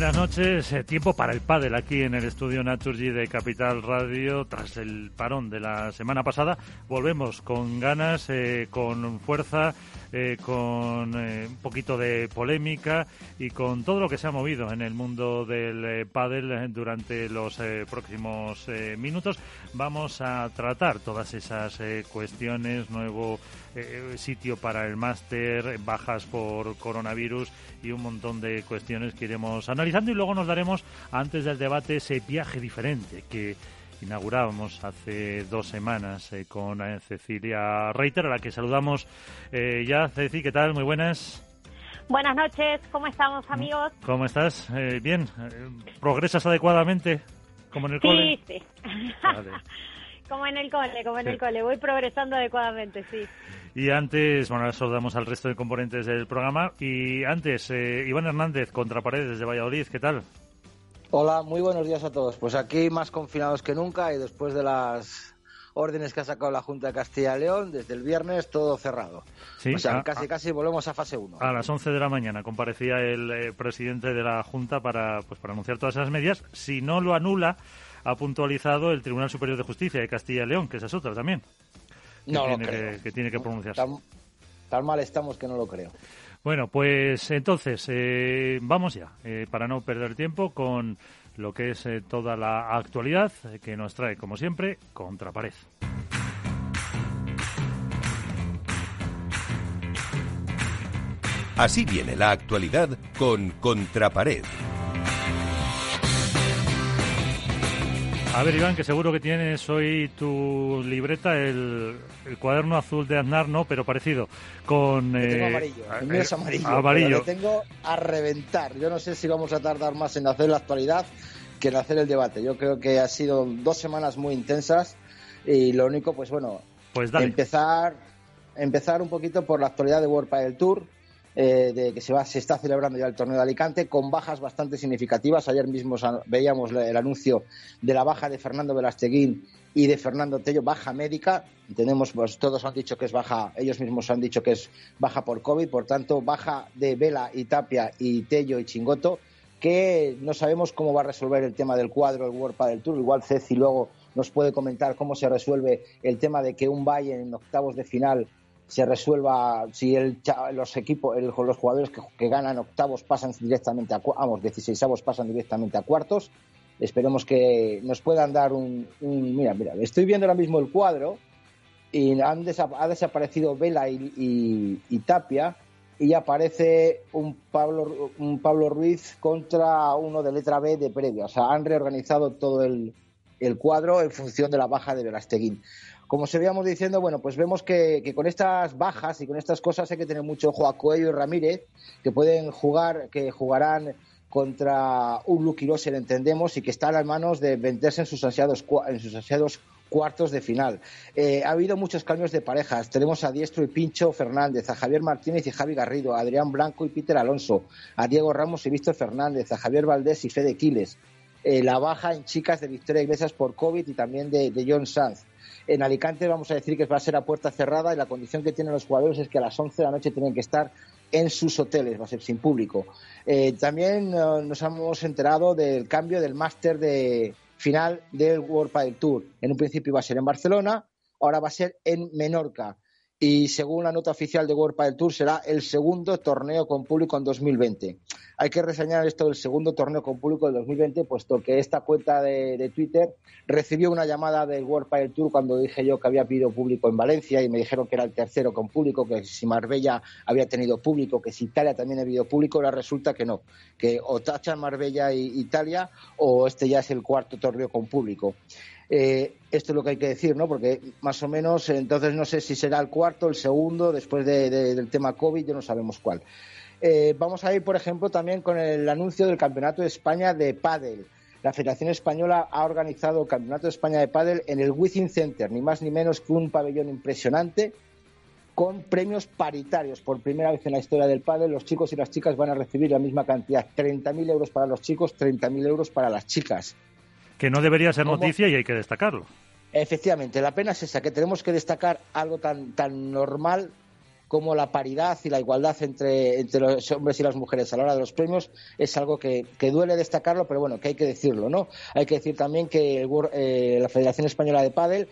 Buenas noches, eh, tiempo para el pádel aquí en el estudio Naturgy de Capital Radio. Tras el parón de la semana pasada, volvemos con ganas, eh, con fuerza, eh, con un poquito de polémica y con todo lo que se ha movido en el mundo del pádel durante los próximos minutos. Vamos a tratar todas esas cuestiones, nuevo sitio para el máster, bajas por coronavirus y un montón de cuestiones que iremos analizando y luego nos daremos, antes del debate, ese viaje diferente que inaugurábamos hace dos semanas eh, con eh, Cecilia Reiter, a la que saludamos eh, ya. Ceci, ¿qué tal? Muy buenas. Buenas noches, ¿cómo estamos amigos? ¿Cómo estás? bien, ¿progresas adecuadamente? Como en el cole. Sí, sí. como en el cole, como en el cole. Voy progresando adecuadamente, sí. Y antes, bueno, ahora saludamos al resto de componentes del programa. Y antes, eh, Iván Hernández, contra Paredes de Valladolid, ¿qué tal? Hola, muy buenos días a todos. Pues aquí más confinados que nunca y después de las órdenes que ha sacado la Junta de Castilla y León, desde el viernes todo cerrado. ¿Sí? O sea, casi, casi volvemos a fase 1. A las 11 de la mañana comparecía el eh, presidente de la Junta para, pues, para anunciar todas esas medidas. Si no lo anula, ha puntualizado el Tribunal Superior de Justicia de Castilla y León, que esa es otra también que, no tiene, que, que, tiene que pronunciarse. Tan, mal estamos que no lo creo. Bueno, pues entonces, eh, vamos ya, eh, para no perder tiempo, con lo que es eh, toda la actualidad que nos trae, como siempre, Contrapared. Así viene la actualidad con Contrapared. A ver, Iván, que seguro que tienes hoy tu libreta, el, cuaderno azul de Aznar, no, pero parecido, con... Eh, amarillo, el es amarillo. amarillo. tengo a reventar. Yo no sé si vamos a tardar más en hacer la actualidad que en hacer el debate. Yo creo que ha sido dos semanas muy intensas y lo único, pues bueno, pues empezar empezar un poquito por la actualidad de World del Tour, eh, de que se, va, se está celebrando ya el torneo de Alicante con bajas bastante significativas. Ayer mismo veíamos el anuncio de la baja de Fernando Velasteguín y de Fernando Tello, baja médica. Tenemos, pues todos han dicho que es baja, ellos mismos han dicho que es baja por COVID, por tanto, baja de Vela y Tapia y Tello y Chingoto, que no sabemos cómo va a resolver el tema del cuadro, el World del Tour. Igual Ceci luego nos puede comentar cómo se resuelve el tema de que un Bayern en octavos de final se resuelva si el, los equipos, los jugadores que, ganan octavos pasan directamente a, vamos, 16 pasan directamente a cuartos. Esperemos que nos puedan dar un, mira, mira, estoy viendo ahora mismo el cuadro y han ha desaparecido Vela y, Tapia y aparece un Pablo, un Pablo Ruiz contra uno de letra B de previa. O sea, han reorganizado todo el, el cuadro en función de la baja de Verasteguín como se veíamos diciendo, bueno, pues vemos que, con estas bajas y con estas cosas hay que tener mucho ojo a Coelho y Ramírez, que pueden jugar, que jugarán contra un Lucky Loser, entendemos, y que están a manos de venderse en sus ansiados, en sus ansiados cuartos de final. Eh, ha habido muchos cambios de parejas. Tenemos a Diestro y Pincho Fernández, a Javier Martínez y Javi Garrido, a Adrián Blanco y Peter Alonso, a Diego Ramos y Víctor Fernández, a Javier Valdés y Fede Quiles. Eh, la baja en chicas de Victoria Iglesias por COVID y también de, de John Sanz. En Alicante vamos a decir que va a ser a puerta cerrada y la condición que tienen los jugadores es que a las 11 de la noche tienen que estar en sus hoteles, va a ser sin público. Eh, también eh, nos hemos enterado del cambio del máster de final del World Padel Tour. En un principio iba a ser en Barcelona, ahora va a ser en Menorca y según la nota oficial de World Padel Tour será el segundo torneo con público en 2020. Hay que reseñar esto del segundo torneo con público del 2020, puesto que esta cuenta de, Twitter recibió una llamada del World Padel Tour cuando dije yo que había pedido público en Valencia y me dijeron que era el tercero con público, que si Marbella había tenido público, que si Italia también había habido público, ahora resulta que no, que o tachan Marbella e Italia o este ya es el cuarto torneo con público. Eh, esto es lo que hay que decir, ¿no? Porque más o menos, entonces no sé si será el cuarto, el segundo, después del tema COVID, ya no sabemos cuál. Eh, vamos a ir, por ejemplo, también con el anuncio del Campeonato de España de Pádel. la Federación Española ha organizado el Campeonato de España de Pádel en el Within Center, ni más ni menos que un pabellón impresionante con premios paritarios. Por primera vez en la historia del pádel, los chicos y las chicas van a recibir la misma cantidad, 30.000 euros para los chicos, 30.000 euros para las chicas. Que no debería ser noticia y hay que destacarlo. Efectivamente, la pena es esa, que tenemos que destacar algo tan, tan normal como la paridad y la igualdad entre, entre los hombres y las mujeres a la hora de los premios es algo que, duele destacarlo, pero bueno, que hay que decirlo, ¿no? Hay que decir también que eh, la Federación Española de Pádel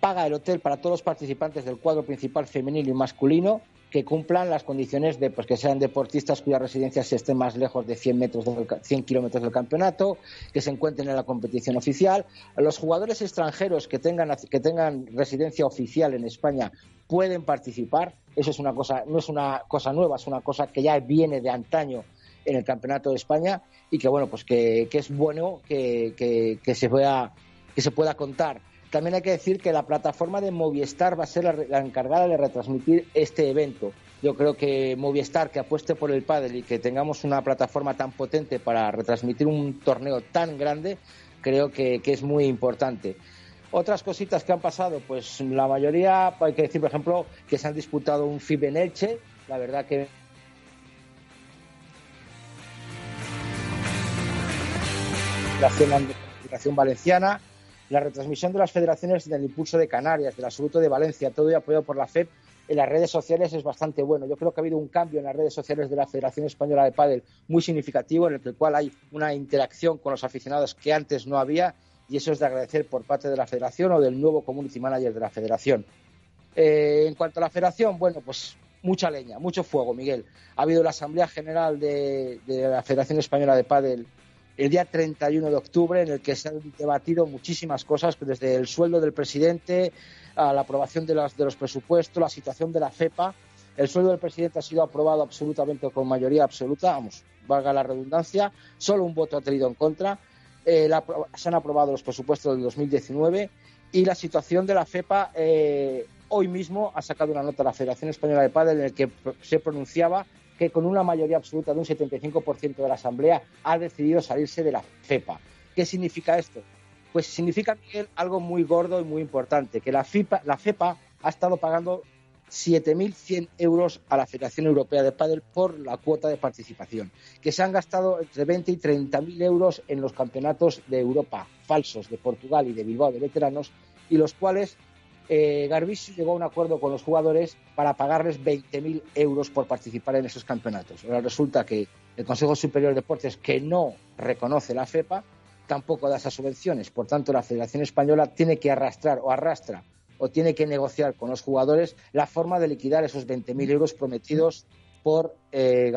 paga el hotel para todos los participantes del cuadro principal femenino y masculino que cumplan las condiciones de pues, que sean deportistas cuya residencia se esté más lejos de 100, metros 100 kilómetros del campeonato, que se encuentren en la competición oficial. Los jugadores extranjeros que tengan, que tengan residencia oficial en España pueden participar. Eso es una cosa, no es una cosa nueva, es una cosa que ya viene de antaño en el Campeonato de España y que bueno, pues que, es bueno que, que, se pueda, que se pueda contar también hay que decir que la plataforma de Movistar va a ser la, encargada de retransmitir este evento. Yo creo que Movistar, que apueste por el pádel y que tengamos una plataforma tan potente para retransmitir un torneo tan grande, creo que, es muy importante. Otras cositas que han pasado, pues la mayoría, hay que decir, por ejemplo, que se han disputado un FIB en Elche. La verdad que la Federación Valenciana la retransmisión de las federaciones del Impulso de Canarias, del Absoluto de Valencia, todo apoyado por la FEP en las redes sociales es bastante bueno. Yo creo que ha habido un cambio en las redes sociales de la Federación Española de Pádel muy significativo, en el cual hay una interacción con los aficionados que antes no había, y eso es de agradecer por parte de la Federación o del nuevo Community Manager de la Federación. Eh, en cuanto a la Federación, bueno, pues mucha leña, mucho fuego, Miguel. Ha habido la Asamblea General de, de la Federación Española de Pádel el día 31 de octubre, en el que se han debatido muchísimas cosas, desde el sueldo del presidente a la aprobación de, de los presupuestos, la situación de la FEPA. El sueldo del presidente ha sido aprobado absolutamente con mayoría absoluta, vamos, valga la redundancia, solo un voto ha tenido en contra. Eh, se han aprobado los presupuestos del 2019 y la situación de la FEPA eh, hoy mismo ha sacado una nota la Federación Española de Padres en el que se pronunciaba que con una mayoría absoluta de un 75% de la Asamblea ha decidido salirse de la FEPA. ¿Qué significa esto? Pues significa, Miguel, algo muy gordo y muy importante, que la, la FEPA ha estado pagando 7.100 euros a la Federación Europea de Padel por la cuota de participación, que se han gastado entre 20 y 30.000 euros en los campeonatos de Europa falsos de Portugal y de Bilbao de veteranos, y los cuales eh, llegó a un acuerdo con los jugadores para pagarles 20.000 euros por participar en esos campeonatos. Ahora resulta que el Consejo Superior de Deportes, que no reconoce la FEPA, tampoco da esas subvenciones. Por tanto, la Federación Española tiene que arrastrar o arrastra o tiene que negociar con los jugadores la forma de liquidar esos 20.000 euros prometidos por eh.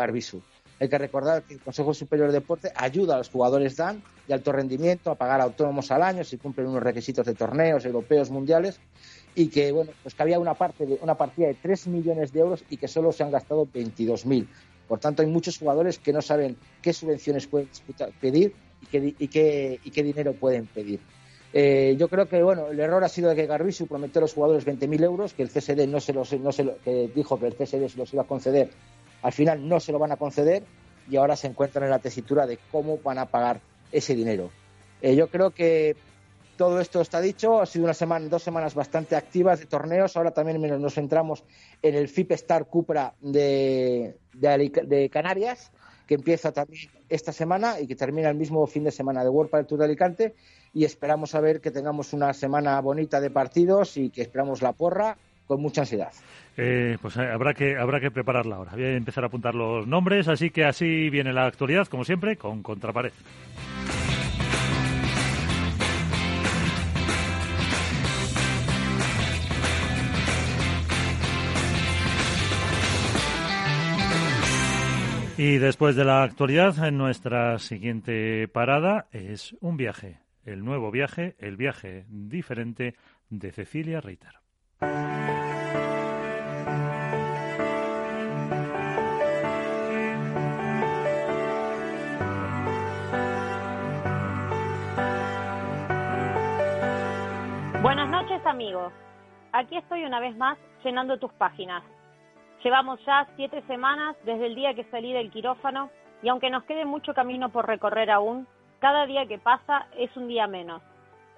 Hay que recordar que el Consejo Superior de Deportes ayuda a los jugadores DAN de alto rendimiento a pagar autónomos al año si cumplen unos requisitos de torneos europeos, mundiales, y que, bueno, pues que había una, parte de, una partida de 3 millones de euros y que solo se han gastado 22.000. Por tanto, hay muchos jugadores que no saben qué subvenciones pueden pedir y qué, y qué, y qué dinero pueden pedir. Eh, yo creo que bueno, el error ha sido de que Garbisu prometió a los jugadores 20.000 euros, que el CSD no se los, no se que dijo que el CSD se los iba a conceder al final no se lo van a conceder y ahora se encuentran en la tesitura de cómo van a pagar ese dinero. Eh, yo creo que todo esto está dicho, ha sido una semana, dos semanas bastante activas de torneos, ahora también nos centramos en el FIP Star Cupra de, de, Canarias, que empieza también esta semana y que termina el mismo fin de semana de World el Tour de Alicante y esperamos a ver que tengamos una semana bonita de partidos y que esperamos la porra con mucha ansiedad. Eh, pues eh, habrá que habrá que prepararla ahora. Voy a empezar a apuntar los nombres, así que así viene la actualidad, como siempre, con Contrapared. Y después de la actualidad, en nuestra siguiente parada es un viaje, el nuevo viaje, el viaje diferente de Cecilia Reiter. Amigos, aquí estoy una vez más llenando tus páginas. Llevamos ya siete semanas desde el día que salí del quirófano y aunque nos quede mucho camino por recorrer aún, cada día que pasa es un día menos.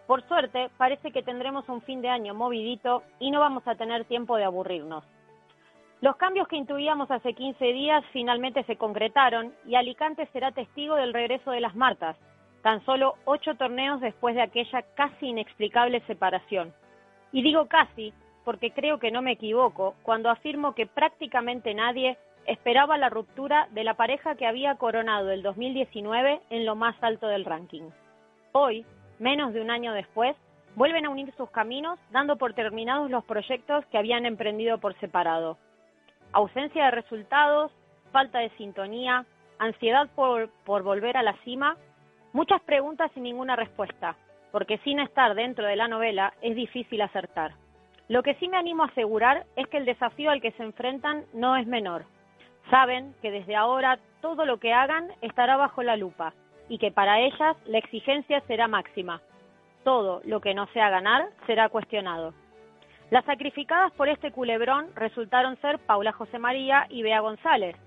Por suerte, parece que tendremos un fin de año movidito y no vamos a tener tiempo de aburrirnos. Los cambios que intuíamos hace 15 días finalmente se concretaron y Alicante será testigo del regreso de las Martas, tan solo ocho torneos después de aquella casi inexplicable separación. Y digo casi porque creo que no me equivoco cuando afirmo que prácticamente nadie esperaba la ruptura de la pareja que había coronado el 2019 en lo más alto del ranking. Hoy, menos de un año después, vuelven a unir sus caminos dando por terminados los proyectos que habían emprendido por separado. Ausencia de resultados, falta de sintonía, ansiedad por, volver a la cima, muchas preguntas y ninguna respuesta, porque sin estar dentro de la novela es difícil acertar. Lo que sí me animo a asegurar es que el desafío al que se enfrentan no es menor. Saben que desde ahora todo lo que hagan estará bajo la lupa y que para ellas la exigencia será máxima. Todo lo que no sea ganar será cuestionado. Las sacrificadas por este culebrón resultaron ser Paula José María y Bea González,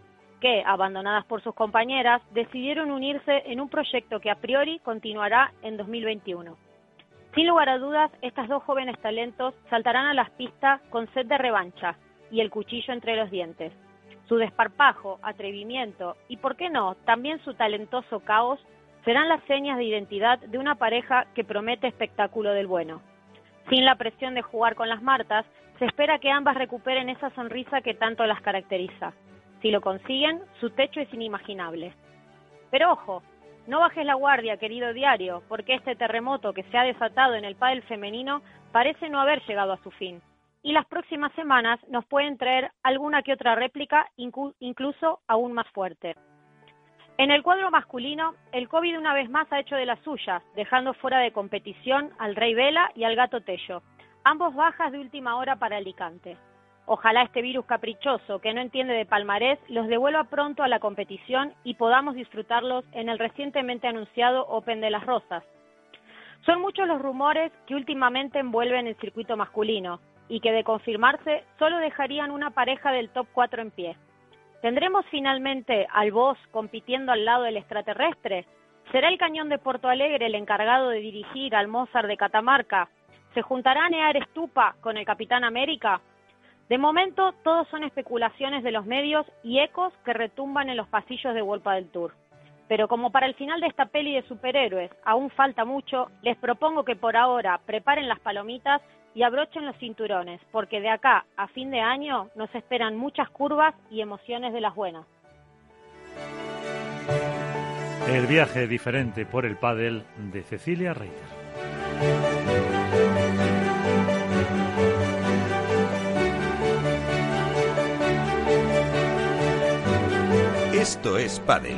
que, abandonadas por sus compañeras, decidieron unirse en un proyecto que a priori continuará en 2021. Sin lugar a dudas, estas dos jóvenes talentos saltarán a las pistas con sed de revancha y el cuchillo entre los dientes. Su desparpajo, atrevimiento y, por qué no, también su talentoso caos serán las señas de identidad de una pareja que promete espectáculo del bueno. Sin la presión de jugar con las Martas, se espera que ambas recuperen esa sonrisa que tanto las caracteriza. Si lo consiguen, su techo es inimaginable. Pero ojo, no bajes la guardia, querido diario, porque este terremoto que se ha desatado en el pádel femenino parece no haber llegado a su fin. Y las próximas semanas nos pueden traer alguna que otra réplica, incluso aún más fuerte. En el cuadro masculino, el COVID una vez más ha hecho de las suyas, dejando fuera de competición al Rey Vela y al Gato Tello, ambos bajas de última hora para Alicante. Ojalá este virus caprichoso que no entiende de palmarés los devuelva pronto a la competición y podamos disfrutarlos en el recientemente anunciado Open de las Rosas. Son muchos los rumores que últimamente envuelven el circuito masculino y que de confirmarse solo dejarían una pareja del top 4 en pie. ¿Tendremos finalmente al Boss compitiendo al lado del extraterrestre? ¿Será el cañón de Porto Alegre el encargado de dirigir al Mozart de Catamarca? ¿Se juntará Near Estupa con el Capitán América? De momento, todos son especulaciones de los medios y ecos que retumban en los pasillos de Wolpa del Tour. Pero como para el final de esta peli de superhéroes aún falta mucho, les propongo que por ahora preparen las palomitas y abrochen los cinturones, porque de acá a fin de año nos esperan muchas curvas y emociones de las buenas. El viaje diferente por el pádel de Cecilia Reiter. Esto es Padel.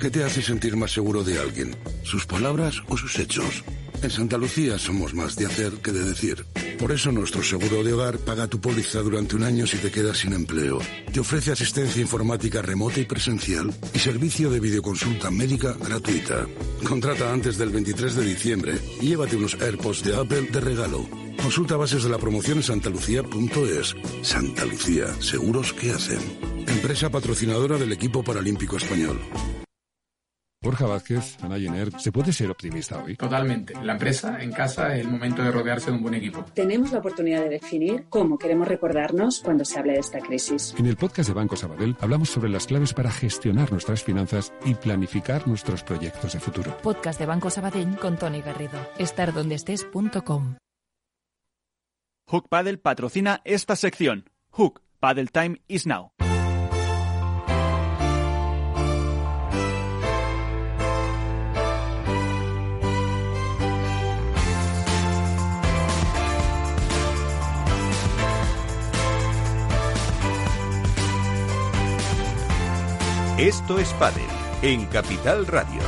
¿Qué te hace sentir más seguro de alguien? ¿Sus palabras o sus hechos? En Santa Lucía somos más de hacer que de decir. Por eso nuestro seguro de hogar paga tu póliza durante un año si te quedas sin empleo. Te ofrece asistencia informática remota y presencial y servicio de videoconsulta médica gratuita. Contrata antes del 23 de diciembre y llévate unos AirPods de Apple de regalo. Consulta bases de la promoción en santalucía.es. Santa Lucía, seguros que hacen. Empresa patrocinadora del equipo paralímpico español. Borja Vázquez, Ana Jenner, ¿se puede ser optimista hoy? Totalmente. La empresa, en casa, es el momento de rodearse de un buen equipo. Tenemos la oportunidad de definir cómo queremos recordarnos cuando se hable de esta crisis. En el podcast de Banco Sabadell hablamos sobre las claves para gestionar nuestras finanzas y planificar nuestros proyectos de futuro. Podcast de Banco Sabadell con Tony Garrido. Estardondeestés.com Hook Paddle patrocina esta sección. Hook Paddle Time is now. Esto es Padel en Capital Radio.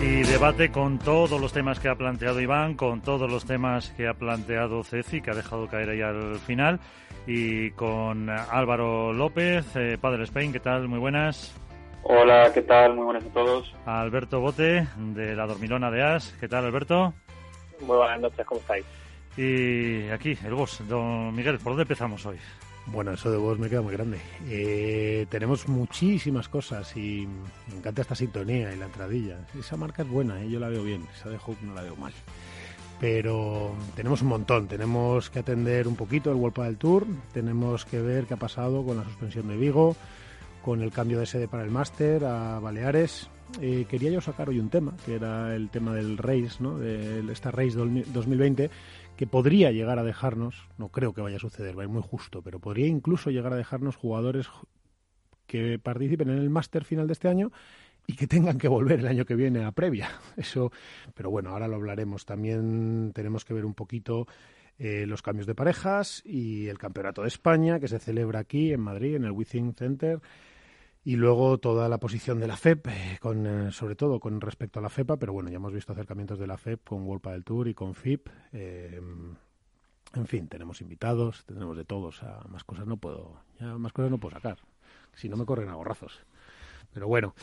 Y debate con todos los temas que ha planteado Iván, con todos los temas que ha planteado Ceci, que ha dejado caer ahí al final, y con Álvaro López, eh, Padre Spain, ¿qué tal? Muy buenas. Hola, ¿qué tal? Muy buenas a todos. Alberto Bote, de la Dormilona de As, ¿qué tal, Alberto? Muy buenas noches, ¿cómo estáis? Y aquí, el boss, don Miguel, ¿por dónde empezamos hoy? Bueno, eso de vos me queda muy grande. Eh, tenemos muchísimas cosas y me encanta esta sintonía y la entradilla. Esa marca es buena, ¿eh? yo la veo bien. Esa de Hook no la veo mal. Pero tenemos un montón. Tenemos que atender un poquito el World del Tour. Tenemos que ver qué ha pasado con la suspensión de Vigo, con el cambio de sede para el máster a Baleares. Eh, quería yo sacar hoy un tema, que era el tema del Race, ¿no? de esta Race 2020 que podría llegar a dejarnos, no creo que vaya a suceder, va a ir muy justo, pero podría incluso llegar a dejarnos jugadores que participen en el máster final de este año y que tengan que volver el año que viene a previa. Eso, pero bueno, ahora lo hablaremos. También tenemos que ver un poquito eh, los cambios de parejas y el Campeonato de España que se celebra aquí en Madrid, en el Within Center y luego toda la posición de la FEP, eh, con, eh, sobre todo con respecto a la FEPA, pero bueno, ya hemos visto acercamientos de la FEP con World del Tour y con FIP. Eh, en fin, tenemos invitados, tenemos de todos, más cosas no puedo, ya más cosas no puedo sacar, si no me corren a gorrazos. Pero bueno,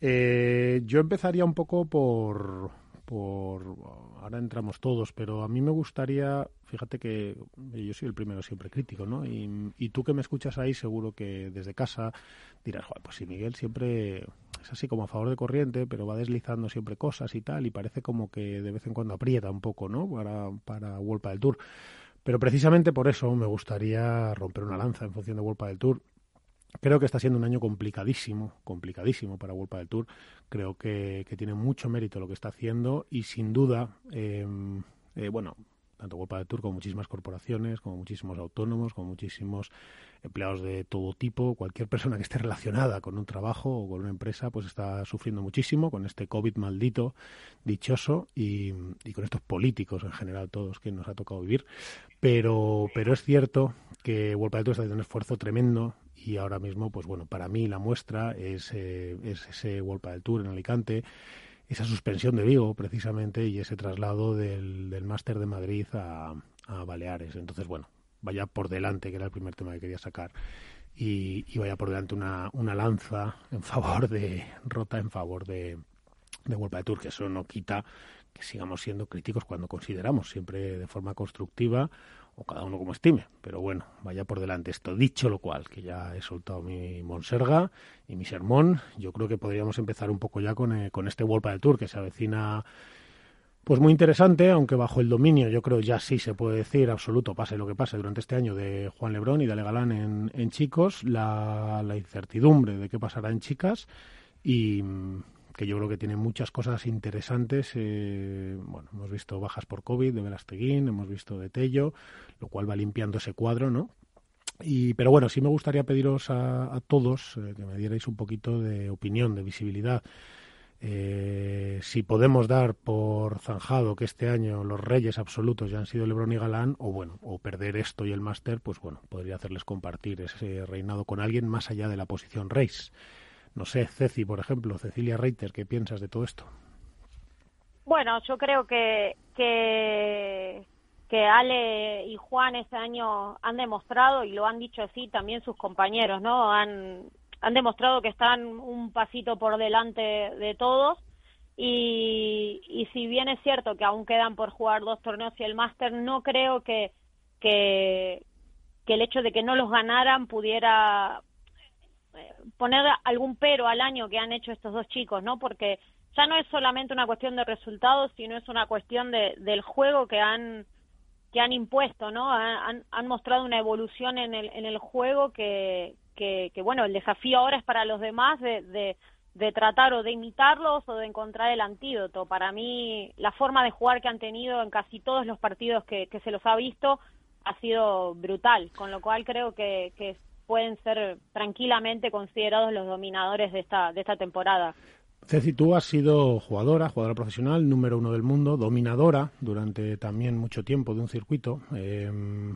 yo empezaría un poco por, por ahora entramos todos, pero a mí me gustaría, fíjate que yo soy el primero siempre crítico, ¿no? Y, tú que me escuchas ahí, seguro que desde casa dirás, pues si Miguel siempre es así como a favor de corriente, pero va deslizando siempre cosas y tal, y parece como que de vez en cuando aprieta un poco, ¿no? Para, para World del Tour. Pero precisamente por eso me gustaría romper una lanza en función de World del Tour Creo que está siendo un año complicadísimo, complicadísimo para World del Tour. Creo que, tiene mucho mérito lo que está haciendo y sin duda, em, eh, bueno, tanto World del Tour como muchísimas corporaciones, como muchísimos autónomos, como muchísimos empleados de todo tipo, cualquier persona que esté relacionada con un trabajo o con una empresa, pues está sufriendo muchísimo con este COVID maldito, dichoso y, con estos políticos en general, todos que nos ha tocado vivir. Pero, pero es cierto que World del Tour está haciendo un esfuerzo tremendo y ahora mismo, pues bueno, para mí la muestra es, eh, es ese World del Tour en Alicante, esa suspensión de Vigo precisamente y ese traslado del, del Máster de Madrid a, a Baleares. Entonces, bueno, vaya por delante, que era el primer tema que quería sacar, y, y vaya por delante una, una lanza en favor de, rota en favor de, de World del Tour, que eso no quita que sigamos siendo críticos cuando consideramos, siempre de forma constructiva o cada uno como estime. Pero bueno, vaya por delante esto. Dicho lo cual, que ya he soltado mi monserga y mi sermón, yo creo que podríamos empezar un poco ya con, eh, con este World del Tour que se avecina pues muy interesante, aunque bajo el dominio, yo creo ya sí se puede decir absoluto, pase lo que pase durante este año de Juan Lebrón y de Ale Galán en, en chicos, la, la incertidumbre de qué pasará en chicas y, que yo creo que tiene muchas cosas interesantes. Eh, bueno, hemos visto bajas por COVID de Velasteguín, hemos visto de Tello, lo cual va limpiando ese cuadro, ¿no? Y, pero bueno, sí me gustaría pediros a, todos eh, que me dierais un poquito de opinión, de visibilidad. Eh, si podemos dar por zanjado que este año los reyes absolutos ya han sido Lebron y Galán, o bueno, o perder esto y el máster, pues bueno, podría hacerles compartir ese reinado con alguien más allá de la posición reis. No sé, Ceci, por ejemplo, Cecilia Reiter, ¿qué piensas de todo esto? Bueno, yo creo que, que, que Ale y Juan este año han demostrado, y lo han dicho así también sus compañeros, ¿no? Han, han demostrado que están un pasito por delante de todos. Y, y si bien es cierto que aún quedan por jugar dos torneos y el máster, no creo que, que, que el hecho de que no los ganaran pudiera poner algún pero al año que han hecho estos dos chicos, ¿no? Porque ya no es solamente una cuestión de resultados, sino es una cuestión de, del juego que han que han impuesto, ¿no? Han, han mostrado una evolución en el, en el juego que, que, que, bueno, el desafío ahora es para los demás de, de, de tratar o de imitarlos o de encontrar el antídoto. Para mí, la forma de jugar que han tenido en casi todos los partidos que, que se los ha visto ha sido brutal, con lo cual creo que, que pueden ser tranquilamente considerados los dominadores de esta, de esta temporada. Ceci, tú has sido jugadora, jugadora profesional, número uno del mundo, dominadora durante también mucho tiempo de un circuito. Em,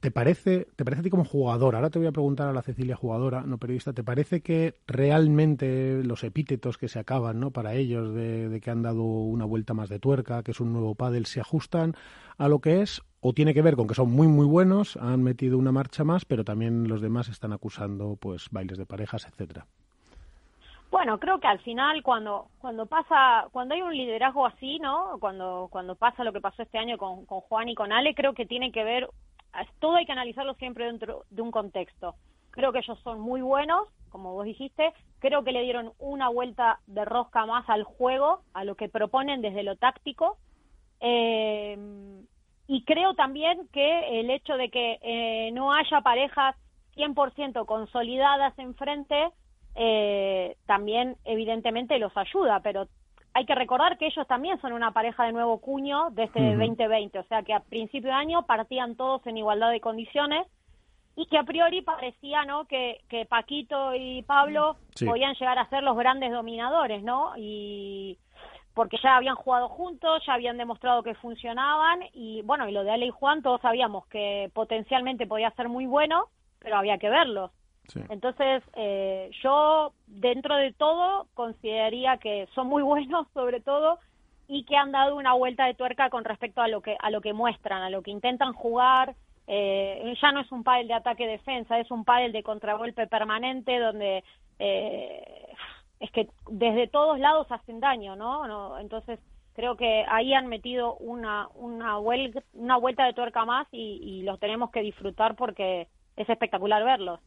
¿Te parece, ¿Te parece a ti como jugadora? Ahora te voy a preguntar a la Cecilia jugadora, no periodista. ¿Te parece que realmente los epítetos que se acaban ¿no? para ellos de, de que han dado una vuelta más de tuerca, que es un nuevo pádel, se ajustan a lo que es? O tiene que ver con que son muy muy buenos, han metido una marcha más, pero también los demás están acusando pues bailes de parejas, etcétera. Bueno, creo que al final cuando cuando pasa cuando hay un liderazgo así, ¿no? Cuando cuando pasa lo que pasó este año con, con Juan y con Ale, creo que tiene que ver todo hay que analizarlo siempre dentro de un contexto. Creo que ellos son muy buenos, como vos dijiste. Creo que le dieron una vuelta de rosca más al juego, a lo que proponen desde lo táctico. Eh, y creo también que el hecho de que eh, no haya parejas 100% consolidadas enfrente eh, también evidentemente los ayuda, pero hay que recordar que ellos también son una pareja de nuevo cuño desde este 2020, o sea que a principio de año partían todos en igualdad de condiciones y que a priori parecía no que, que Paquito y Pablo podían llegar a ser los grandes dominadores, ¿no? Y porque ya habían jugado juntos, ya habían demostrado que funcionaban y bueno, y lo de Ale y Juan todos sabíamos que potencialmente podía ser muy bueno, pero había que verlos. Entonces, eh, yo dentro de todo consideraría que son muy buenos sobre todo y que han dado una vuelta de tuerca con respecto a lo que a lo que muestran, a lo que intentan jugar. Eh, ya no es un pádel de ataque-defensa, es un pádel de contragolpe permanente donde eh, es que desde todos lados hacen daño, ¿no? ¿no? Entonces creo que ahí han metido una una, una vuelta de tuerca más y, los tenemos que disfrutar porque es espectacular verlos.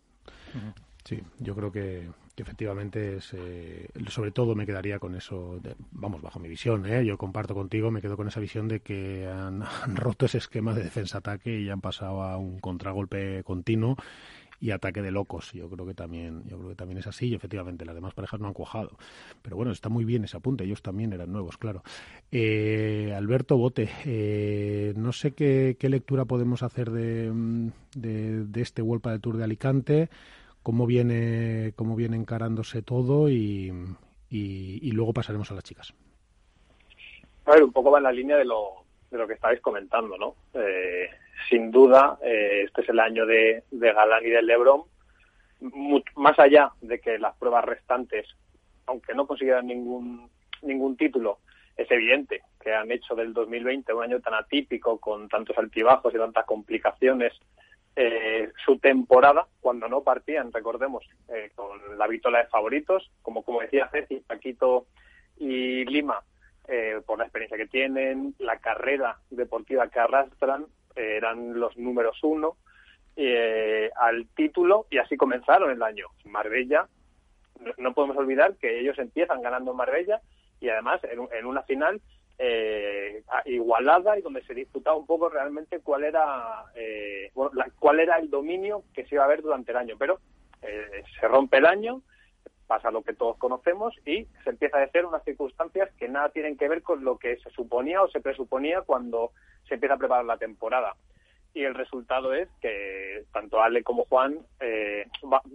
Sí, yo creo que, efectivamente es, eh, sobre todo me quedaría con eso, vamos, bajo mi visión, ¿eh? yo comparto contigo, me quedo con esa visión de que han, roto ese esquema de defensa-ataque y han pasado a un contragolpe continuo y ataque de locos. Yo creo que también, yo creo que también es así y efectivamente las demás parejas no han cuajado. Pero bueno, está muy bien ese apunte. Ellos también eran nuevos, claro. Eh, Alberto Bote, eh, no sé qué, lectura podemos hacer de, de, de este World del Tour de Alicante cómo viene, cómo viene encarándose todo y, y, luego pasaremos a las chicas. A ver, un poco va en la línea de lo, de lo que estáis comentando, ¿no? Eh, sin duda, eh, este es el año de, de Galán y del Lebron. más allá de que las pruebas restantes, aunque no consiguieran ningún, ningún título, es evidente que han hecho del 2020 un año tan atípico, con tantos altibajos y tantas complicaciones, eh, su temporada, cuando no partían, recordemos, eh, con la vitola de favoritos, como, como decía Ceci, Paquito y Lima, eh, por la experiencia que tienen, la carrera deportiva que arrastran, eran los números uno al título y así comenzaron el año. Marbella, no, podemos olvidar que ellos empiezan ganando Marbella y además en una final eh, igualada y donde se disputaba un poco realmente cuál era eh, cuál era el dominio que se iba a ver durante el año pero eh, se rompe el año pasa lo que todos conocemos y se empieza a decir unas circunstancias que nada tienen que ver con lo que se suponía o se presuponía cuando se empieza a preparar la temporada y el resultado es que tanto Ale como Juan eh,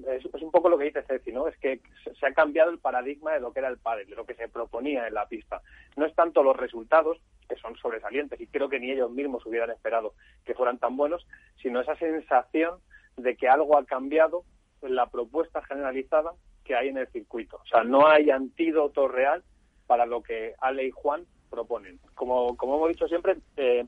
es, un poco lo que dice Ceci, ¿no? Es que se ha cambiado el paradigma de lo que era el pádel, de lo que se proponía en la pista. No es tanto los resultados que son sobresalientes y creo que ni ellos mismos hubieran esperado que fueran tan buenos, sino esa sensación de que algo ha cambiado en la propuesta generalizada que hay en el circuito. O sea, no hay antídoto real para lo que Ale y Juan proponen. Como, como hemos dicho siempre, eh,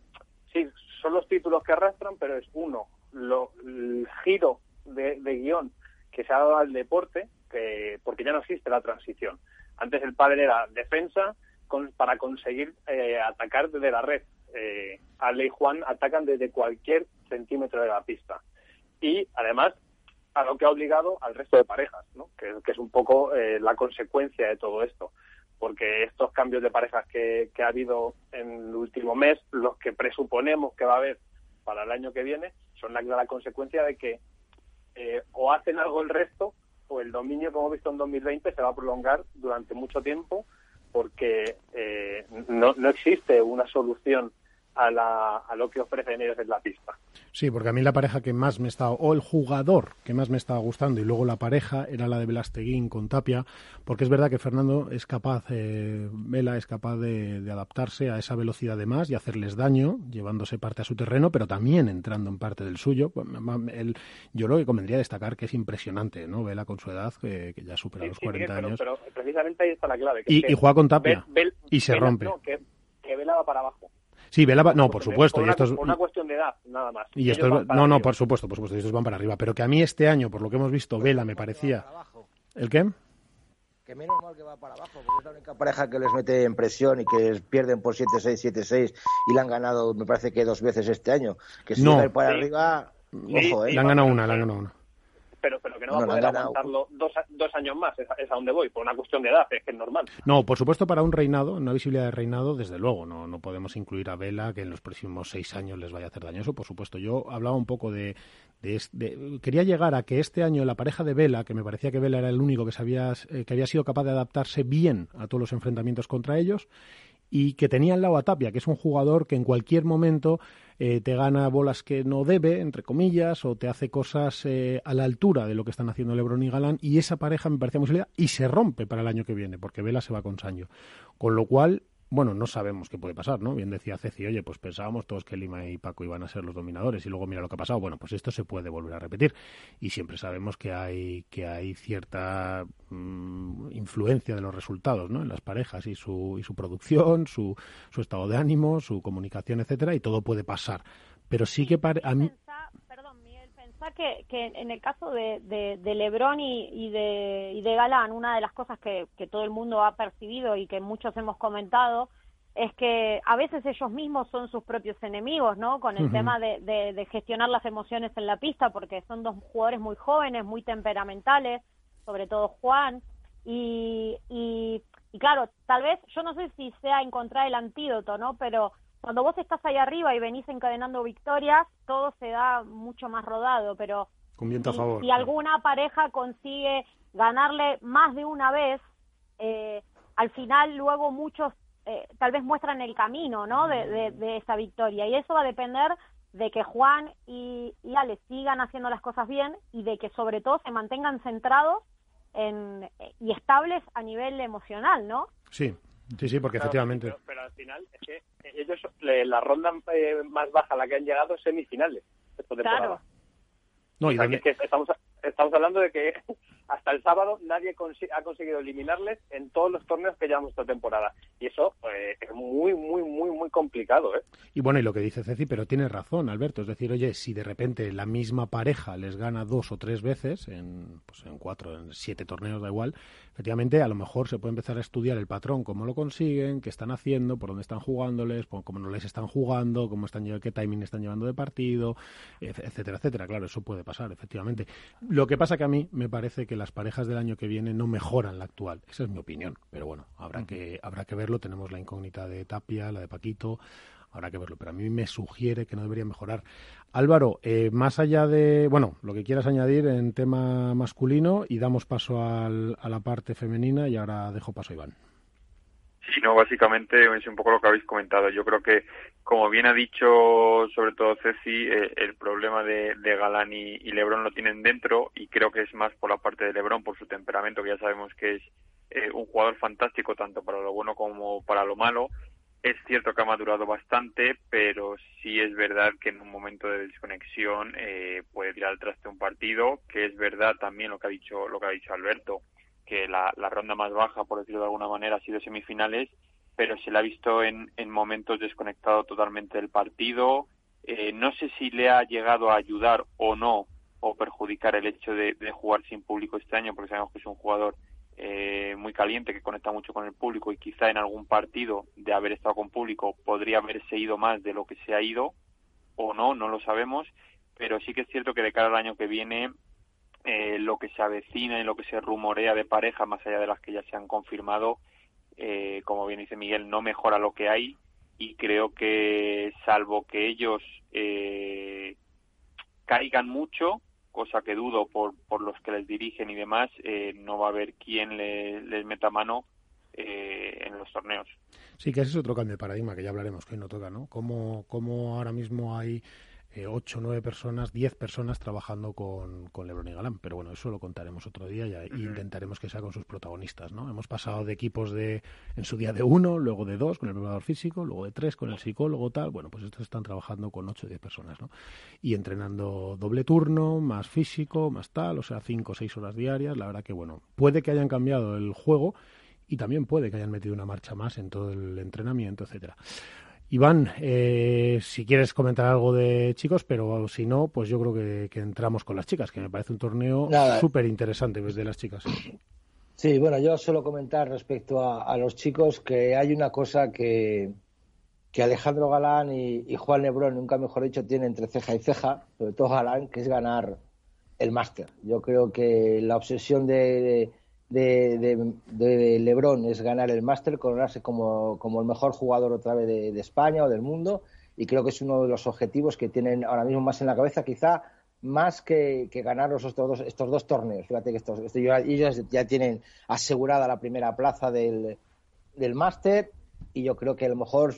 sí, son los títulos que arrastran, pero es uno, lo, el giro de, guion que se ha dado al deporte, que, porque ya no existe la transición. Antes el padre era defensa para conseguir eh, atacar desde la red. Eh, Ale y Juan atacan desde cualquier centímetro de la pista. Y además, a lo que ha obligado al resto de parejas, ¿no? que, es un poco eh, la consecuencia de todo esto porque estos cambios de parejas que, ha habido en el último mes, los que presuponemos que va a haber para el año que viene, son la clara consecuencia de que eh, o hacen algo el resto o el dominio como hemos visto en 2020 se va a prolongar durante mucho tiempo porque eh, no, no existe una solución a, la, a lo que ofrecen ellos en la pista. Sí, porque a mí la pareja que más me estaba, o el jugador que más me estaba gustando, y luego la pareja era la de Velasteguín con Tapia, porque es verdad que Fernando es capaz, eh, Vela es capaz de, adaptarse a esa velocidad de más y hacerles daño, llevándose parte a su terreno, pero también entrando en parte del suyo. Pues, yo lo que convendría destacar que es impresionante, ¿no? Vela con su edad, que, ya supera los 40 años. Pero, precisamente ahí está la clave. y, juega con Tapia, y se rompe. que, que Vela va para abajo. Sí, Vela no, por supuesto. Por una, y esto es, una cuestión de edad, nada más. Y esto no, no, por supuesto, por supuesto, estos van para arriba. Pero que a mí este año, por lo que hemos visto, Vela me parecía... ¿El qué? Que menos mal que va para abajo, porque es la única pareja que les mete en presión y que pierden por 7-6, 7-6 y la han ganado, me parece que dos veces este año. Que si No. llega a ir para arriba, ojo, ¿eh? Le han ganado una, le han ganado una. Pero, pero que no va a poder ganado. aguantarlo dos, dos años más, es, a- es a donde voy, por una cuestión de edad, es que es normal. No, por supuesto, para un reinado, una visibilidad de reinado, desde luego, no, no podemos incluir a Vela que en los próximos seis años les vaya a hacer daño. Eso, por supuesto. Yo hablaba un poco de, de, es- de- quería llegar a que este año la pareja de Vela, que me parecía que Vela era el único que, sabía, eh, que había sido capaz de adaptarse bien a todos los enfrentamientos contra ellos, y que tenía al lado a Tapia, que es un jugador que en cualquier momento eh, te gana bolas que no debe, entre comillas, o te hace cosas eh, a la altura de lo que están haciendo Lebron y Galán, y esa pareja me parecía muy sólida y se rompe para el año que viene, porque Vela se va con Sancho. Con lo cual, bueno, no sabemos qué puede pasar, ¿no? Bien decía Ceci, oye, pues pensábamos todos que Lima y Paco iban a ser los dominadores y luego mira lo que ha pasado. Bueno, pues esto se puede volver a repetir y siempre sabemos que hay que hay cierta mm, influencia de los resultados, ¿no? En las parejas y su y su producción, su su estado de ánimo, su comunicación, etcétera, y todo puede pasar. Pero sí que a mí Que, que en el caso de, de, de Lebron y, y de, y de Galán, una de las cosas que, que todo el mundo ha percibido y que muchos hemos comentado es que a veces ellos mismos son sus propios enemigos, ¿no? Con el tema de, de, de gestionar las emociones en la pista, porque son dos jugadores muy jóvenes, muy temperamentales, sobre todo Juan, y, y, y claro, tal vez, yo no sé si sea encontrar el antídoto, ¿no? Pero cuando vos estás ahí arriba y venís encadenando victorias, todo se da mucho más rodado, pero con viento a si, favor. si alguna pareja consigue ganarle más de una vez, eh, al final luego muchos eh, tal vez muestran el camino, ¿no? De, de, de esa victoria y eso va a depender de que Juan y, y Ale sigan haciendo las cosas bien y de que sobre todo se mantengan centrados en, y estables a nivel emocional, ¿no? Sí, sí, sí, porque Claro, efectivamente. Pero, pero al final es que ellos, le- la ronda eh, más baja a la que han llegado es semifinales esta temporada. Claro. No, y O sea, donde- que es que estamos, estamos hablando de que hasta el sábado nadie ha conseguido eliminarles en todos los torneos que llevamos esta temporada. Y eso eh, es muy, muy, muy, muy complicado, ¿eh? Y bueno, y lo que dice Ceci, pero tiene razón, Alberto. Es decir, oye, si de repente la misma pareja les gana dos o tres veces, en, pues en cuatro, en siete torneos, da igual, efectivamente a lo mejor se puede empezar a estudiar el patrón, cómo lo consiguen, qué están haciendo, por dónde están jugándoles, cómo no les están jugando, cómo están qué timing están llevando de partido, etcétera, etcétera. Claro, eso puede pasar, efectivamente. Lo que pasa que a mí me parece que las parejas del año que viene no mejoran la actual. Esa es mi opinión. Pero bueno, habrá que habrá que verlo. Tenemos la incógnita de Tapia, la de Paquito. Habrá que verlo, pero a mí me sugiere que no debería mejorar. Álvaro, eh, más allá de, bueno, lo que quieras añadir en tema masculino y damos paso al- a la parte femenina y ahora dejo paso a Iván. Sí, no, básicamente es un poco lo que habéis comentado. Yo creo que, como bien ha dicho sobre todo Ceci, eh, el problema de, de Galán y, y Lebron lo tienen dentro y creo que es más por la parte de Lebron, por su temperamento, que ya sabemos que es eh, un jugador fantástico tanto para lo bueno como para lo malo. Es cierto que ha madurado bastante, pero sí es verdad que en un momento de desconexión eh, puede tirar al traste un partido, que es verdad también lo que ha dicho lo que ha dicho Alberto, que la, ronda más baja, por decirlo de alguna manera, ha sido semifinales, pero se le ha visto en, en momentos desconectado totalmente del partido. Eh, no sé si le ha llegado a ayudar o no, o perjudicar el hecho de, de jugar sin público este año, porque sabemos que es un jugador eh, muy caliente, que conecta mucho con el público y quizá en algún partido de haber estado con público podría haberse ido más de lo que se ha ido, o no, no lo sabemos, pero sí que es cierto que de cara al año que viene eh, lo que se avecina y lo que se rumorea de pareja, más allá de las que ya se han confirmado, eh, como bien dice Miguel, no mejora lo que hay y creo que salvo que ellos eh, caigan mucho, cosa que dudo por, por los que les dirigen y demás, eh, no va a haber quien le- les meta mano eh, en los torneos. Sí, que es otro cambio de paradigma que ya hablaremos, que hoy no toca, ¿no? Cómo ahora mismo hay eh, ocho, nueve personas, diez personas trabajando con, con Lebron y Galán. Pero bueno, eso lo contaremos otro día y, intentaremos que sea con sus protagonistas, ¿no? Hemos pasado de equipos de, en su día de uno, luego de dos con el preparador físico, luego de tres con el psicólogo, tal. Bueno, pues estos están trabajando con ocho o diez personas, ¿no? Y entrenando doble turno, más físico, más tal, o sea, cinco o seis horas diarias. La verdad que, bueno, puede que hayan cambiado el juego y también puede que hayan metido una marcha más en todo el entrenamiento, etcétera. Iván, eh, si quieres comentar algo de chicos, pero si no, pues yo creo que, que entramos con las chicas, que me parece un torneo súper interesante desde las chicas. Sí, bueno, yo suelo comentar respecto a, los chicos que hay una cosa que, que Alejandro Galán y, Juan Lebrón, nunca mejor dicho, tienen entre ceja y ceja, sobre todo Galán, que es ganar el máster. Yo creo que la obsesión de, de, Lebrón es ganar el máster, coronarse como, como, el mejor jugador otra vez de, España o del mundo, y creo que es uno de los objetivos que tienen ahora mismo más en la cabeza, quizá más que, ganar estos dos, estos dos torneos. Fíjate que estos, ellos ya tienen asegurada la primera plaza del, del máster y yo creo que a lo mejor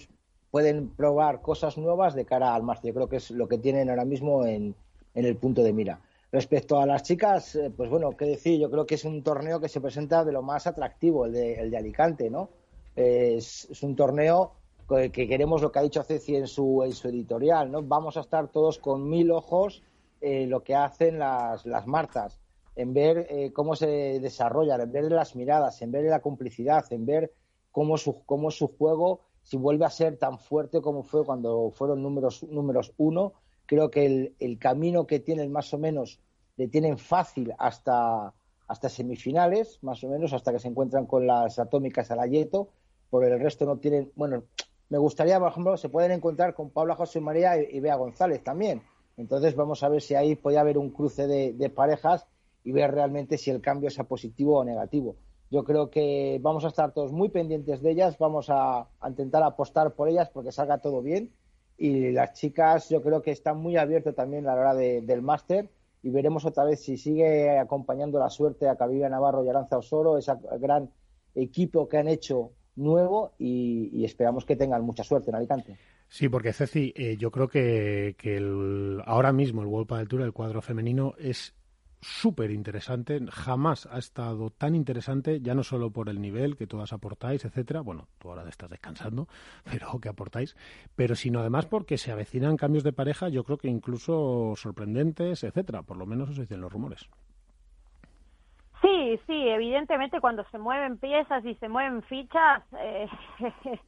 pueden probar cosas nuevas de cara al máster. Yo creo que es lo que tienen ahora mismo en, en el punto de mira. Respecto a las chicas, eh, pues bueno, qué decir, yo creo que es un torneo que se presenta de lo más atractivo, el de, el de Alicante, ¿no? Es, es un torneo que, queremos lo que ha dicho Ceci en su, en su editorial, ¿no? Vamos a estar todos con mil ojos eh, lo que hacen las, las martas, en ver eh, cómo se desarrollan, en ver las miradas, en ver la complicidad, en ver cómo su, cómo su juego, si vuelve a ser tan fuerte como fue cuando fueron números, números uno, creo que el, camino que tienen más o menos le tienen fácil hasta, hasta semifinales, más o menos, hasta que se encuentran con las atómicas a la Yeto, por el resto no tienen, bueno, me gustaría, por ejemplo, se pueden encontrar con Paula José María y, y Bea González también, entonces vamos a ver si ahí puede haber un cruce de, parejas y ver realmente si el cambio es positivo o negativo. Yo creo que vamos a estar todos muy pendientes de ellas, vamos a, intentar apostar por ellas porque salga todo bien y las chicas yo creo que están muy abiertas también a la hora del máster y veremos otra vez si sigue acompañando la suerte a Cabilla Navarro y Aranza Osoro, ese gran equipo que han hecho nuevo y esperamos que tengan mucha suerte en Alicante. Sí, porque Ceci, eh, yo creo que, ahora mismo el World del Tour, el cuadro femenino, es súper interesante. Jamás ha estado tan interesante, ya no solo por el nivel que todas aportáis, etcétera. Bueno, tú ahora estás descansando, pero que aportáis, pero sino además porque se avecinan cambios de pareja, yo creo que incluso sorprendentes, etcétera. Por lo menos eso dicen los rumores. Sí, sí, evidentemente cuando se mueven piezas y se mueven fichas, eh,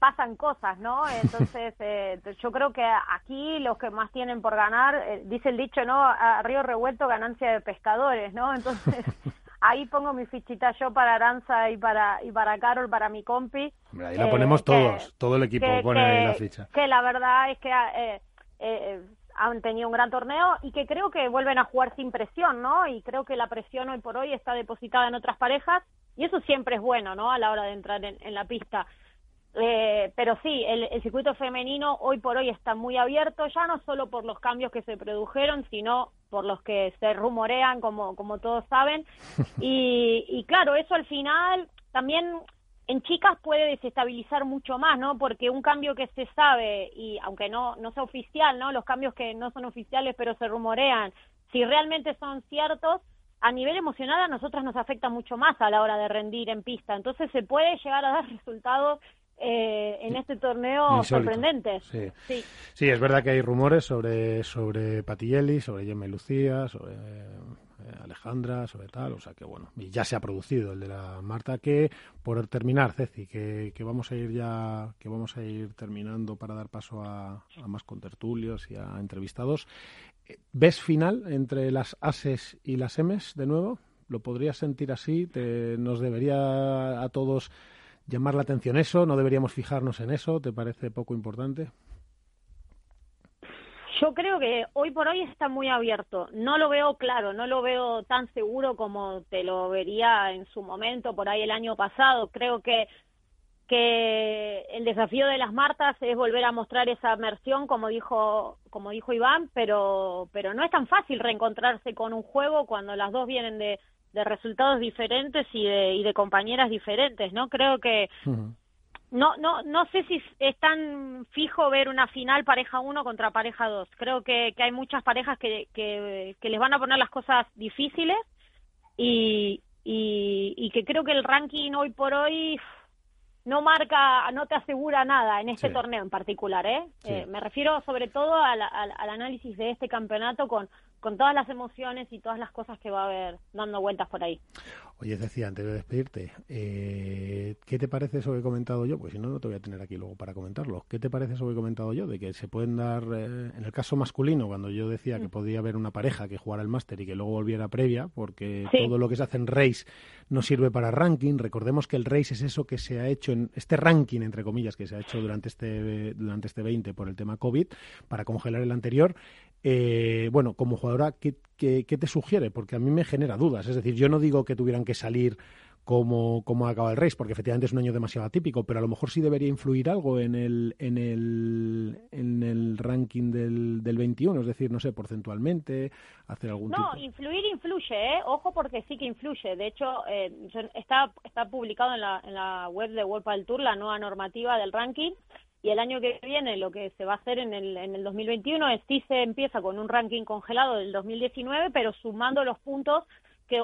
pasan cosas, ¿no? Entonces, eh, yo creo que aquí los que más tienen por ganar, eh, dice el dicho, ¿no? A río revuelto, ganancia de pescadores, ¿no? Entonces, ahí pongo mi fichita yo para Aranza y para y para Carol, para mi compi. ahí la ponemos todos, todo el equipo pone ahí la ficha. Que la verdad es que eh, han tenido un gran torneo y que creo que vuelven a jugar sin presión, ¿no? Y creo que la presión hoy por hoy está depositada en otras parejas y eso siempre es bueno, ¿no? A la hora de entrar en la pista. Eh, pero sí, el, circuito femenino hoy por hoy está muy abierto, ya no solo por los cambios que se produjeron, sino por los que se rumorean, como, como todos saben. Y, y claro, eso al final también en chicas puede desestabilizar mucho más, ¿no? Porque un cambio que se sabe, y aunque no, no sea oficial, ¿no? Los cambios que no son oficiales pero se rumorean, si realmente son ciertos, a nivel emocional a nosotras nos afecta mucho más a la hora de rendir en pista. Entonces se puede llegar a dar resultados eh, en este torneo sorprendente. Sí. sí. es verdad que hay rumores sobre, sobre Patilelli, sobre Gemma y Lucía, sobre eh, Alejandra, sobre tal, o sea que bueno, y ya se ha producido el de la Marta, que por terminar, Ceci, que, que vamos a ir ya, que vamos a ir terminando para dar paso a, a más contertulios y a entrevistados. Eh, ¿Ves final entre las Ases y las Emes de nuevo? ¿Lo podrías sentir así? ¿Te, ¿Nos debería a todos llamar la atención eso? ¿No deberíamos fijarnos en eso? ¿Te parece poco importante? Yo creo que hoy por hoy está muy abierto. No lo veo claro, no lo veo tan seguro como te lo vería en su momento, por ahí el año pasado. Creo que que el desafío de las Martas es volver a mostrar esa versión, como dijo como dijo Iván, pero pero no es tan fácil reencontrarse con un juego cuando las dos vienen de de resultados diferentes y de, y de compañeras diferentes, ¿no? Creo que no no no sé si es tan fijo ver una final pareja 1 contra pareja 2. Creo que, que hay muchas parejas que, que, que, les van a poner las cosas difíciles y, y, y que creo que el ranking hoy por hoy no marca, no te asegura nada en este torneo en particular, ¿eh? eh me refiero sobre todo al, al, análisis de este campeonato con, con todas las emociones y todas las cosas que va a haber dando vueltas por ahí. Oye, decía, antes de despedirte, eh, ¿qué te parece eso que he comentado yo? Pues si no, no te voy a tener aquí luego para comentarlo. ¿Qué te parece eso que he comentado yo? De que se pueden dar, eh, en el caso masculino, cuando yo decía que mm. podía haber una pareja que jugara el máster y que luego volviera previa, porque todo lo que se hace en race no sirve para ranking. Recordemos que el race es eso que se ha hecho en este ranking, entre comillas, que se ha hecho durante este, durante este 20 por el tema COVID, para congelar el anterior. Eh, bueno, como jugadora, ¿qué, ¿qué, qué, te sugiere? Porque a mí me genera dudas. Es decir, yo no digo que tuvieran que salir como, como acaba el race, porque efectivamente es un año demasiado atípico, pero a lo mejor sí debería influir algo en el, en el, en el ranking del, del 21, es decir, no sé, porcentualmente, hacer algún No, influir influye, ¿eh? Ojo porque sí que influye. De hecho, eh, está, está publicado en la, en la web de World del Tour la nueva normativa del ranking y el año que viene lo que se va a hacer en el, en el 2021 es sí se empieza con un ranking congelado del 2019, pero sumando los puntos que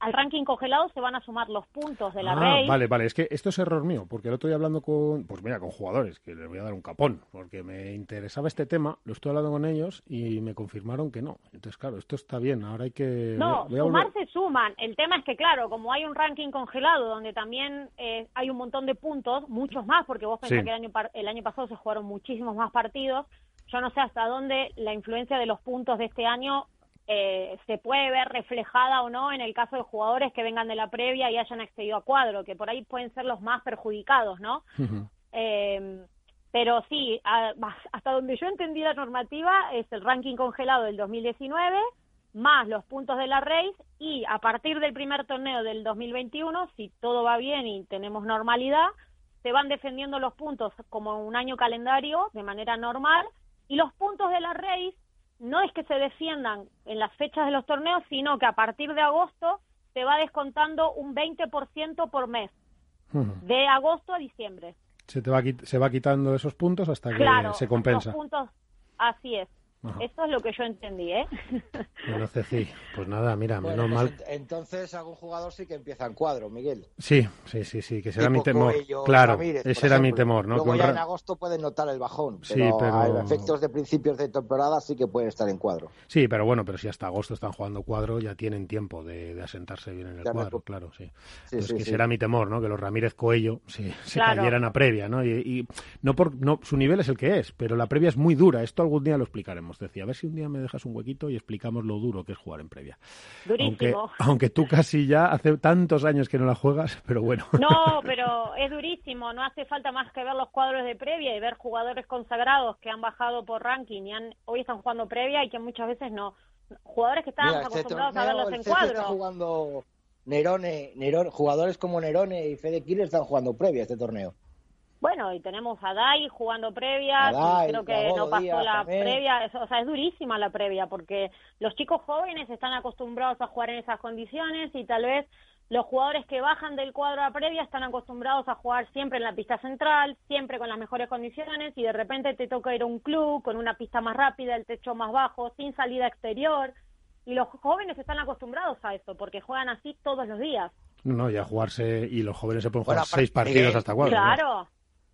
al ranking congelado se van a sumar los puntos de la ah, Vale, vale, es que esto es error mío, porque lo estoy hablando con, pues mira, con jugadores, que les voy a dar un capón, porque me interesaba este tema, lo estoy hablando con ellos y me confirmaron que no. Entonces, claro, esto está bien, ahora hay que... No, sumar se suman. El tema es que, claro, como hay un ranking congelado donde también eh, hay un montón de puntos, muchos más, porque vos pensás que el año, el año pasado se jugaron muchísimos más partidos, yo no sé hasta dónde la influencia de los puntos de este año eh, se puede ver reflejada o no en el caso de jugadores que vengan de la previa y hayan accedido a cuadro, que por ahí pueden ser los más perjudicados, ¿no? eh, pero sí, hasta donde yo entendí la normativa es el ranking congelado del 2019 más los puntos de la race y a partir del primer torneo del 2021, si todo va bien y tenemos normalidad, se van defendiendo los puntos como un año calendario de manera normal y los puntos de la race no es que se defiendan en las fechas de los torneos, sino que a partir de agosto se va descontando un 20% por mes, de agosto a diciembre. Se, te va, se va quitando esos puntos hasta que se compensa. Puntos, así es. Eso es lo que yo entendí, ¿eh? Bueno, Ceci, pues nada, mira, menos pues mal. Entonces algún jugador sí que empieza en cuadro, Miguel. Sí, sí, sí, sí, que será mi temor. claro, ese era mi temor, ¿no? Luego ya en agosto pueden notar el bajón, pero, sí, pero... a efectos de principios de temporada sí que pueden estar en cuadro. Sí, pero bueno, pero si hasta agosto están jugando cuadro ya tienen tiempo de, asentarse bien en el cuadro, claro, sí. sí Entonces, que será mi temor, ¿no? Que los Ramírez Coello se cayeran a previa, ¿no? Y, y, no por no su nivel es el que es, pero la previa es muy dura. Esto algún día lo explicaremos decía, a ver si un día me dejas un huequito y explicamos lo duro que es jugar en previa. Aunque, aunque tú casi ya hace tantos años que no la juegas, pero bueno. No, pero es durísimo, no hace falta más que ver los cuadros de previa y ver jugadores consagrados que han bajado por ranking y han, hoy están jugando previa y que muchas veces no. Jugadores que estaban este acostumbrados a verlos en cuadro. Está jugando Nerone, Nerone, jugadores como Nerone y Fede Killer están jugando previa este torneo. Bueno, y tenemos a Dai jugando previa, creo que no pasó la previa, o sea, es durísima la previa porque los chicos jóvenes están acostumbrados a jugar en esas condiciones y tal vez los jugadores que bajan del cuadro a previa están acostumbrados a jugar siempre en la pista central, siempre con las mejores condiciones y de repente te toca ir a un club con una pista más rápida, el techo más bajo, sin salida exterior y los jóvenes están acostumbrados a eso porque juegan así todos los días. No, y a jugarse y los jóvenes se pueden jugar seis partidos hasta cuatro. Claro.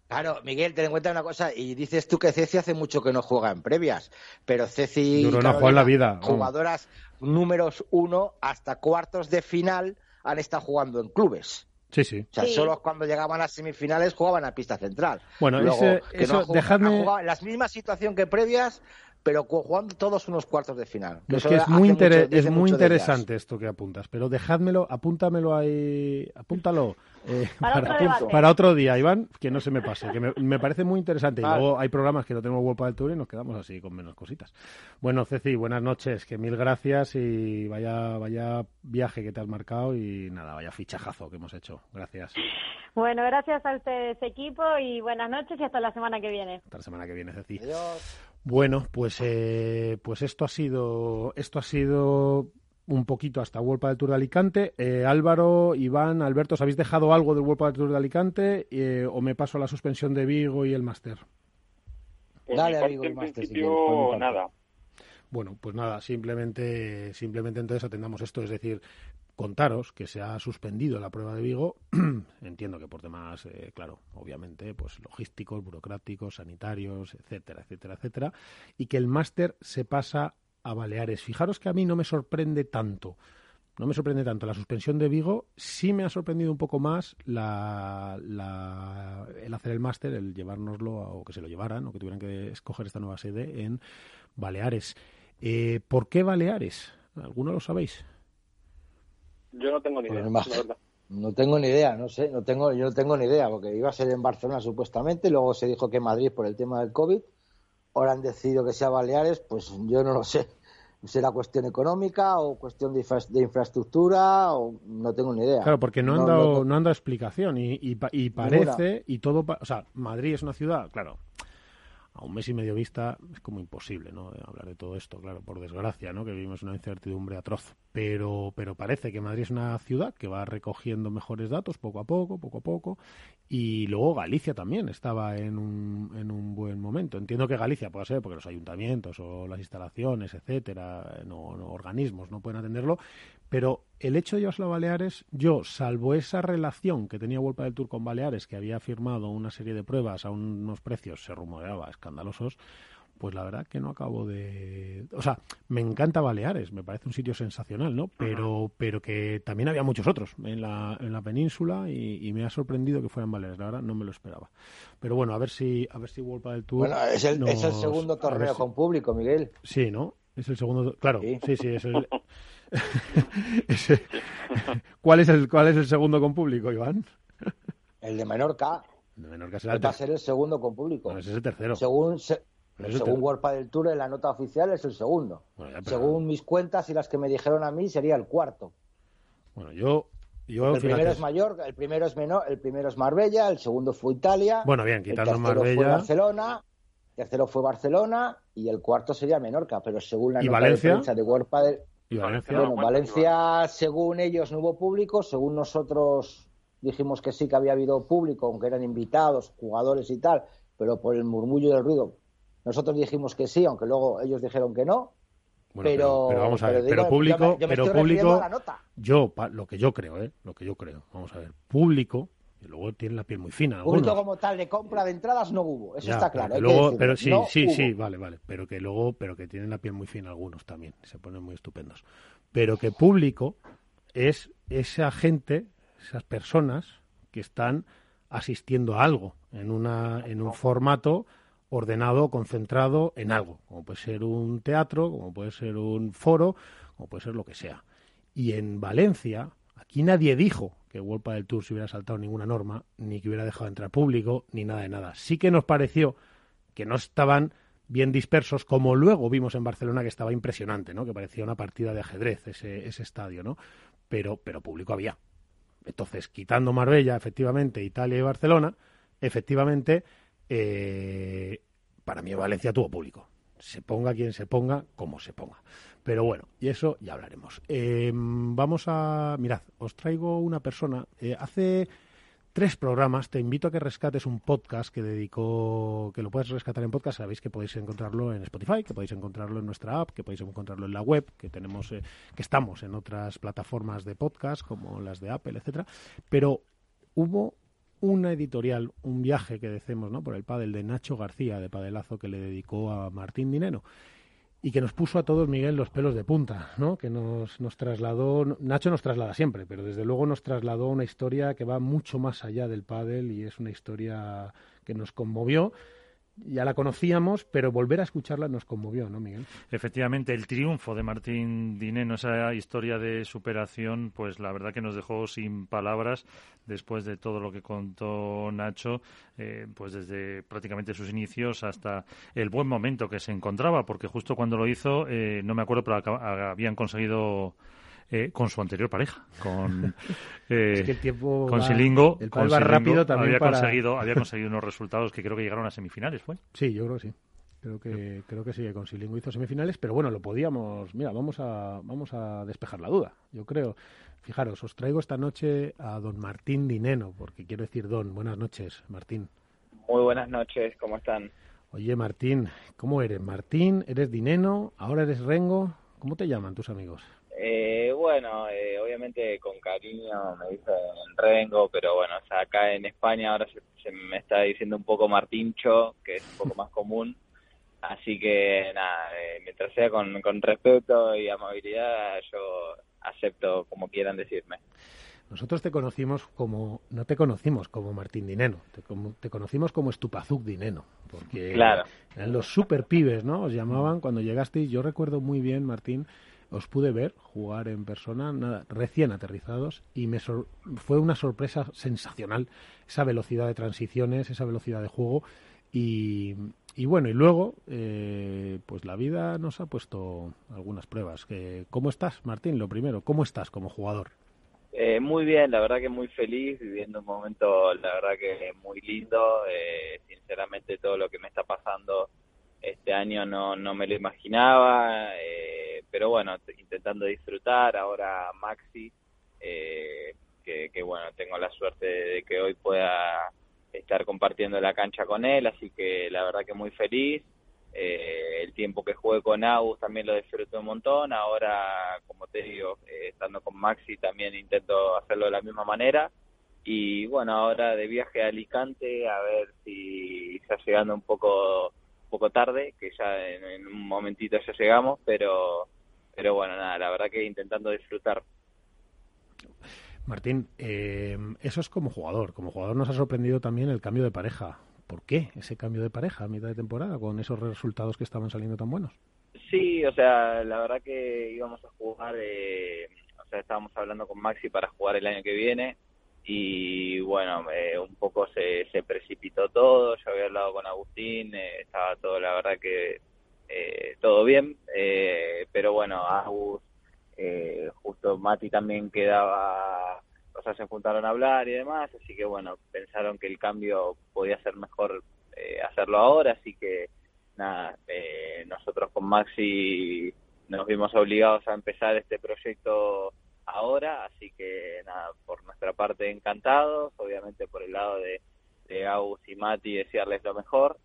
Claro, Miguel, ten en cuenta una cosa, y dices tú que Ceci hace mucho que no juega en previas, pero Ceci no juega en la vida. jugadoras números uno hasta cuartos de final han estado jugando en clubes. Sí, sí. O sea, solo cuando llegaban a las semifinales jugaban a pista central. Bueno, eso, dejadme... en la misma situación que previas, pero jugando todos unos cuartos de final. es que es muy, es muy interesante esto que apuntas, pero dejádmelo, apúntamelo ahí, apúntalo eh, para, otro día, Iván, que no se me pase, que me, parece muy interesante. Y luego hay programas que no tenemos World del Tour y nos quedamos así con menos cositas. Bueno, Ceci, buenas noches, que mil gracias y vaya, vaya viaje que te has marcado y nada, vaya fichajazo que hemos hecho. Gracias. Bueno, gracias a ustedes, equipo, y buenas noches y hasta la semana que viene. Hasta la semana que viene, Ceci. Bueno, pues, eh, pues esto ha sido, esto ha sido un poquito hasta World del Tour de Alicante. Eh, Álvaro, Iván, Alberto, ¿os habéis dejado algo del World del Tour de Alicante eh, o me paso a la suspensión de Vigo y el Máster? Dale a Vigo y el Máster. nada. Bueno, pues nada, simplemente, simplemente entonces atendamos esto, es decir, contaros que se ha suspendido la prueba de Vigo, entiendo que por temas, eh, claro, obviamente, pues logísticos, burocráticos, sanitarios, etcétera, etcétera, etcétera, y que el máster se pasa a Baleares. Fijaros que a mí no me sorprende tanto. No me sorprende tanto la suspensión de Vigo, sí me ha sorprendido un poco más la, la, el hacer el máster, el llevárnoslo, o que se lo llevaran, o que tuvieran que escoger esta nueva sede en Baleares. Eh, ¿Por qué Baleares? ¿Alguno lo sabéis? Yo no tengo ni Pues idea, más. la verdad. No tengo ni idea, no sé, no tengo, yo no tengo ni idea, porque iba a ser en Barcelona supuestamente, luego se dijo que en Madrid por el tema del COVID, ahora han decidido que sea Baleares, pues yo no lo sé. ¿Será cuestión económica o cuestión de, infra- de infraestructura? o No tengo ni idea. Claro, porque no han, No, dado, no- no han dado explicación y, y, pa- y parece, y todo, o sea, Madrid es una ciudad, claro, a un mes y medio vista es como imposible, ¿no? de hablar de todo esto, claro, por desgracia, ¿no? Que vivimos una incertidumbre atroz. Pero, pero parece que Madrid es una ciudad que va recogiendo mejores datos poco a poco, poco a poco. Y luego Galicia también estaba en un, en un buen momento. Entiendo que Galicia puede ser porque los ayuntamientos o las instalaciones, etcétera, no, no, organismos no pueden atenderlo. Pero el hecho de llevárselo a Baleares, yo, salvo esa relación que tenía Vuelta del Tour con Baleares, que había firmado una serie de pruebas a unos precios, se rumoreaba, escandalosos, pues la verdad que no acabo de... O sea, me encanta Baleares, me parece un sitio sensacional, ¿no? Pero, pero que también había muchos otros en la, en la península y, y me ha sorprendido que fueran Baleares, la verdad no me lo esperaba. Pero bueno, a ver si a ver si Vuelta del Tour... Bueno, es el, es el nos- segundo torneo si- con público, Miguel. Sí, ¿no? Es el segundo... Claro, Sí. sí, sí, es el... Ese- ¿Cuál, es el, ¿Cuál es el segundo con público, Iván? El de Menorca El de Menorca será el va a ser el segundo con público. No, ese es el tercero. Según, se- Pero según World Tour, en la nota oficial es el segundo. Bueno, ya, pero- Según mis cuentas y las que me dijeron a mí, sería el cuarto. Bueno, yo... yo el primero es Mallorca, el primero es menor, el primero es Marbella, el segundo fue Italia. Bueno, bien, el quitando fue Marbella... Barcelona, el tercero fue Barcelona y el cuarto sería Menorca, pero según la ¿Y nota Valencia? de prensa de World Padel- ¿Y Valencia? bueno, Valencia, según ellos, no hubo público. Según nosotros dijimos que sí que había habido público, aunque eran invitados, jugadores y tal, pero por el murmullo del ruido. Nosotros dijimos que sí, aunque luego ellos dijeron que no. Bueno, pero, pero vamos a ver, digo, pero yo público, me- yo me pero público, yo, pa- lo que yo creo, ¿eh? Lo que yo creo, vamos a ver, público, y luego tiene la piel muy fina, algunos. como tal de compra de entradas no hubo, eso Ya, está claro. luego, pero sí, No sí, hubo. sí, vale, vale, pero que luego, pero que tienen la piel muy fina algunos también, se ponen muy estupendos. Pero que público es esa gente, esas personas que están asistiendo a algo en una, en un formato ordenado, concentrado en algo, como puede ser un teatro, como puede ser un foro, como puede ser lo que sea. Y en Valencia, aquí nadie dijo que World del Tour se hubiera saltado ninguna norma, ni que hubiera dejado entrar público, ni nada de nada. Sí que nos pareció que no estaban bien dispersos, como luego vimos en Barcelona que estaba impresionante, ¿no? Que parecía una partida de ajedrez ese, ese estadio, ¿no? Pero, pero público había. Entonces, quitando Marbella, efectivamente, Italia y Barcelona, efectivamente, eh, para mí Valencia tuvo público. Se ponga quien se ponga, como se ponga. Pero bueno, y eso ya hablaremos. Eh, vamos a. Mirad, os traigo una persona. eh, hace tres programas te invito a que rescates un podcast que dedicó. que lo puedes rescatar en podcast. Sabéis que podéis encontrarlo en Spotify, que podéis encontrarlo en nuestra app, que podéis encontrarlo en la web, que tenemos. eh, que estamos en otras plataformas de podcast, como las de Apple, etcétera. Pero hubo una editorial, un viaje que decimos, ¿no? Por el pádel de Nacho García, de Padelazo, que le dedicó a Martín Dineno y que nos puso a todos, Miguel, los pelos de punta, ¿no? Que nos, nos trasladó, Nacho nos traslada siempre, pero desde luego nos trasladó una historia que va mucho más allá del pádel y es una historia que nos conmovió. Ya la conocíamos, pero volver a escucharla nos conmovió, ¿no, Miguel? Efectivamente, el triunfo de Martín Dineno, esa historia de superación, pues la verdad que nos dejó sin palabras después de todo lo que contó Nacho, eh, pues desde prácticamente sus inicios hasta el buen momento que se encontraba, porque justo cuando lo hizo, eh, no me acuerdo, pero habían conseguido eh, con su anterior pareja, con eh, Es que el tiempo con va- Silingo, el con va Silingo rápido también había para- conseguido había conseguido unos resultados que creo que llegaron a semifinales, fue. Sí, yo creo que sí. Creo que, creo que sí, que con Silingo hizo semifinales, pero bueno, lo podíamos. Mira, vamos a, vamos a despejar la duda, yo creo. Fijaros, os traigo esta noche a don Martín Dineno, porque quiero decir don. Buenas noches, Martín. Muy buenas noches, ¿cómo están? Oye, Martín, ¿cómo eres? Martín, ¿eres Dineno? ¿Ahora eres Rengo? ¿Cómo te llaman tus amigos? Eh, bueno, eh, obviamente con cariño me dicen Rengo, pero bueno, o sea, acá en España ahora se, se me está diciendo un poco Martincho, que es un poco más común. Así que nada, eh, mientras sea con, con respeto y amabilidad, yo acepto como quieran decirme. Nosotros te conocimos como, no te conocimos como Martín Dineno, te, te conocimos como Estupazuk Dineno, porque claro. eran los super pibes, ¿no? Os llamaban cuando llegasteis, yo recuerdo muy bien, Martín, os pude ver jugar en persona, nada, recién aterrizados, y me fue una sorpresa sensacional esa velocidad de transiciones, esa velocidad de juego, y, y bueno, y luego, eh, pues la vida nos ha puesto algunas pruebas. ¿Cómo estás, Martín? Lo primero, ¿cómo estás como jugador? Eh, muy bien, la verdad que muy feliz, viviendo un momento, la verdad que muy lindo. Eh, sinceramente, todo lo que me está pasando este año no, no me lo imaginaba, eh, pero bueno, intentando disfrutar. Ahora Maxi, eh, que, que bueno, tengo la suerte de que hoy pueda estar compartiendo la cancha con él, así que la verdad que muy feliz. Eh, el tiempo que jugué con Agus también lo disfruto un montón. Ahora, como te digo, eh, estando con Maxi también intento hacerlo de la misma manera. Y bueno, ahora de viaje a Alicante, a ver si está llegando un poco, poco tarde, que ya en, un momentito ya llegamos, pero, pero bueno, nada, la verdad que intentando disfrutar. Martín, eh, eso es como jugador. Como jugador nos ha sorprendido también el cambio de pareja. ¿Por qué ese cambio de pareja a mitad de temporada con esos resultados que estaban saliendo tan buenos? Sí, o sea, la verdad que íbamos a jugar, eh, o sea, estábamos hablando con Maxi para jugar el año que viene y bueno, eh, un poco se, se precipitó todo, yo había hablado con Agustín, eh, estaba todo, la verdad que eh, todo bien, eh, pero bueno, Agus, eh, justo Mati también quedaba o sea, se juntaron a hablar y demás, así que bueno, pensaron que el cambio podía ser mejor eh, hacerlo ahora, así que nada, nosotros con Maxi nos vimos obligados a empezar este proyecto ahora, así que nada, por nuestra parte encantados, obviamente por el lado de, de Agus y Mati desearles lo mejor,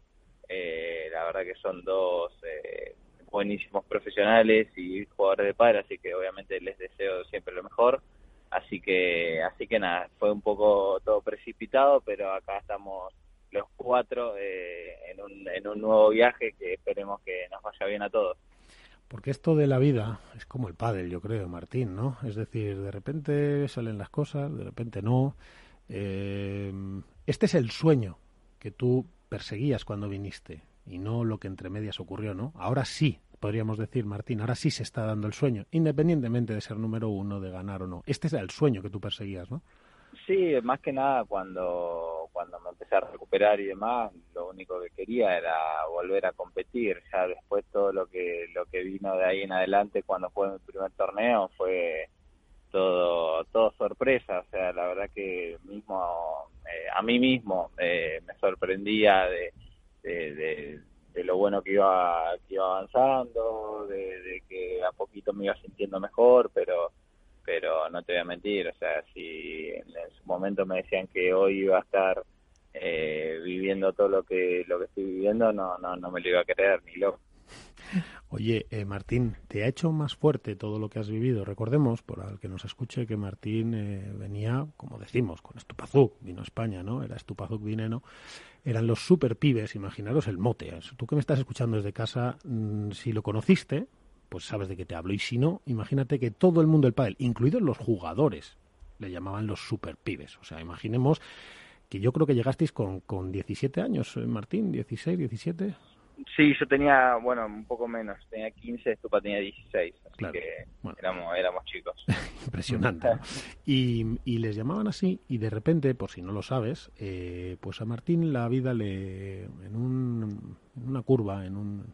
eh, la verdad que son dos eh, buenísimos profesionales y jugadores de padre, así que obviamente les deseo siempre lo mejor. Así que así que nada fue un poco todo precipitado pero acá estamos los cuatro eh, en, un, en un nuevo viaje que esperemos que nos vaya bien a todos porque esto de la vida es como el pádel yo creo Martín no es decir de repente salen las cosas de repente no eh, este es el sueño que tú perseguías cuando viniste y no lo que entre medias ocurrió no ahora sí podríamos decir, Martín, ahora sí se está dando el sueño, independientemente de ser número uno, de ganar o no. Este es el sueño que tú perseguías, ¿no? Sí, más que nada cuando, cuando me empecé a recuperar y demás, lo único que quería era volver a competir. Ya después todo lo que, lo que vino de ahí en adelante cuando fue mi primer torneo fue todo, todo sorpresa. O sea, la verdad que mismo, eh, a mí mismo eh, me sorprendía de, de de lo bueno que iba, que iba avanzando, de, que a poquito me iba sintiendo mejor, pero pero no te voy a mentir, o sea, si en, su momento me decían que hoy iba a estar eh, viviendo todo lo que lo que estoy viviendo, no no no me lo iba a creer ni loco. Oye, eh, Martín, ¿te ha hecho más fuerte todo lo que has vivido? Recordemos, por al que nos escuche, que Martín eh, venía, como decimos, con Estupazuk, vino a España, ¿no? Era Estupazuk Vineno. Eran los super pibes, imaginaros el mote. Tú que me estás escuchando desde casa, mm, si lo conociste, pues sabes de qué te hablo. Y si no, imagínate que todo el mundo del pádel, incluidos los jugadores, le llamaban los super pibes. O sea, imaginemos que yo creo que llegasteis con, con 17 años, eh, Martín, 16, 17. Sí, yo tenía, bueno, un poco menos, tenía 15, Estupa tenía 16, así que éramos, éramos chicos. Impresionante. y, y, les llamaban así y de repente, por si no lo sabes, eh, pues a Martín la vida le, en, un, en una curva, en, un,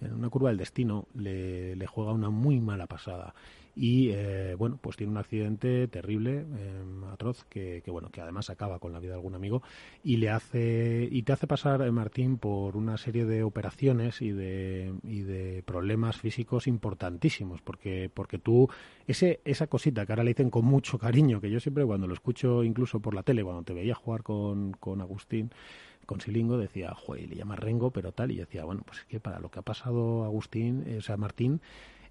en una curva del destino, le, le juega una muy mala pasada. Y eh, bueno pues tiene un accidente terrible eh, atroz que, que, bueno que además acaba con la vida de algún amigo y le hace y te hace pasar eh, Martín por una serie de operaciones y de y de problemas físicos importantísimos porque porque tú ese esa cosita que ahora le dicen con mucho cariño que yo siempre cuando lo escucho incluso por la tele cuando te veía jugar con, con Agustín con Silingo decía, joder, le llama Rengo, pero tal, y decía, bueno, pues es que para lo que ha pasado Agustín, o sea, Martín,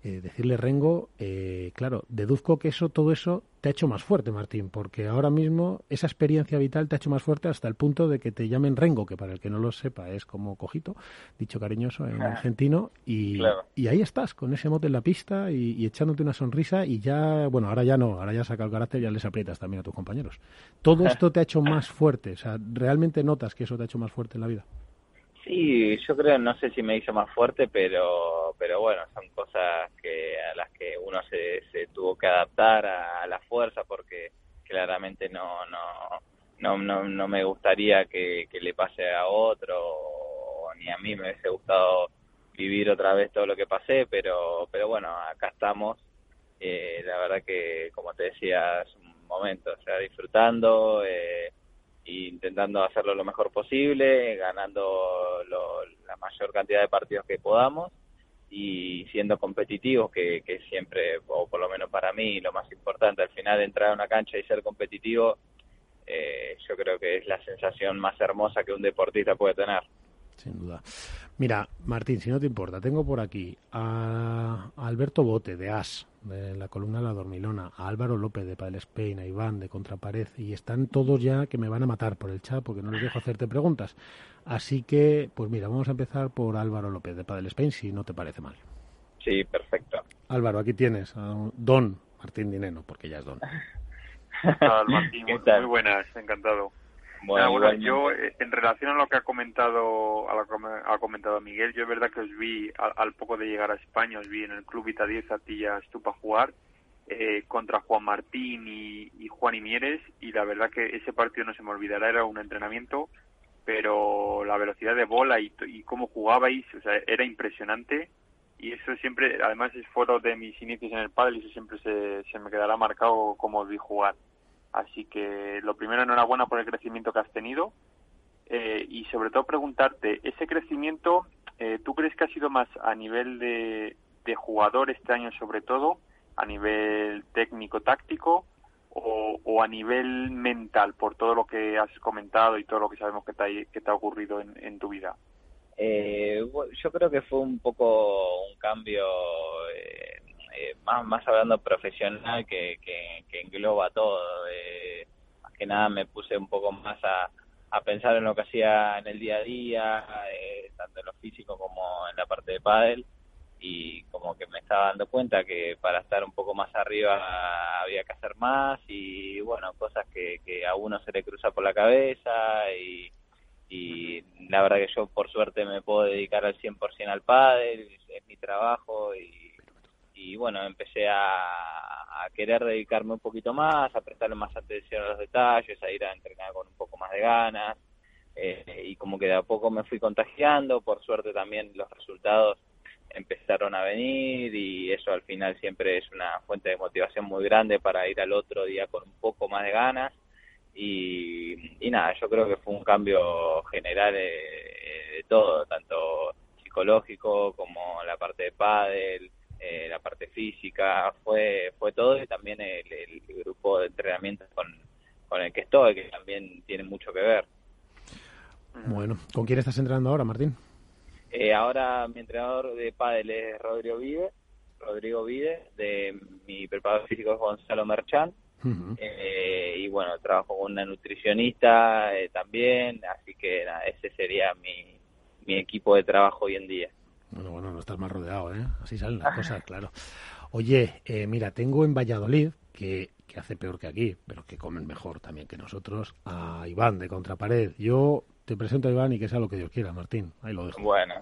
eh, decirle Rengo, eh, claro, deduzco que eso, todo eso te ha hecho más fuerte, Martín, porque ahora mismo esa experiencia vital te ha hecho más fuerte hasta el punto de que te llamen Rengo, que para el que no lo sepa es como cojito, dicho cariñoso en argentino, y, y ahí estás, con ese mote en la pista y, echándote una sonrisa y ya, bueno, ahora ya no, ahora ya saca el carácter y ya les aprietas también a tus compañeros. Todo esto te ha hecho más fuerte, o sea, ¿realmente notas que eso te ha hecho más fuerte en la vida? Sí, yo creo, no sé si me hizo más fuerte, pero, pero bueno, son cosas que a las que uno se, se tuvo que adaptar a, la fuerza, porque claramente no, no, no, no, no me gustaría que, le pase a otro, ni a mí me hubiese gustado vivir otra vez todo lo que pasé, pero, pero bueno, acá estamos. Eh, la verdad que, como te decía, es un momento, o sea, disfrutando. Eh, intentando hacerlo lo mejor posible, ganando la mayor cantidad de partidos que podamos y siendo competitivos, que, que siempre, o por lo menos para mí, lo más importante, al final entrar a una cancha y ser competitivo, eh, yo creo que es la sensación más hermosa que un deportista puede tener. Sin duda. Mira, Martín, si no te importa, tengo por aquí a Alberto Bote, de AS, de la columna La Dormilona, a Álvaro López, de Padel Spain, a Iván, de Contrapared, y están todos ya que me van a matar por el chat porque no les dejo hacerte preguntas. Así que, pues mira, vamos a empezar por Álvaro López, de Padel Spain, si no te parece mal. Sí, perfecto. Álvaro, aquí tienes a Don Martín Dineno, porque ya es Don. Martín? Muy buenas, encantado. Bueno, yo eh, en relación a lo que ha comentado a lo que ha comentado Miguel, yo es verdad que os vi al, poco de llegar a España, os vi en el Club Vita 10 a ti ya a jugar eh, contra Juan Martín y, Juan Imieres y la verdad que ese partido no se me olvidará, era un entrenamiento, pero la velocidad de bola y, y cómo jugabais, o sea, era impresionante y eso siempre, además es foto de mis inicios en el pádel y eso siempre se, se me quedará marcado como os vi jugar. Así que lo primero, enhorabuena por el crecimiento que has tenido eh, y sobre todo preguntarte, ese crecimiento, eh, ¿tú crees que ha sido más a nivel de, jugador este año sobre todo, a nivel técnico-táctico o, a nivel mental por todo lo que has comentado y todo lo que sabemos que te ha, que te ha ocurrido en, tu vida? Eh, yo creo que fue un poco un cambio eh, más, más hablando profesional que, que, engloba todo. Eh, más que nada me puse un poco más a, a pensar en lo que hacía en el día a día, eh, tanto en lo físico como en la parte de pádel y como que me estaba dando cuenta que para estar un poco más arriba había que hacer más y bueno, cosas que, que a uno se le cruza por la cabeza y, y la verdad que yo por suerte me puedo dedicar al 100% al pádel, es mi trabajo y y bueno, empecé a, querer dedicarme un poquito más, a prestarle más atención a los detalles, a ir a entrenar con un poco más de ganas, eh, y como que de a poco me fui contagiando, por suerte también los resultados empezaron a venir y eso al final siempre es una fuente de motivación muy grande para ir al otro día con un poco más de ganas. Y, y nada, yo creo que fue un cambio general de, de todo, tanto psicológico como la parte de pádel, eh, la parte física, fue fue todo y también el, grupo de entrenamiento con, con el que estoy, que también tiene mucho que ver. Bueno, ¿con quién estás entrenando ahora, Martín? Eh, ahora mi entrenador de pádel es Rodrigo Vide, Rodrigo Vide, de mi preparador físico es Gonzalo Merchán, eh, y bueno, trabajo con una nutricionista también, así que ese sería mi, mi equipo de trabajo hoy en día. Bueno, bueno, no estás más rodeado, ¿eh? Así salen las cosas, claro. Oye, eh, mira, tengo en Valladolid, que, que hace peor que aquí, pero que comen mejor también que nosotros, a Iván de Contrapared. Yo te presento a Iván y que sea lo que Dios quiera, Martín. Ahí lo dejo. Bueno.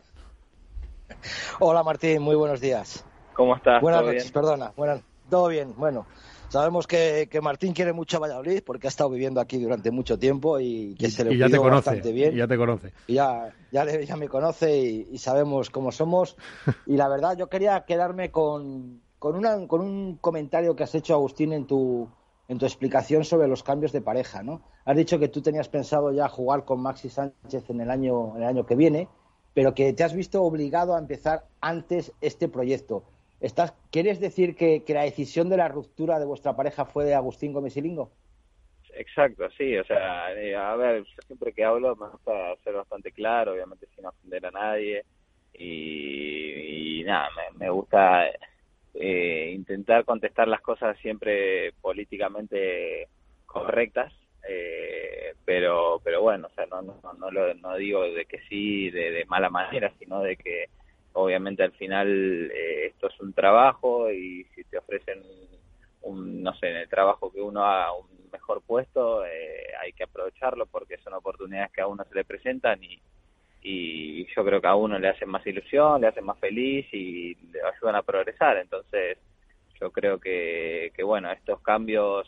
Hola, Martín, muy buenos días. ¿Cómo estás? Buenas noches, perdona. Buenas, todo bien, bueno. Sabemos que, que, Martín quiere mucho a Valladolid porque ha estado viviendo aquí durante mucho tiempo y que se le ya te conoce, bastante bien. Y ya te conoce. Y ya, ya, ya me conoce y, sabemos cómo somos. y la verdad, yo quería quedarme con, con, una, con un comentario que has hecho, Agustín, en tu, en tu explicación sobre los cambios de pareja. ¿no? Has dicho que tú tenías pensado ya jugar con Maxi Sánchez en el año, en el año que viene, pero que te has visto obligado a empezar antes este proyecto. ¿Estás, ¿Quieres decir que, la decisión de la ruptura de vuestra pareja fue de Agustín Gómez y? Exacto, sí, o sea, eh, a ver, siempre que hablo me gusta ser bastante claro, obviamente sin ofender a nadie, y, nada, me, gusta eh, intentar contestar las cosas siempre políticamente correctas, eh, pero pero bueno, o sea, no, no, no, lo, no digo de que sí de mala manera, sino de que obviamente al final eh, esto es un trabajo y si te ofrecen un, no sé, en el trabajo que uno haga un mejor puesto, eh, hay que aprovecharlo porque son oportunidades que a uno se le presentan y, y yo creo que a uno le hacen más ilusión, le hacen más feliz y le ayudan a progresar. Entonces, yo creo que, que bueno, estos cambios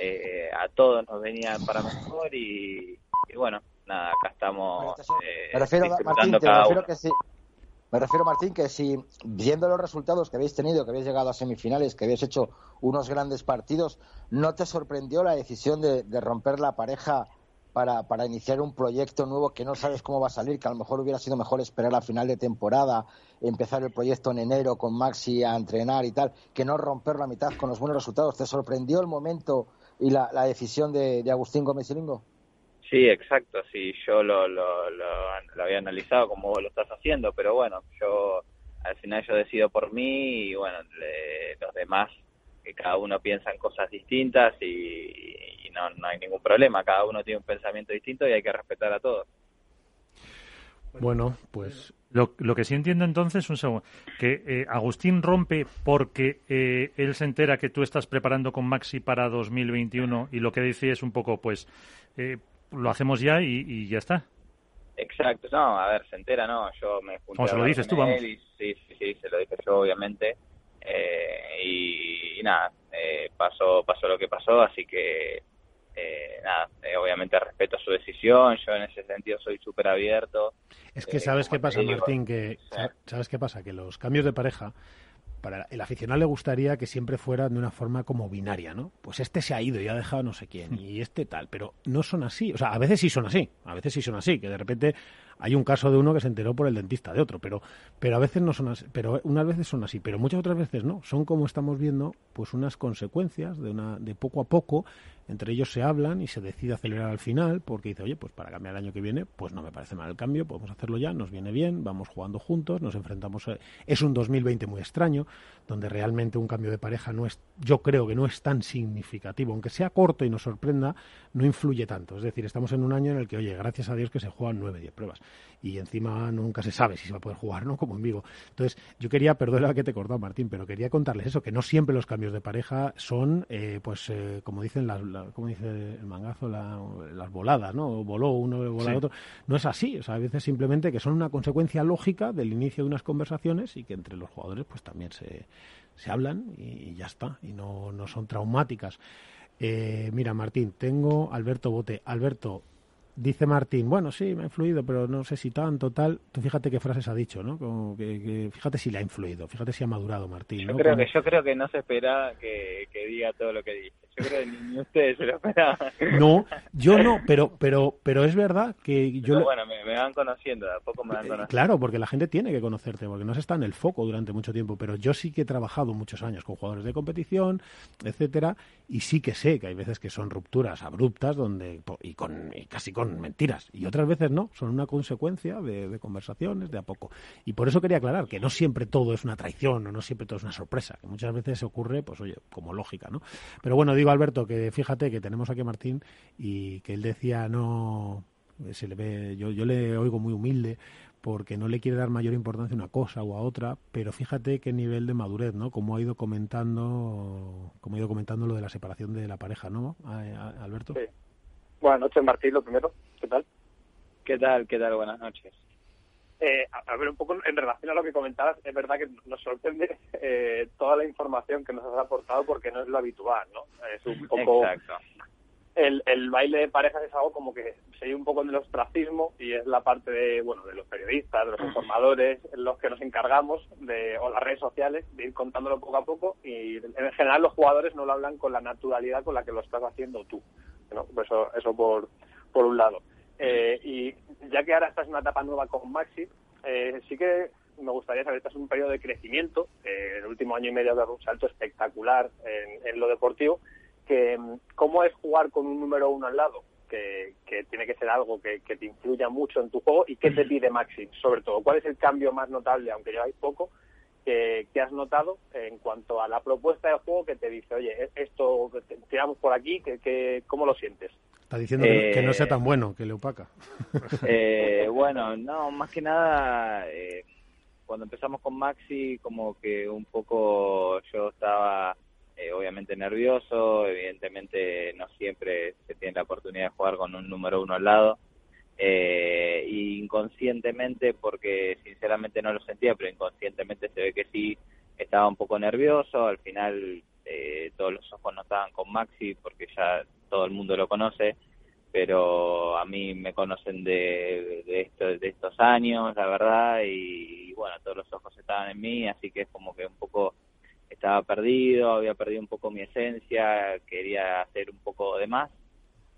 eh, a todos nos venían para mejor y, y bueno, nada, acá estamos eh, Me refiero, Martín, disfrutando te cada refiero uno. que. Me refiero, Martín, que si viendo los resultados que habéis tenido, que habéis llegado a semifinales, que habéis hecho unos grandes partidos, ¿no te sorprendió la decisión de, romper la pareja para, iniciar un proyecto nuevo que no sabes cómo va a salir, que a lo mejor hubiera sido mejor esperar a final de temporada, empezar el proyecto en enero con Maxi a entrenar y tal, que no romper la mitad con los buenos resultados? ¿Te sorprendió el momento y la, la decisión de, de Agustín Gómez y Lingo? Sí, exacto, sí, yo lo, lo, lo, lo había analizado como lo estás haciendo, pero bueno, yo al final yo decido por mí y bueno, le- los demás, que cada uno piensa en cosas distintas y, y no, no hay ningún problema, cada uno tiene un pensamiento distinto y hay que respetar a todos. Bueno, pues Lo, lo que sí entiendo entonces, un segundo, que eh, Agustín rompe porque eh, él se entera que tú estás preparando con Maxi para 2021 y lo que dice es un poco, pues, eh, lo hacemos ya y, y ya está. Exacto, no, a ver, se entera, no, yo me junté se lo dices tú, vamos. y sí, sí, sí, se lo dije yo, obviamente, eh, y, y nada, eh, pasó, pasó lo que pasó, así que, eh, nada, eh, obviamente respeto su decisión, yo en ese sentido soy súper abierto. Es que Eh, sabes qué pasa, digo, Martín, que sa- sabes qué pasa, que los cambios de pareja para el aficionado le gustaría que siempre fueran de una forma como binaria, ¿no? Pues este se ha ido y ha dejado no sé quién y este tal, pero no son así, o sea, a veces sí son así, a veces sí son así, que de repente hay un caso de uno que se enteró por el dentista de otro, pero pero a veces no son así, pero unas veces son así, pero muchas otras veces no, son como estamos viendo, pues unas consecuencias de una de poco a poco entre ellos se hablan y se decide acelerar al final porque dice, oye, pues para cambiar el año que viene, pues no me parece mal el cambio, podemos hacerlo ya, nos viene bien, vamos jugando juntos, nos enfrentamos. Es un 2020 muy extraño, donde realmente un cambio de pareja no es, yo creo que no es tan significativo, aunque sea corto y nos sorprenda, no influye tanto. Es decir, estamos en un año en el que, oye, gracias a Dios que se juegan 9, 10 pruebas y encima nunca se sabe si se va a poder jugar, ¿no? Como en Vigo. Entonces, yo quería, perdona que te he cortado, Martín, pero quería contarles eso, que no siempre los cambios de pareja son, eh, pues, eh, como dicen las, la- como dice el mangazo, la- las voladas, ¿no? Voló uno, voló Sí. otro. No es así, o sea, a veces simplemente que son una consecuencia lógica del inicio de unas conversaciones y que entre los jugadores, pues, también se, se hablan y, y ya está, y no, no son traumáticas. Eh, mira, Martín, tengo Alberto Bote. Alberto, dice Martín, bueno, sí, me ha influido, pero no sé si tanto, tal. Tú fíjate qué frases ha dicho, ¿no? Como que, que- fíjate si le ha influido, fíjate si ha madurado Martín. Yo ¿no? creo Como- que yo creo que no se esperaba que, que diga todo lo que dice. Yo creo que ni, ustedes se lo esperaban. No, yo no, pero, pero, pero es verdad que yo... Pero bueno, me, me van conociendo, de a poco me van conociendo. Claro, porque la gente tiene que conocerte, porque no se está en el foco durante mucho tiempo, pero yo sí que he trabajado muchos años con jugadores de competición, etcétera, y sí que sé que hay veces que son rupturas abruptas donde y con y casi con mentiras, y otras veces no, son una consecuencia de, de conversaciones de a poco. Y por eso quería aclarar que no siempre todo es una traición o no siempre todo es una sorpresa, que muchas veces ocurre, pues oye, como lógica, ¿no? Pero bueno, digo Alberto que fíjate que tenemos aquí a Martín y que él decía no se le ve yo yo le oigo muy humilde porque no le quiere dar mayor importancia a una cosa o a otra, pero fíjate qué nivel de madurez, ¿no? Como ha ido comentando, como ha ido comentando lo de la separación de la pareja, ¿no? A- a- Alberto. Sí. Buenas noches, Martín, lo primero. ¿Qué tal? ¿Qué tal? ¿Qué tal? Buenas noches. Eh, a, a ver, un poco en relación a lo que comentabas, es verdad que nos sorprende eh, toda la información que nos has aportado porque no es lo habitual, ¿no? Es un poco... Exacto. El, el baile de parejas es algo como que se un poco en el ostracismo y es la parte de, bueno, de los periodistas, de los informadores, los que nos encargamos de, o las redes sociales, de ir contándolo poco a poco y en general los jugadores no lo hablan con la naturalidad con la que lo estás haciendo tú, ¿no? Pues eso, eso por, por un lado. Eh, y ya que ahora estás en una etapa nueva con Maxi, eh, sí que me gustaría saber, estás en un periodo de crecimiento, eh, el último año y medio dado un salto espectacular en, en lo deportivo, que mm, cómo es jugar con un número uno al lado, que, que tiene que ser algo que, que te influya mucho en tu juego y qué te pide Maxi, sobre todo, cuál es el cambio más notable, aunque lleváis poco, que, has notado en cuanto a la propuesta de juego que te dice, oye, e-, esto tiramos por aquí, que, que, ¿cómo lo sientes? Está diciendo que, no sea tan bueno, que le opaca. Eh, bueno, no, más que nada, eh, cuando empezamos con Maxi, como que un poco yo estaba eh, obviamente nervioso, evidentemente no siempre se tiene la oportunidad de jugar con un número uno al lado. Eh, inconscientemente, porque sinceramente no lo sentía, pero inconscientemente se ve que sí estaba un poco nervioso. Al final, eh, todos los ojos no estaban con Maxi porque ya todo el mundo lo conoce, pero a mí me conocen de, de, de estos años, la verdad, y, y, bueno, todos los ojos estaban en mí, así que es como que un poco estaba perdido, había perdido un poco mi esencia, quería hacer un poco de más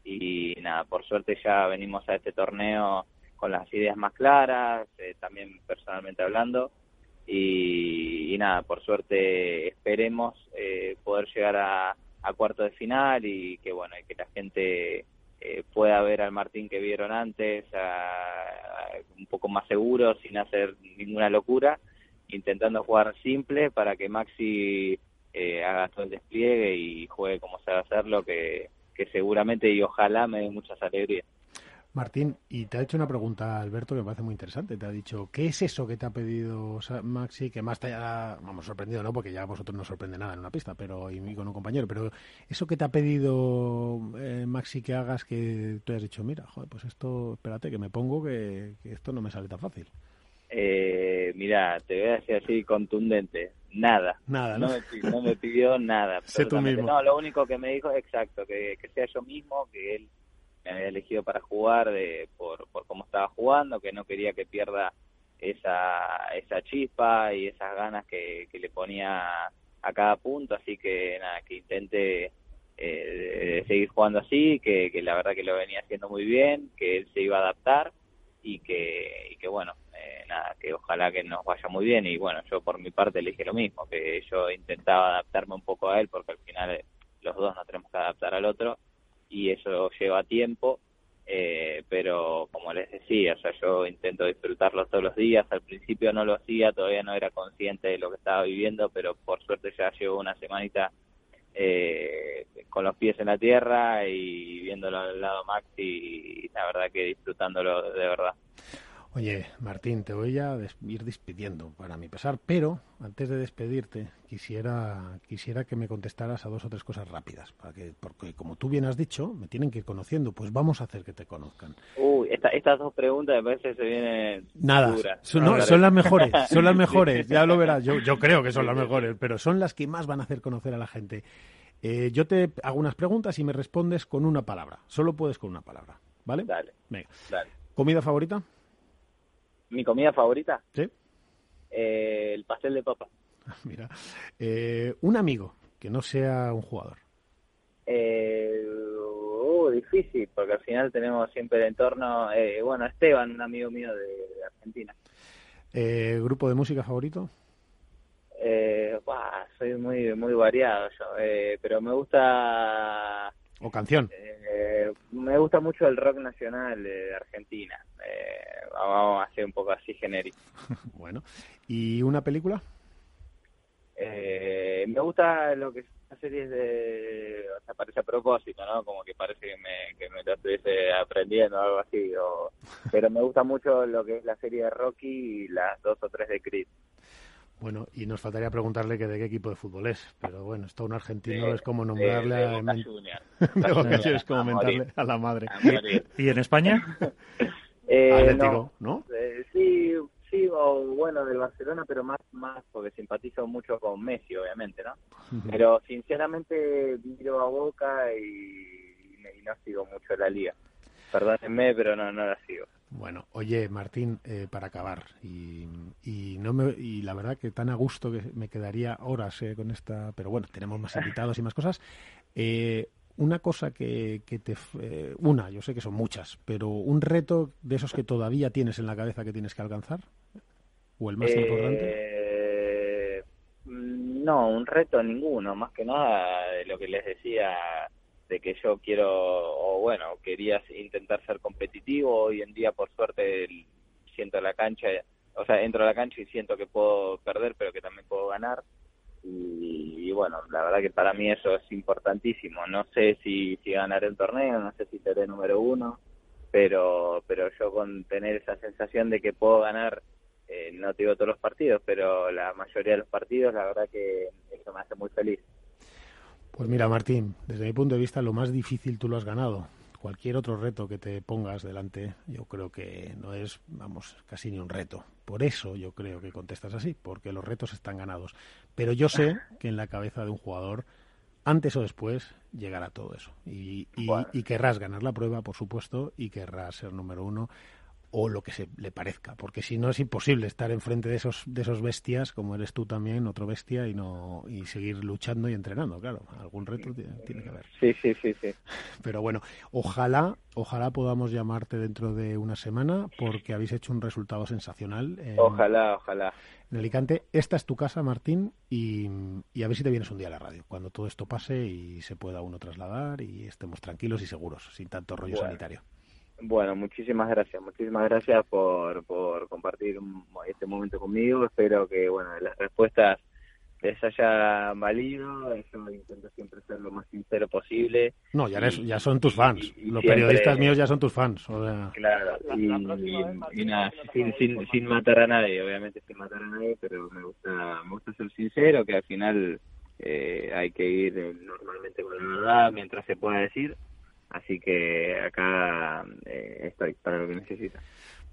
y nada, por suerte ya venimos a este torneo con las ideas más claras, eh, también personalmente hablando y, nada, por suerte esperemos eh, poder llegar a, a, cuarto de final y que bueno, y que la gente eh, pueda ver al Martín que vieron antes un poco más seguro, sin hacer ninguna locura intentando jugar simple para que Maxi eh, haga todo el despliegue y juegue como sabe hacerlo, que, que seguramente y ojalá me dé muchas alegrías. Martín, y te ha hecho una pregunta Alberto que me parece muy interesante. Te ha dicho, ¿qué es eso que te ha pedido Maxi que más te haya, vamos, sorprendido, no? Porque ya a vosotros no sorprende nada en una pista, pero y con un compañero, pero eso que te ha pedido eh, Maxi que hagas que tú has dicho, mira, joder, pues esto, espérate, que me pongo que esto no me sale tan fácil. Eh, mira, te voy a decir así contundente, nada. Nada, ¿no? No me, pidió nada. sé tú mismo. No, lo único que me dijo, exacto, que, que sea yo mismo, que él me había elegido para jugar de, por, por cómo estaba jugando, que no quería que pierda esa, esa chispa y esas ganas que, que le ponía a cada punto, así que nada, que intente eh, seguir jugando así, que, que la verdad que lo venía haciendo muy bien, que él se iba a adaptar y que, y que bueno, eh, nada, que ojalá que nos vaya muy bien. Y bueno, yo por mi parte le dije lo mismo, que yo intentaba adaptarme un poco a él porque al final eh, los dos nos tenemos que adaptar al otro y eso lleva tiempo, eh, pero como les decía, o sea, yo intento disfrutarlo todos los días, al principio no lo hacía, todavía no era consciente de lo que estaba viviendo, pero por suerte ya llevo una semanita eh, con los pies en la tierra y viéndolo al lado Maxi y la verdad que disfrutándolo de verdad. Oye, Martín, te voy a ir despidiendo para mi pesar, pero antes de despedirte quisiera quisiera que me contestaras a dos o tres cosas rápidas, para que porque como tú bien has dicho, me tienen que ir conociendo, pues vamos a hacer que te conozcan. Uy, estas dos preguntas me parece se vienen nada, Son, las mejores, son las mejores, ya lo verás. Yo, yo creo que son las mejores, pero son las que más van a hacer conocer a la gente. Eh, yo te hago unas preguntas y me respondes con una palabra. Solo puedes con una palabra, ¿vale? Dale. Venga. Dale. ¿Comida favorita? ¿Mi comida favorita? Sí. Eh, el pastel de papa. Mira. Eh, un amigo que no sea un jugador. Eh, uh, difícil, porque al final tenemos siempre el entorno. Eh, bueno, Esteban, un amigo mío de, Argentina. Eh, ¿Grupo de música favorito? Eh, soy muy muy variado yo, eh, pero me gusta... ¿O canción? Eh, me gusta mucho el rock nacional de Argentina. Eh, vamos a hacer un poco así genérico. bueno, ¿y una película? Eh, me gusta lo que son series de, o sea, parece a propósito, ¿no? Como que parece que me, que me lo estuviese aprendiendo o algo así, o, pero me gusta mucho lo que es la serie de Rocky y las dos o tres de Creed. Bueno, y nos faltaría preguntarle que de qué equipo de fútbol es, pero bueno, esto un argentino es como nombrarle a... es como mentarle a la madre. ¿Y en España? eh, Atlético, ¿no? Eh, sí, sí, o bueno, del Barcelona, pero más, más porque simpatizo mucho con Messi, obviamente, ¿no? Pero sinceramente miro a Boca y, y no sigo mucho la liga. Perdónenme, pero no, no la sigo. Bueno, oye, Martín, eh, para acabar, y, y, no me, y la verdad que tan a gusto que me quedaría horas eh, con esta, pero bueno, tenemos más invitados y más cosas. Eh, una cosa que, que te... una, yo sé que son muchas, pero un reto de esos que todavía tienes en la cabeza que tienes que alcanzar, o el más importante. No, un reto ninguno, más que nada de lo que les decía de que yo quiero, o bueno, quería intentar ser competitivo. Hoy en día, por suerte, siento la cancha, o sea, entro a la cancha y siento que puedo perder, pero que también verdad que para mí eso es importantísimo. No sé si, si ganaré el torneo, no sé si seré número uno, pero, pero yo con tener esa sensación de que puedo ganar, eh, no te digo todos los partidos, pero la mayoría de los partidos, la verdad que eso me hace muy feliz. Pues mira, Martín, desde mi punto de vista, lo más difícil tú lo has ganado. Cualquier otro reto que te pongas delante, yo creo que no es, vamos, casi ni un reto. Por eso yo creo que contestas así, porque los retos están ganados. Pero yo sé que en la cabeza de un jugador, antes o después, llegará todo eso. Y, y, y querrás ganar la prueba, por supuesto, y querrás ser número uno o lo que se le parezca, porque si no es imposible estar enfrente de esos de esos bestias, como eres tú también, otro bestia, y no y seguir luchando y entrenando, claro, algún reto tiene, que haber. Sí, sí, sí, sí. Pero bueno, ojalá, ojalá podamos llamarte dentro de una semana, porque habéis hecho un resultado sensacional. En, ojalá, ojalá. En Alicante, esta es tu casa, Martín, y, y a ver si te vienes un día a la radio, cuando todo esto pase y se pueda uno trasladar y estemos tranquilos y seguros, sin tanto rollo Bueno. sanitario. Bueno, muchísimas gracias, muchísimas gracias por, por compartir este momento conmigo. Espero que bueno las respuestas les haya valido. Yo intento siempre ser lo más sincero posible. No, ya, eres, Y- ya son tus fans. y Los siempre- periodistas míos ya son tus fans. o sea, Claro, y, y- y nada, sin, sin, sin matar a nadie, obviamente sin matar a nadie, pero me gusta, me gusta ser sincero, que al final eh, hay que ir eh, normalmente con la verdad mientras se pueda decir. Así que acá eh, estoy para lo que necesita.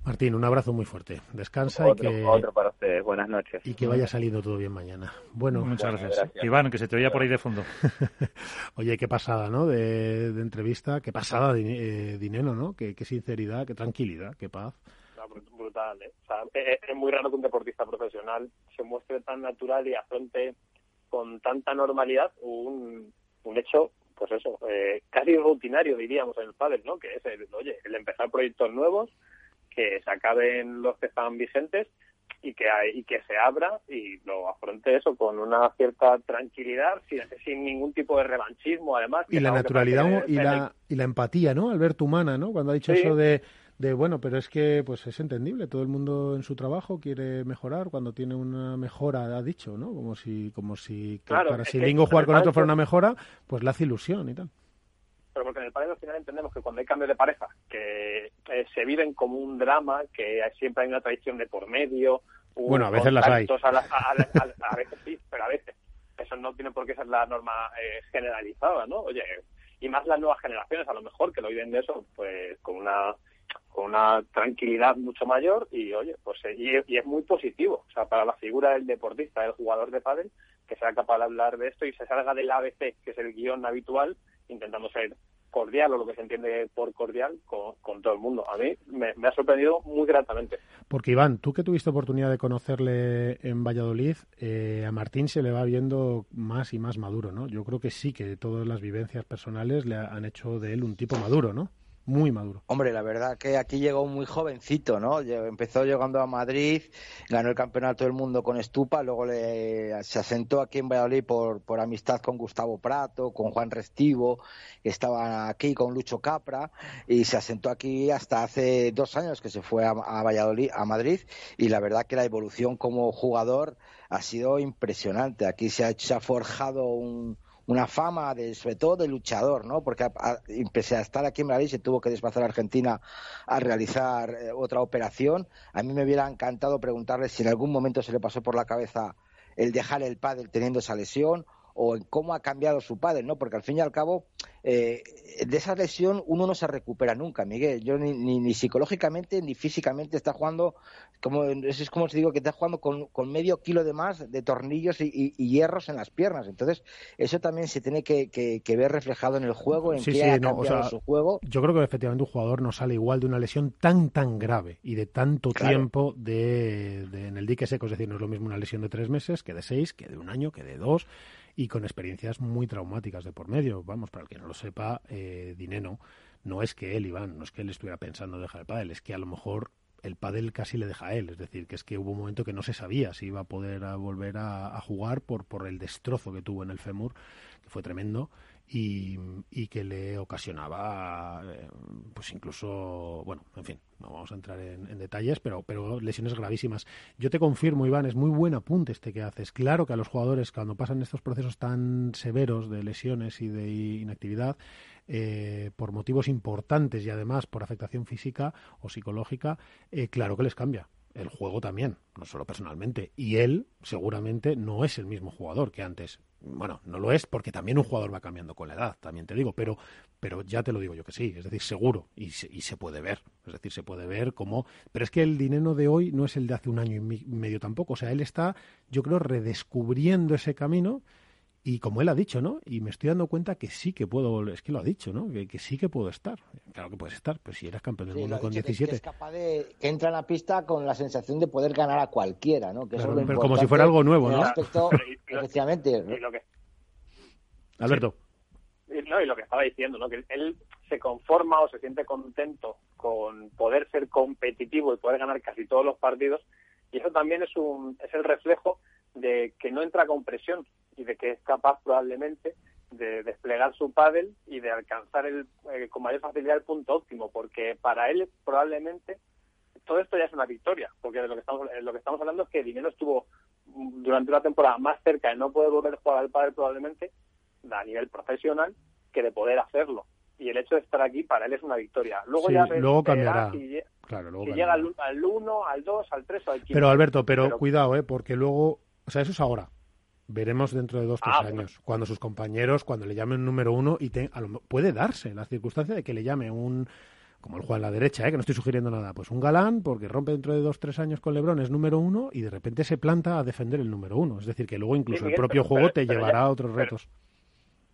Martín, un abrazo muy fuerte. Descansa Otro, y que, otro para ustedes. Buenas noches. y que vaya saliendo todo bien mañana. Bueno, Muchas gracias. Iván, que se te oía por ahí de fondo. Oye, qué pasada, ¿no? De, de entrevista, qué pasada, Din- eh, Dineno, ¿no? Qué, qué sinceridad, qué tranquilidad, qué paz. Brutal, ¿eh? O sea, es, es muy raro que un deportista profesional se muestre tan natural y afronte con tanta normalidad un, un hecho, pues eso, eh, casi rutinario, diríamos, en el pádel, ¿no? Que es el, oye, el empezar proyectos nuevos, que se acaben los que están vigentes y que hay, y que se abra y lo afronte eso con una cierta tranquilidad, sin, sin ningún tipo de revanchismo, además. Y la naturalidad y la, y la empatía, ¿no? Alberto Humana, ¿no? Cuando ha dicho Sí. eso de, de, bueno, pero es que pues es entendible, todo el mundo en su trabajo quiere mejorar, cuando tiene una mejora, ha dicho, ¿no? Como si, como si Claro, para si Lingo jugar con otro fuera fue- una mejora, pues le hace ilusión y tal. pero porque en el panel al final entendemos que cuando hay cambios de pareja, que eh, se viven como un drama, que siempre hay una traición de por medio. Bueno, a veces las hay. contactos A, la- a- a- a- a veces sí, pero a veces. Eso no tiene por qué ser la norma eh, generalizada, ¿no? Oye, y más las nuevas generaciones, a lo mejor, que lo viven de eso, pues con una con una tranquilidad mucho mayor y oye pues eh, y, es muy positivo o sea para la figura del deportista del jugador de pádel que sea capaz de hablar de esto y se salga del ABC que es el guion habitual intentando ser cordial o lo que se entiende por cordial con, todo el mundo a mí me, me ha sorprendido muy gratamente Porque Iván, tú que tuviste oportunidad de conocerle en Valladolid, eh, a Martín se le va viendo más y más maduro, ¿no? Yo creo que sí, que todas las vivencias personales le han hecho de él un tipo maduro, ¿no? Muy maduro. Hombre, la verdad que aquí llegó muy jovencito, ¿no? Empezó llegando a Madrid, ganó el campeonato del mundo con Estupa, luego le, se asentó aquí en Valladolid por, por amistad con Gustavo Prato, con Juan Restivo, que estaban aquí con Lucho Capra, y se asentó aquí hasta hace dos años que se fue a, a Valladolid, a Madrid, y la verdad que la evolución como jugador ha sido impresionante. Aquí se ha, se ha forjado un, una fama de sobre todo de luchador, ¿no? Porque a- a- a estar aquí en Madrid se tuvo que desplazar a Argentina a realizar eh, otra operación. A mí me hubiera encantado preguntarle si en algún momento se le pasó por la cabeza el dejar el pádel teniendo esa lesión o en cómo ha cambiado su pádel, ¿no? Porque al fin y al cabo eh, de esa lesión uno no se recupera nunca, Miguel. Yo ni, ni, ni psicológicamente ni físicamente está jugando como es como os digo que está jugando con, con medio kilo de más de tornillos y, y- y hierros en las piernas. Entonces eso también se tiene que, que- que ver reflejado en el juego, en Sí, qué sí, ha no, o cambiado sea, su juego. Yo creo que efectivamente un jugador no sale igual de una lesión tan, tan grave y de tanto Claro. tiempo de, de- en el dique seco. Es decir, no es lo mismo una lesión de tres meses que de seis, que de un año, que de dos y con experiencias muy traumáticas de por medio. Vamos, para el que no lo sepa, eh, Dineno, no es que él, Iván, no es que él estuviera pensando en dejar el pádel, es que a lo mejor el pádel casi le deja a él. Es decir, que es que hubo un momento que no se sabía si iba a poder volver a, a jugar por, por el destrozo que tuvo en el fémur, que fue tremendo. y, y que le ocasionaba, eh, pues incluso, bueno, en fin, no vamos a entrar en, detalles, pero, pero lesiones gravísimas. Yo te confirmo, Iván, es muy buen apunte este que haces. Claro que a los jugadores, cuando pasan estos procesos tan severos de lesiones y de inactividad, eh, por motivos importantes y además por afectación física o psicológica, eh, claro que les cambia el juego también, no solo personalmente. Y él seguramente no es el mismo jugador que antes. Bueno, no lo es porque también un jugador va cambiando con la edad, también te digo, pero, pero ya te lo digo yo que sí, es decir, seguro, y se, y se puede ver, es decir, se puede ver cómo... Pero es que el dinero de hoy no es el de hace un año y medio tampoco, o sea, él está, yo creo, redescubriendo ese camino y como él ha dicho, ¿no? Y me estoy dando cuenta que sí que puedo, es que lo ha dicho, ¿no? Que, que sí que puedo estar. Claro que puedes estar, pero si eres campeón del Sí, mundo con dicho que- 17. Que es capaz de que entra en la pista con la sensación de poder ganar a cualquiera, ¿no? Que eso es lo pero como si fuera algo nuevo, ¿no? aspecto, efectivamente. Y lo que, Alberto. y, no, y lo que estaba diciendo, ¿no? que él se conforma o se siente contento con poder ser competitivo y poder ganar casi todos los partidos y eso también es un es el reflejo de que no entra con presión y de que es capaz probablemente de desplegar su pádel y de alcanzar el, eh, con mayor facilidad el punto óptimo porque para él probablemente todo esto ya es una victoria porque de lo que estamos eh, lo que estamos hablando es que Dinero estuvo mm, durante una temporada más cerca de no poder volver a jugar al pádel probablemente a nivel profesional que de poder hacerlo y el hecho de estar aquí para él es una victoria luego Sí, ya luego cambiará. si Claro, luego si cambiará. llega al, al 1, al 2, al 3 o al 15. Pero Alberto, pero, cuidado, ¿eh? Porque luego, o sea, eso es ahora. Veremos dentro de dos, tres Ah, bueno. años, cuando sus compañeros, cuando le llamen número uno, y te- a lo puede darse la circunstancia de que le llame un, como el juega en la derecha, ¿eh? que no estoy sugiriendo nada, pues un galán, porque rompe dentro de dos, tres años con Lebron, es número uno, y de repente se planta a defender el número uno. Es decir, que luego incluso Sí, el propio pero- juego pero- te pero llevará ya- a otros retos.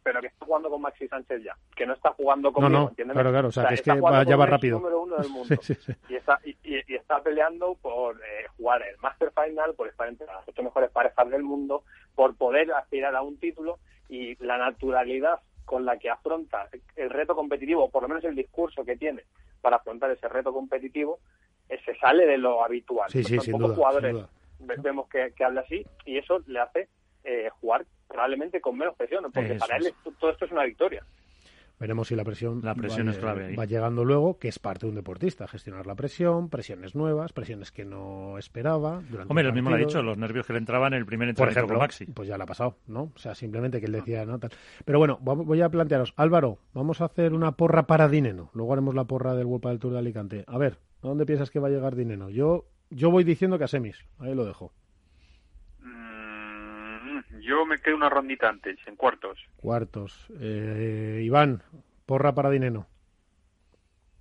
Pero que está jugando con Maxi Sánchez ya, que no está jugando No, conmigo, no, entiéndeme. claro, claro, o sea, que es está que jugando va- ya con va rápido. número uno del mundo. Sí, sí, sí. Y, está, y, y- y está peleando por eh, jugar el Master Final, por estar entre las ocho mejores parejas del mundo, por poder aspirar a un título y la naturalidad con la que afronta el reto competitivo, o por lo menos el discurso que tiene para afrontar ese reto competitivo, eh, se sale de lo habitual. Sí, sí, Pues sin pocos duda, jugadores sin duda. ve- vemos que, que habla así y eso le hace eh, jugar probablemente con menos presión, porque Eso para él es. todo esto es una victoria. Veremos si la presión, La presión va, es clave ahí. va llegando luego, que es parte de un deportista, gestionar la presión, presiones nuevas, presiones que no esperaba. Durante Hombre, lo mismo lo ha dicho, los nervios que le entraban en el primer Por entrenamiento ejemplo, con Maxi. pues ya la ha pasado, ¿no? O sea, simplemente que él decía, no, tal. Pero bueno, voy a plantearos, Álvaro, vamos a hacer una porra para Dineno. Luego haremos la porra del World del Tour de Alicante. A ver, ¿a dónde piensas que va a llegar Dineno? Yo, yo voy diciendo que a semis, ahí lo dejo. Yo me quedo una rondita antes, en cuartos. Cuartos. Eh, Iván, porra para Dineno.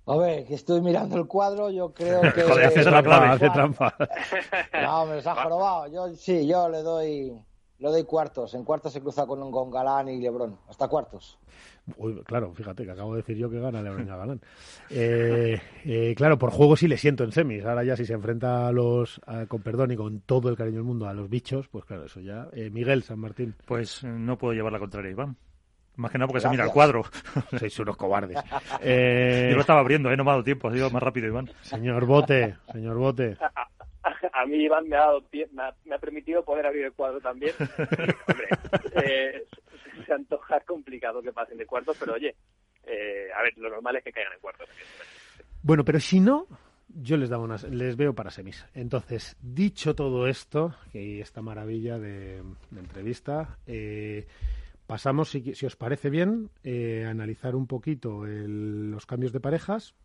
A ver, que estoy mirando el cuadro, yo creo que... Joder, hace trampa, hace trampa. No, me los ha jorobado. Yo sí, yo le doy, le doy cuartos. En cuartos se cruza con, con Galán y Lebrón. Hasta cuartos. Uy, claro, fíjate que acabo de decir yo que gana Lebron y a Galán. Eh, eh, claro, por juego sí le siento en semis. Ahora ya si se enfrenta a los, a- con perdón y con todo el cariño del mundo, a los bichos, pues claro, eso ya. Eh, Miguel San Martín. Pues no puedo llevar la contraria, Iván. Más que nada porque se mira el cuadro. Sois unos cobardes. Eh, Yo lo estaba abriendo, ¿eh? no me ha dado tiempo, ha sido más rápido, Iván. Señor Bote, señor Bote. A mí Iván me ha, dado pie- me ha, me ha permitido poder abrir el cuadro también. Hombre, eh, se antoja complicado que pasen de cuartos, pero oye, eh, a ver, lo normal es que caigan en cuartos. Bueno, pero si no, yo les, daba unas, les veo para semis. Entonces, dicho todo esto, que esta maravilla de, de entrevista, eh, pasamos, si, si os parece bien, eh, a analizar un poquito el- los cambios de parejas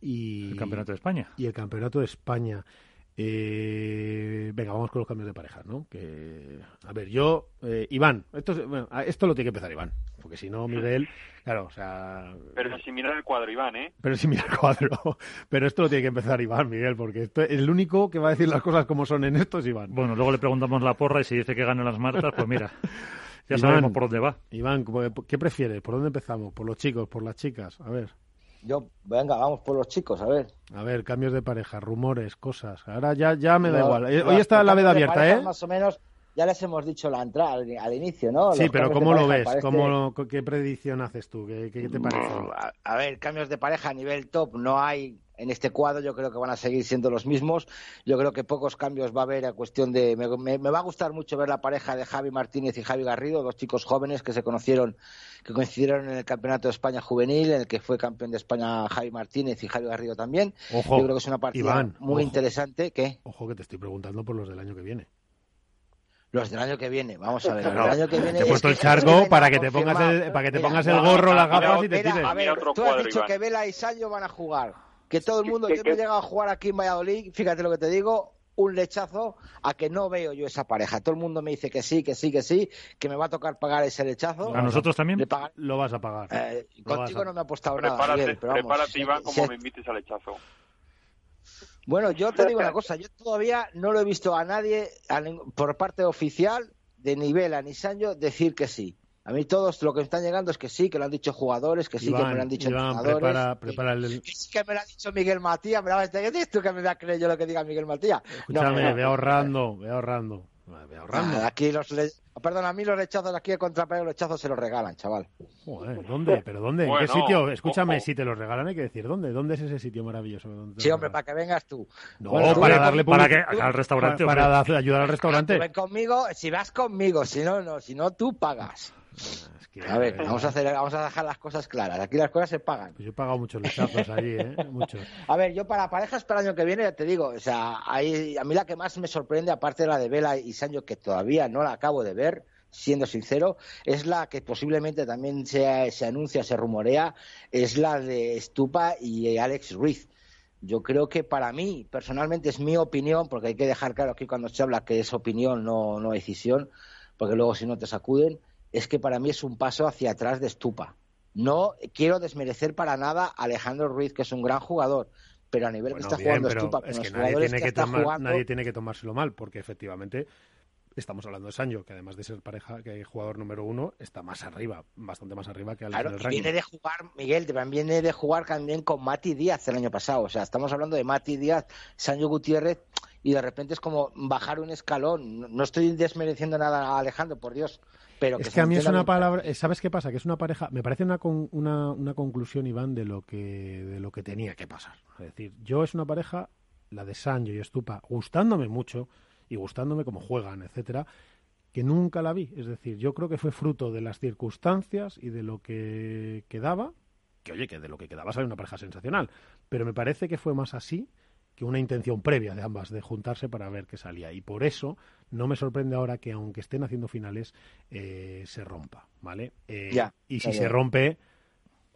y El Campeonato de España. Y el Campeonato de España. Eh, venga, vamos con los cambios de parejas, ¿no? Que, a ver, yo, eh, Iván, esto, es- bueno, esto lo tiene que empezar Iván, porque si no, Miguel, claro, o sea, Pero sin mirar el cuadro, Iván, ¿eh? pero sin mirar el cuadro. Pero esto lo tiene que empezar Iván, Miguel, porque esto, el único que va a decir las cosas como son en esto es Iván. Bueno, luego le preguntamos la porra y si dice que ganan las Martas, pues mira, ya Iván, sabemos por dónde va. Iván, ¿qué prefieres? ¿Por dónde empezamos? ¿Por los chicos? ¿Por las chicas? A ver. Yo, venga, vamos por los chicos, a ver. A ver, cambios de pareja, rumores, cosas. Ahora ya, ya me da No, igual. Eh, Hoy está la veda abierta, ¿eh? Más o menos, ya les hemos dicho la entrada al, al inicio, ¿no? Sí, Los pero ¿cómo lo ves? parece- ¿Cómo lo- ¿Qué predicción haces tú? ¿Qué, qué te parece? A, a ver, cambios de pareja a nivel top no hay en este cuadro. Yo creo que van a seguir siendo los mismos. Yo creo que pocos cambios va a haber a cuestión de. Me, me- me va a gustar mucho ver la pareja de Javi Martínez y Javi Garrido, dos chicos jóvenes que se conocieron, que coincidieron en el Campeonato de España Juvenil, en el que fue campeón de España Javi Martínez y Javi Garrido también. Ojo, Yo creo que es una partida Iván, muy ojo. interesante. ¿Qué? Ojo que te estoy preguntando por los del año que viene. Los del año que viene, vamos a ver. Claro, año que viene te he es puesto que- el charco que para que te pongas el, para que te pongas el gorro, las mira, gafas y te tires. A ver, tú has dicho que Vela y Sancho van a jugar. Que todo el mundo, que- yo que- me he llegado a jugar aquí en Valladolid, fíjate lo que te digo, un lechazo a que no veo yo esa pareja. Todo el mundo me dice que sí, que sí, que sí, que me va a tocar pagar ese lechazo. ¿A nosotros también? Pagar- Lo vas a pagar. eh, contigo a- no me ha apostado nada, Prepárate, Miguel, pero vamos, prepárate Iván, como si- me invites al hechazo. Bueno, yo te digo una cosa, yo todavía no lo he visto a nadie a ning- por parte oficial de ni Vela ni Sancho decir que sí. A mí todos lo que me están llegando es que sí, que lo han dicho jugadores, que sí, que me lo Iván, han dicho Iván, entrenadores. prepara, que- prepara el... que sí que me lo ha dicho Miguel Matías, me lo vas a decir, ¿qué dices tú que me voy a creer yo lo que diga Miguel Matías? Escúchame, no, ve ahorrando, ve ahorrando. Ve ahorrando. Ah, Aquí los le- perdón, a mí los rechazos aquí de contrapego, los rechazos se los regalan, chaval. Joder, ¿dónde? ¿Pero dónde? ¿En Bueno, qué sitio? Escúchame, ojo. si te los regalan hay que decir dónde. ¿Dónde es ese sitio maravilloso? ¿Dónde te Sí, hombre, para que vengas tú. No, Bueno, para darle public- tú- al restaurante, Para, para ayudar al restaurante. Ven conmigo, si vas conmigo, si no, no, si no, tú pagas. A ver, vamos a hacer, vamos a dejar las cosas claras. Aquí las cosas se pagan. Pues yo he pagado muchos lechazos allí, ¿eh? Muchos. A ver, yo para parejas para el año que viene, ya te digo, o sea, ahí, a mí la que más me sorprende, aparte de la de Vela y Sancho, que todavía no la acabo de ver, siendo sincero, es la que posiblemente también se, se anuncia, se rumorea, es la de Stupa y Alex Ruiz. Yo creo que para mí, personalmente, es mi opinión, porque hay que dejar claro aquí cuando se habla que es opinión, no, no decisión, porque luego si no te sacuden, es que para mí es un paso hacia atrás de Stupa. No quiero desmerecer para nada a Alejandro Ruiz, que es un gran jugador, pero a nivel Bueno, que está bien, jugando pero Stupa, con es los que nadie tiene que, que, tomar- jugando, nadie tiene que tomárselo mal, porque efectivamente estamos hablando de Sancho, que además de ser pareja, que jugador número uno, está más arriba, bastante más arriba que Alex Claro, viene de jugar, Miguel, también viene de jugar también con Mati Díaz el año pasado. O sea, estamos hablando de Mati Díaz, Sancho Gutiérrez, y de repente es como bajar un escalón. No- estoy desmereciendo nada a Alejandro, por Dios. Pero que Es que a mí es una palabra, eh, ¿sabes qué pasa? Que es una pareja, me parece una, con- una, una conclusión, Iván, de lo, que, de lo que tenía que pasar. Es decir, yo es una pareja, la de Sancho y Estupa, gustándome mucho y gustándome como juegan, etcétera, que nunca la vi. Es decir, yo creo que fue fruto de las circunstancias y de lo que quedaba, que oye, que de lo que quedaba sale una pareja sensacional, pero me parece que fue más así que una intención previa de ambas de juntarse para ver qué salía. Y por eso no me sorprende ahora que aunque estén haciendo finales, eh, se rompa, ¿vale? Eh, Ya, y si ya, se rompe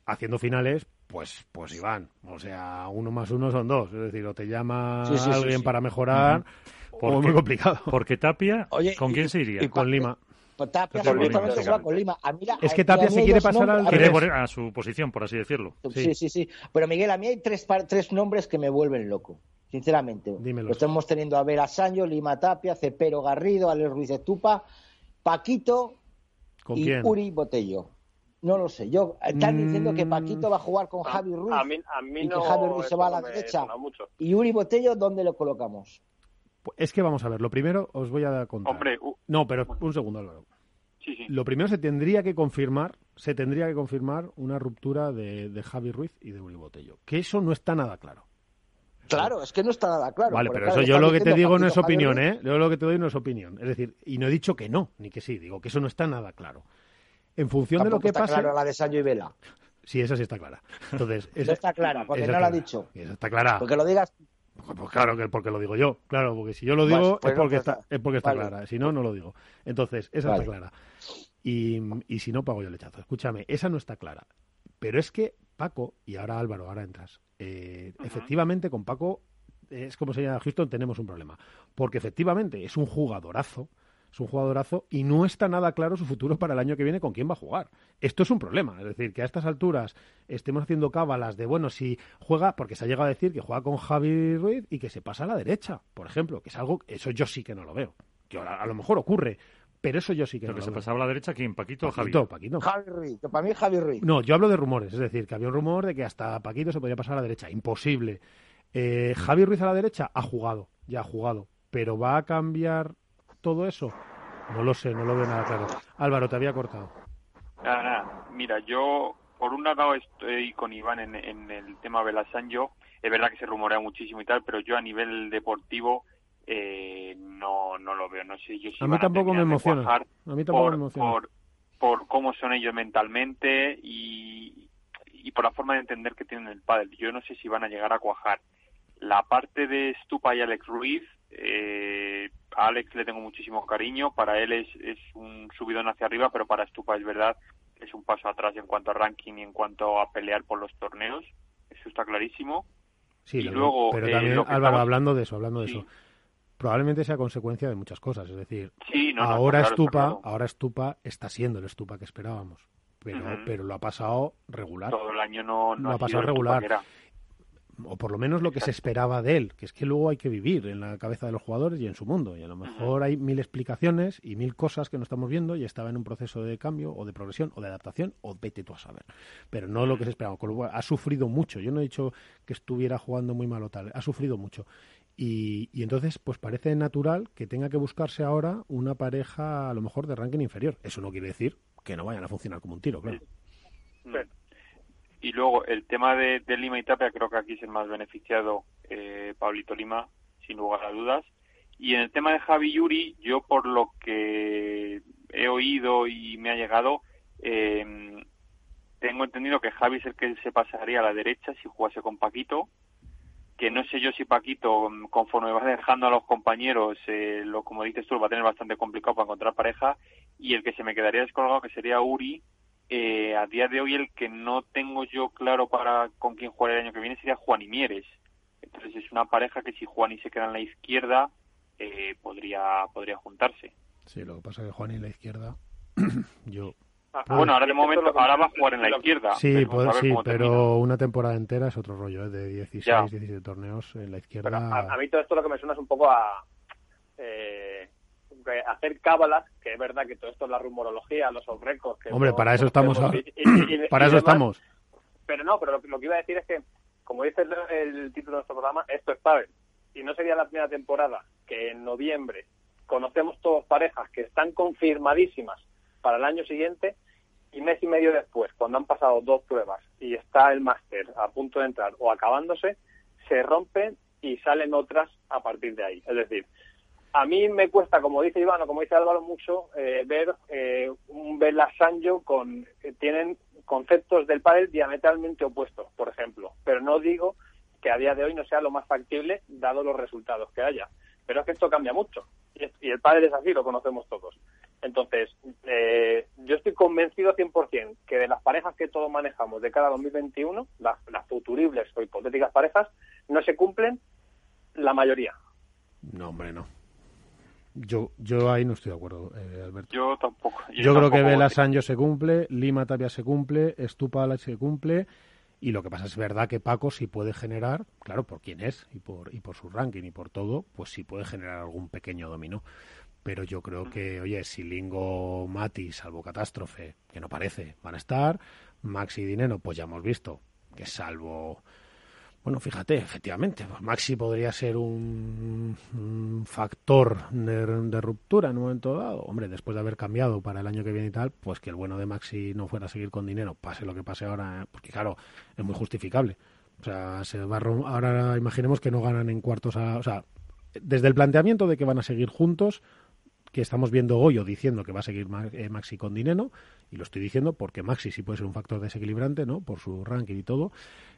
haciendo finales, pues, pues Iván, o sea, uno más uno son dos. Es decir, o te llama Sí, sí, sí, alguien sí. para mejorar, Porque- es muy complicado. Porque Tapia, Oye, ¿con y- quién se iría? Y con Lima. Pues Tapia Con se va con Lima. A mí la- Es que Tapia a mí se quiere pasar al a Quiere su posición, por así decirlo. Sí. sí, sí, Pero Miguel, a mí hay tres, nombres que me vuelven loco, sinceramente. Dímelos. Lo estamos teniendo a ver a Sancho, Lima Tapia, Cepero Garrido, Alex Ruiz de Tupa, Paquito ¿Con y quién? Uri Botello. No lo sé. Yo están diciendo que Mm. Paquito va a jugar con Javi Ruiz A mí, a mí y que no, Javi Ruiz se va a la me derecha. Y Uri Botello, ¿dónde lo colocamos? Es que vamos a ver, lo primero os voy a contar. Hombre, No, pero un segundo, Álvaro. Sí, sí. Lo primero se tendría que confirmar, se tendría que confirmar una ruptura de, de Javi Ruiz y de Uri Botello. Que eso no está nada claro. Claro, es que no está nada claro. vale, pero claro, eso yo lo que te digo no es opinión. ¿eh? Yo lo que te doy no es opinión. Es decir, y no he dicho que no, ni que sí, digo que eso no está nada claro. En función de lo que está pase... claro la de Sancho y Vela. Sí, esa sí está clara. Entonces, No esa- está clara, porque esa no la ha está dicho. clara. Esa está clara. Porque lo digas Pues claro que porque lo digo yo, claro, porque si yo lo Pues- digo pues es no, porque pues está, está. es porque está Vale. clara, si no, no lo digo. Entonces, esa Vale. está clara. Y, y si no, pago yo el lechazo. Escúchame, esa no está clara. Pero es que Paco, y ahora Álvaro, ahora entras, eh, efectivamente con Paco, eh, es como se llama Houston, tenemos un problema. Porque efectivamente es un jugadorazo, es un jugadorazo y no está nada claro su futuro para el año que viene con quién va a jugar. Esto es un problema, es decir, que a estas alturas estemos haciendo cábalas de, bueno, si juega, porque se ha llegado a decir que juega con Javi Ruiz y que se pasa a la derecha, por ejemplo, que es algo, eso yo sí que no lo veo. Que ahora a lo mejor ocurre, pero eso yo sí que Lo no que lo se pasaba a la derecha, ¿quién? ¿Paquito o Javi? Paquito, Paquito. Javi Ruiz. que Para mí Javi Ruiz. No, yo hablo de rumores, es decir, que había un rumor de que hasta Paquito se podía pasar a la derecha. Imposible. Eh, Javi Ruiz a la derecha ha jugado, ya ha jugado, pero ¿va a cambiar todo eso? No lo sé, no lo veo nada claro. Álvaro, te había cortado. Nada, nada. Mira, yo por un lado estoy con Iván en, en el tema Belasanjo. es verdad que se rumorea muchísimo y tal, pero yo a nivel deportivo eh, no, no lo veo. No sé yo si a mí tampoco me emociona. A mí tampoco por, me emociona. Por, por cómo son ellos mentalmente y, y por la forma de entender que tienen el pádel. Yo no sé si van a llegar a cuajar. La parte de Stupa y Alex Ruiz, eh, a Alex le tengo muchísimo cariño, para él es, es un subidón hacia arriba, pero para Stupa es verdad que es un paso atrás en cuanto a ranking y en cuanto a pelear por los torneos, eso está clarísimo. Sí, y lo- luego, pero eh, también, que Álvaro, estamos- hablando de eso, hablando de Sí. eso, probablemente sea consecuencia de muchas cosas. Es decir, Sí, no, no, ahora claro, está claro. ahora siendo el Stupa que esperábamos, pero, pero lo ha pasado regular. Todo el año no, no Lo ha ha pasado regular. O por lo menos lo que se esperaba de él, que es que luego hay que vivir en la cabeza de los jugadores y en su mundo, y a lo mejor hay mil explicaciones y mil cosas que no estamos viendo y estaba en un proceso de cambio o de progresión o de adaptación o vete tú a saber, pero no lo que se esperaba, con lo cual ha sufrido mucho, yo no he dicho que estuviera jugando muy mal o tal, ha sufrido mucho. Y, y entonces, pues parece natural que tenga que buscarse ahora una pareja a lo mejor de ranking inferior. Eso no quiere decir que no vayan a funcionar como un tiro, claro. Y luego el tema de, de Lima y Tapia, creo que aquí es el más beneficiado eh, Pablito Lima, sin lugar a dudas. Y en el tema de Javi Yuri, yo por lo que he oído y me ha llegado, eh, tengo entendido que Javi es el que se pasaría a la derecha si jugase con Paquito. Que no sé yo si Paquito, mm, conforme va dejando a los compañeros, eh, lo como dices tú, lo va a tener bastante complicado para encontrar pareja. Y el que se me quedaría descolgado, que sería Uri, eh, a día de hoy el que no tengo yo claro para con quién jugar el año que viene sería Juan y Mieres. Entonces es una pareja que si Juan y se queda en la izquierda eh, podría podría juntarse. Sí, lo que pasa es que Juan y la izquierda, yo... Ah, Puede- bueno, ahora de momento ahora va a jugar en la izquierda. Sí, puede- ver sí, pero termina. una temporada entera es otro rollo, ¿eh? de 16, Ya. 17 torneos en la izquierda. Pero a, a mí todo esto lo que me suena es un poco a eh, hacer cábalas, que es verdad que todo esto es la rumorología, los off que Hombre, no para eso estamos ahora. y- y- y- para y eso demás. estamos. Pero no, pero lo, que- lo que iba a decir es que, como dice el, el título de nuestro programa, esto es Pavel. Y no sería la primera temporada que en noviembre conocemos todos parejas que están confirmadísimas para el año siguiente y mes y medio después, cuando han pasado dos pruebas y está el máster a punto de entrar o acabándose, se rompen y salen otras a partir de ahí. Es decir, a mí me cuesta, como dice Iván o como dice Álvaro, mucho eh, ver eh, un Bela Sancho con... que tienen conceptos del pádel diametralmente opuestos, por ejemplo. Pero no digo que a día de hoy no sea lo más factible, dado los resultados que haya. Pero es que esto cambia mucho. Y, y el pádel es así, lo conocemos todos. Entonces, eh, yo estoy convencido 100% que de las parejas que todos manejamos de cada 2021, las, las futuribles o hipotéticas parejas, no se cumplen la mayoría. No, hombre, no. Yo, yo ahí no estoy de acuerdo, eh, Alberto. Yo tampoco. Yo, creo que Vela Sancho se cumple, Lima Tapia se cumple, Estupa se cumple. Y lo que pasa es verdad que Paco sí puede generar, claro, por quién es y por, y por su ranking y por todo, pues sí puede generar algún pequeño dominó. Pero yo creo que, oye, si Lingo, Mati, salvo catástrofe, que no parece, van a estar. Maxi y Dinero, pues ya hemos visto que salvo. Bueno, fíjate, efectivamente, pues Maxi podría ser un, factor de, ruptura en un momento dado. Hombre, después de haber cambiado para el año que viene y tal, pues que el bueno de Maxi no fuera a seguir con dinero, pase lo que pase ahora, porque claro, es muy justificable. O sea, se va a ahora imaginemos que no ganan en cuartos a, o sea, desde el planteamiento de que van a seguir juntos, que estamos viendo hoy o diciendo que va a seguir eh, Maxi con dinero, y lo estoy diciendo porque Maxi sí puede ser un factor desequilibrante, ¿no? Por su ranking y todo.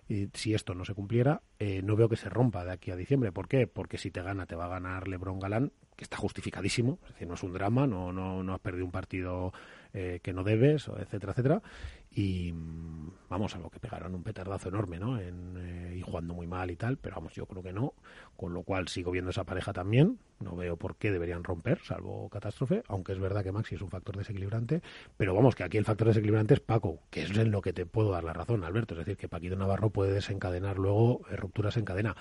Y si esto no se cumpliera, eh, no veo que se rompa de aquí a diciembre. ¿Por qué? Porque si te gana, te va a ganar LeBron Galán, que está justificadísimo, es decir, no es un drama, no, no, no has perdido un partido eh, que no debes, etcétera, etcétera. Y mm, vamos, a lo que pegaron un petardazo enorme, ¿no? En, eh, y jugando muy mal y tal, pero vamos, yo creo que no. Con lo cual sigo viendo esa pareja también. No veo por qué deberían romper, salvo catástrofe, aunque es verdad que Maxi es un factor desequilibrante. Pero vamos, que aquí el factor desequilibrante es Paco, que es en lo que te puedo dar la razón, Alberto. Es decir, que Paquito Navarro puede desencadenar luego eh, rupturas en cadena.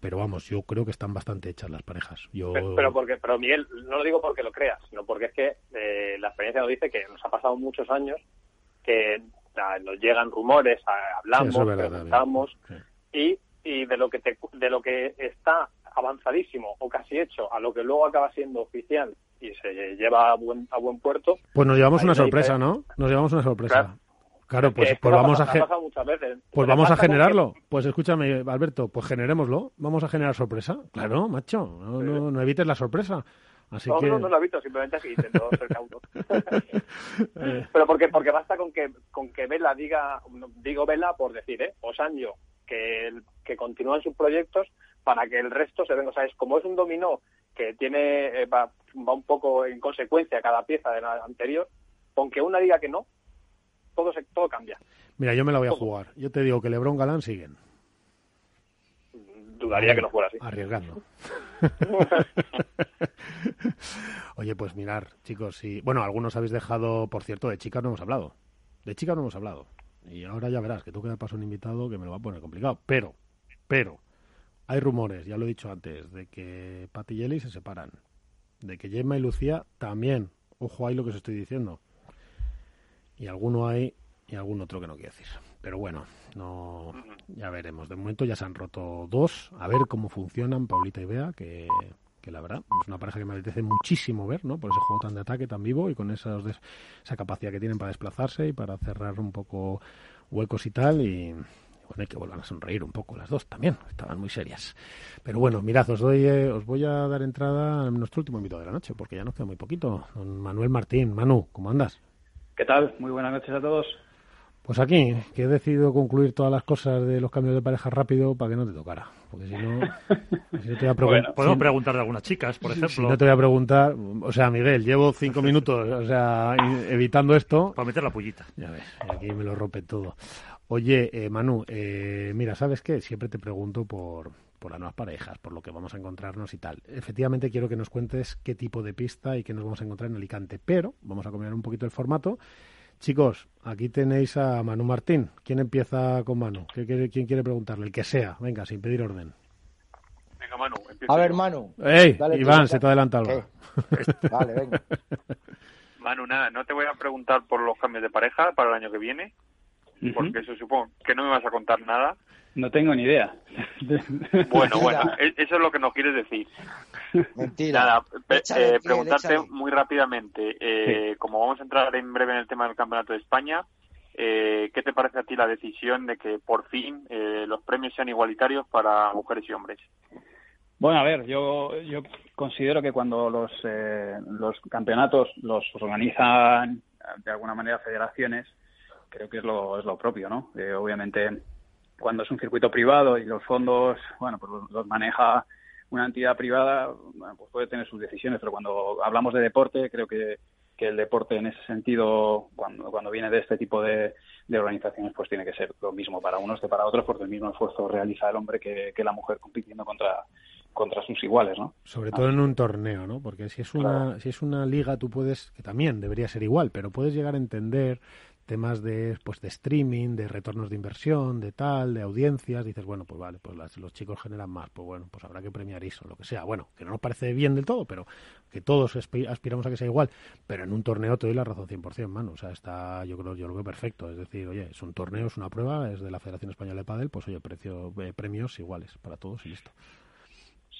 Pero vamos, yo creo que están bastante hechas las parejas. Yo... Pero, pero porque, pero Miguel, no lo digo porque lo creas, sino porque es que eh, la experiencia nos dice que nos ha pasado muchos años que nos llegan rumores, ah, hablamos, Sí, eso es verdad, preguntamos y, y de lo que te, de lo que está avanzadísimo o casi hecho a lo que luego acaba siendo oficial y se lleva a buen, a buen puerto. Pues nos llevamos una sorpresa, ¿no? Nos llevamos una sorpresa. Claro. Claro, pues, pues vamos a, muchas veces. pues vamos a generarlo. Pues escúchame, Alberto, pues generémoslo. Vamos a generar sorpresa. Claro, macho, no, no, no evites la sorpresa. Así no, que... no, no lo he visto, simplemente así intento ser cauto. Pero porque, porque basta con que, con que Vela diga, digo Vela por decir, ¿eh? O Sancho, que, que continúan sus proyectos para que el resto se venga. O sea, es como es un dominó que tiene, eh, va, va un poco en consecuencia cada pieza de la anterior, con que una diga que no, todo se, todo cambia. Mira, yo me la voy a jugar. Yo te digo que Lebron Galán siguen. Dudaría que no fuera así. Arriesgando. Oye, pues mirar, chicos, si... Bueno, algunos habéis dejado, por cierto, de chicas no hemos hablado. De chicas no hemos hablado. Y ahora ya verás que tú queda paso un invitado que me lo va a poner complicado. Pero, pero, hay rumores, ya lo he dicho antes, de que Patty y Eli se separan. De que Gemma y Lucía también. Ojo ahí lo que os estoy diciendo. Y alguno hay y algún otro que no quiero decir. Pero bueno, no ya veremos. De momento ya se han roto dos. A ver cómo funcionan Paulita y Bea, que, que la verdad es una pareja que me apetece muchísimo ver, ¿no? Por ese juego tan de ataque, tan vivo y con esos des- esa capacidad que tienen para desplazarse y para cerrar un poco huecos y tal. Y bueno, y que vuelvan a sonreír un poco las dos también. Estaban muy serias. Pero bueno, mirad, os, doy, eh, os voy a dar entrada a nuestro último invitado de la noche, porque ya nos queda muy poquito. Don Manuel Martín. Manu, ¿cómo andas? ¿Qué tal? Muy buenas noches a todos. Pues aquí, que he decidido concluir todas las cosas de los cambios de pareja rápido para que no te tocara. Porque si no, si no te voy a preguntar. Podemos preguntar de algunas chicas, por ejemplo. Si no te voy a preguntar, o sea, Miguel, llevo cinco minutos, o sea, evitando esto. Para meter la pullita. Ya ves, aquí me lo rompe todo. Oye, eh, Manu, eh, mira, ¿sabes qué? Siempre te pregunto por, por las nuevas parejas, por lo que vamos a encontrarnos y tal. Efectivamente, quiero que nos cuentes qué tipo de pista y qué nos vamos a encontrar en Alicante, pero vamos a cambiar un poquito el formato. Chicos, aquí tenéis a Manu Martín. ¿Quién empieza con Manu? ¿Qué quiere- ¿Quién quiere preguntarle? El que sea. Venga, sin pedir orden. Venga, Manu, empieza A ver, yo. Manu. ¡Ey! Dale Iván, se te adelanta Alba. ¿Qué? Vale, venga. Manu, nada, no te voy a preguntar por los cambios de pareja para el año que viene, porque eso supongo que no me vas a contar nada. No tengo ni idea. Bueno, bueno, e- eso es lo que nos quieres decir. Mentira. Nada, Échale, eh, preguntarte échale. muy rápidamente, eh, como vamos a entrar en breve en el tema del Campeonato de España, eh, ¿qué te parece a ti la decisión de que por fin eh, los premios sean igualitarios para mujeres y hombres? Bueno, a ver, yo, yo considero que cuando los, eh, los campeonatos los organizan eh, de alguna manera federaciones, creo que es lo, es lo propio, ¿no? Eh, obviamente, cuando es un circuito privado y los fondos, bueno, pues los, maneja una entidad privada, bueno, pues puede tener sus decisiones, pero cuando hablamos de deporte, creo que, que el deporte en ese sentido, cuando, cuando viene de este tipo de, de organizaciones, pues tiene que ser lo mismo para unos que para otros, porque el mismo esfuerzo realiza el hombre que, que la mujer compitiendo contra, contra sus iguales, ¿no? Sobre todo en un torneo, ¿no? Porque si es una, Claro. si es una liga, tú puedes, que también debería ser igual, pero puedes llegar a entender temas de, pues, de streaming, de retornos de inversión, de tal, de audiencias. Dices, bueno, pues vale, pues las- los chicos generan más, pues bueno, pues habrá que premiar eso, lo que sea. Bueno, que no nos parece bien del todo, pero que todos aspi- aspiramos a que sea igual. Pero en un torneo te doy la razón 100%, mano. O sea, está, yo creo, yo lo veo perfecto. Es decir, oye, es un torneo, es una prueba, es de la Federación Española de Padel, pues oye, precio, eh, premios iguales para todos y listo.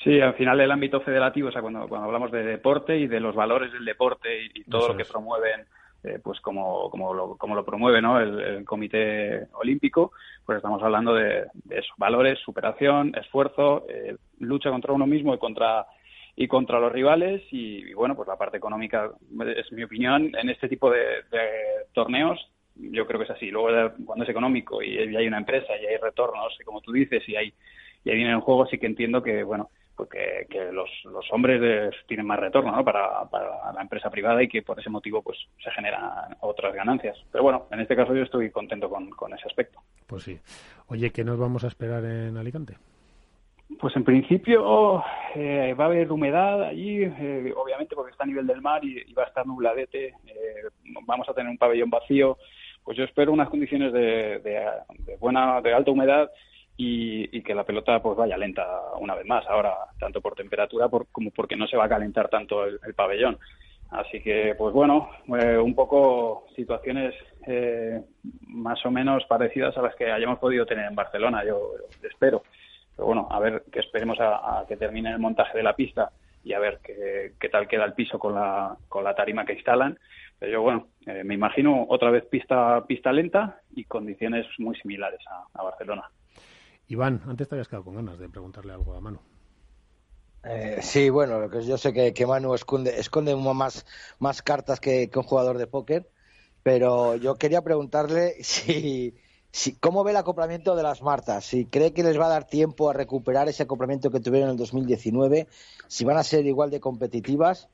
Sí, al final el ámbito federativo, o sea, cuando, cuando hablamos de deporte y de los valores del deporte y, y todo Eso lo que es. promueven, eh, pues como, como, lo, como lo promueve ¿no? el, Comité Olímpico, pues estamos hablando de, de valores, superación, esfuerzo, eh, lucha contra uno mismo y contra y contra los rivales y, bueno, pues la parte económica es mi opinión en este tipo de, de torneos yo creo que es así. Luego cuando es económico y, y hay una empresa y hay retornos, y como tú dices, y hay y hay dinero en juego, sí que entiendo que, bueno, pues que, los, los hombres tienen más retorno ¿no? para, para la empresa privada y que por ese motivo pues se generan otras ganancias. Pero bueno, en este caso yo estoy contento con, con ese aspecto. Pues sí. Oye, ¿qué nos vamos a esperar en Alicante? Pues en principio eh, va a haber humedad allí, eh, obviamente porque está a nivel del mar y, y va a estar nubladete. eh, vamos a tener un pabellón vacío. Pues yo espero unas condiciones de, de, de buena, de alta humedad y, que la pelota pues vaya lenta una vez más. Ahora tanto por temperatura por, como porque no se va a calentar tanto el, el pabellón. Así que pues bueno, eh, un poco situaciones eh, más o menos parecidas a las que hayamos podido tener en Barcelona. Yo, espero. Pero bueno, a ver que esperemos a, a, que termine el montaje de la pista y a ver qué, qué tal queda el piso con la, con la tarima que instalan. Pero yo, bueno, eh, me imagino otra vez pista, pista lenta y condiciones muy similares a, Barcelona. Iván, antes te habías quedado con ganas de preguntarle algo a Manu. Eh, sí, bueno, yo sé que, Manu esconde, esconde más, más cartas que, un jugador de póker, pero yo quería preguntarle si, si, cómo ve el acoplamiento de las Martas, si cree que les va a dar tiempo a recuperar ese acoplamiento que tuvieron en el 2019, si van a ser igual de competitivas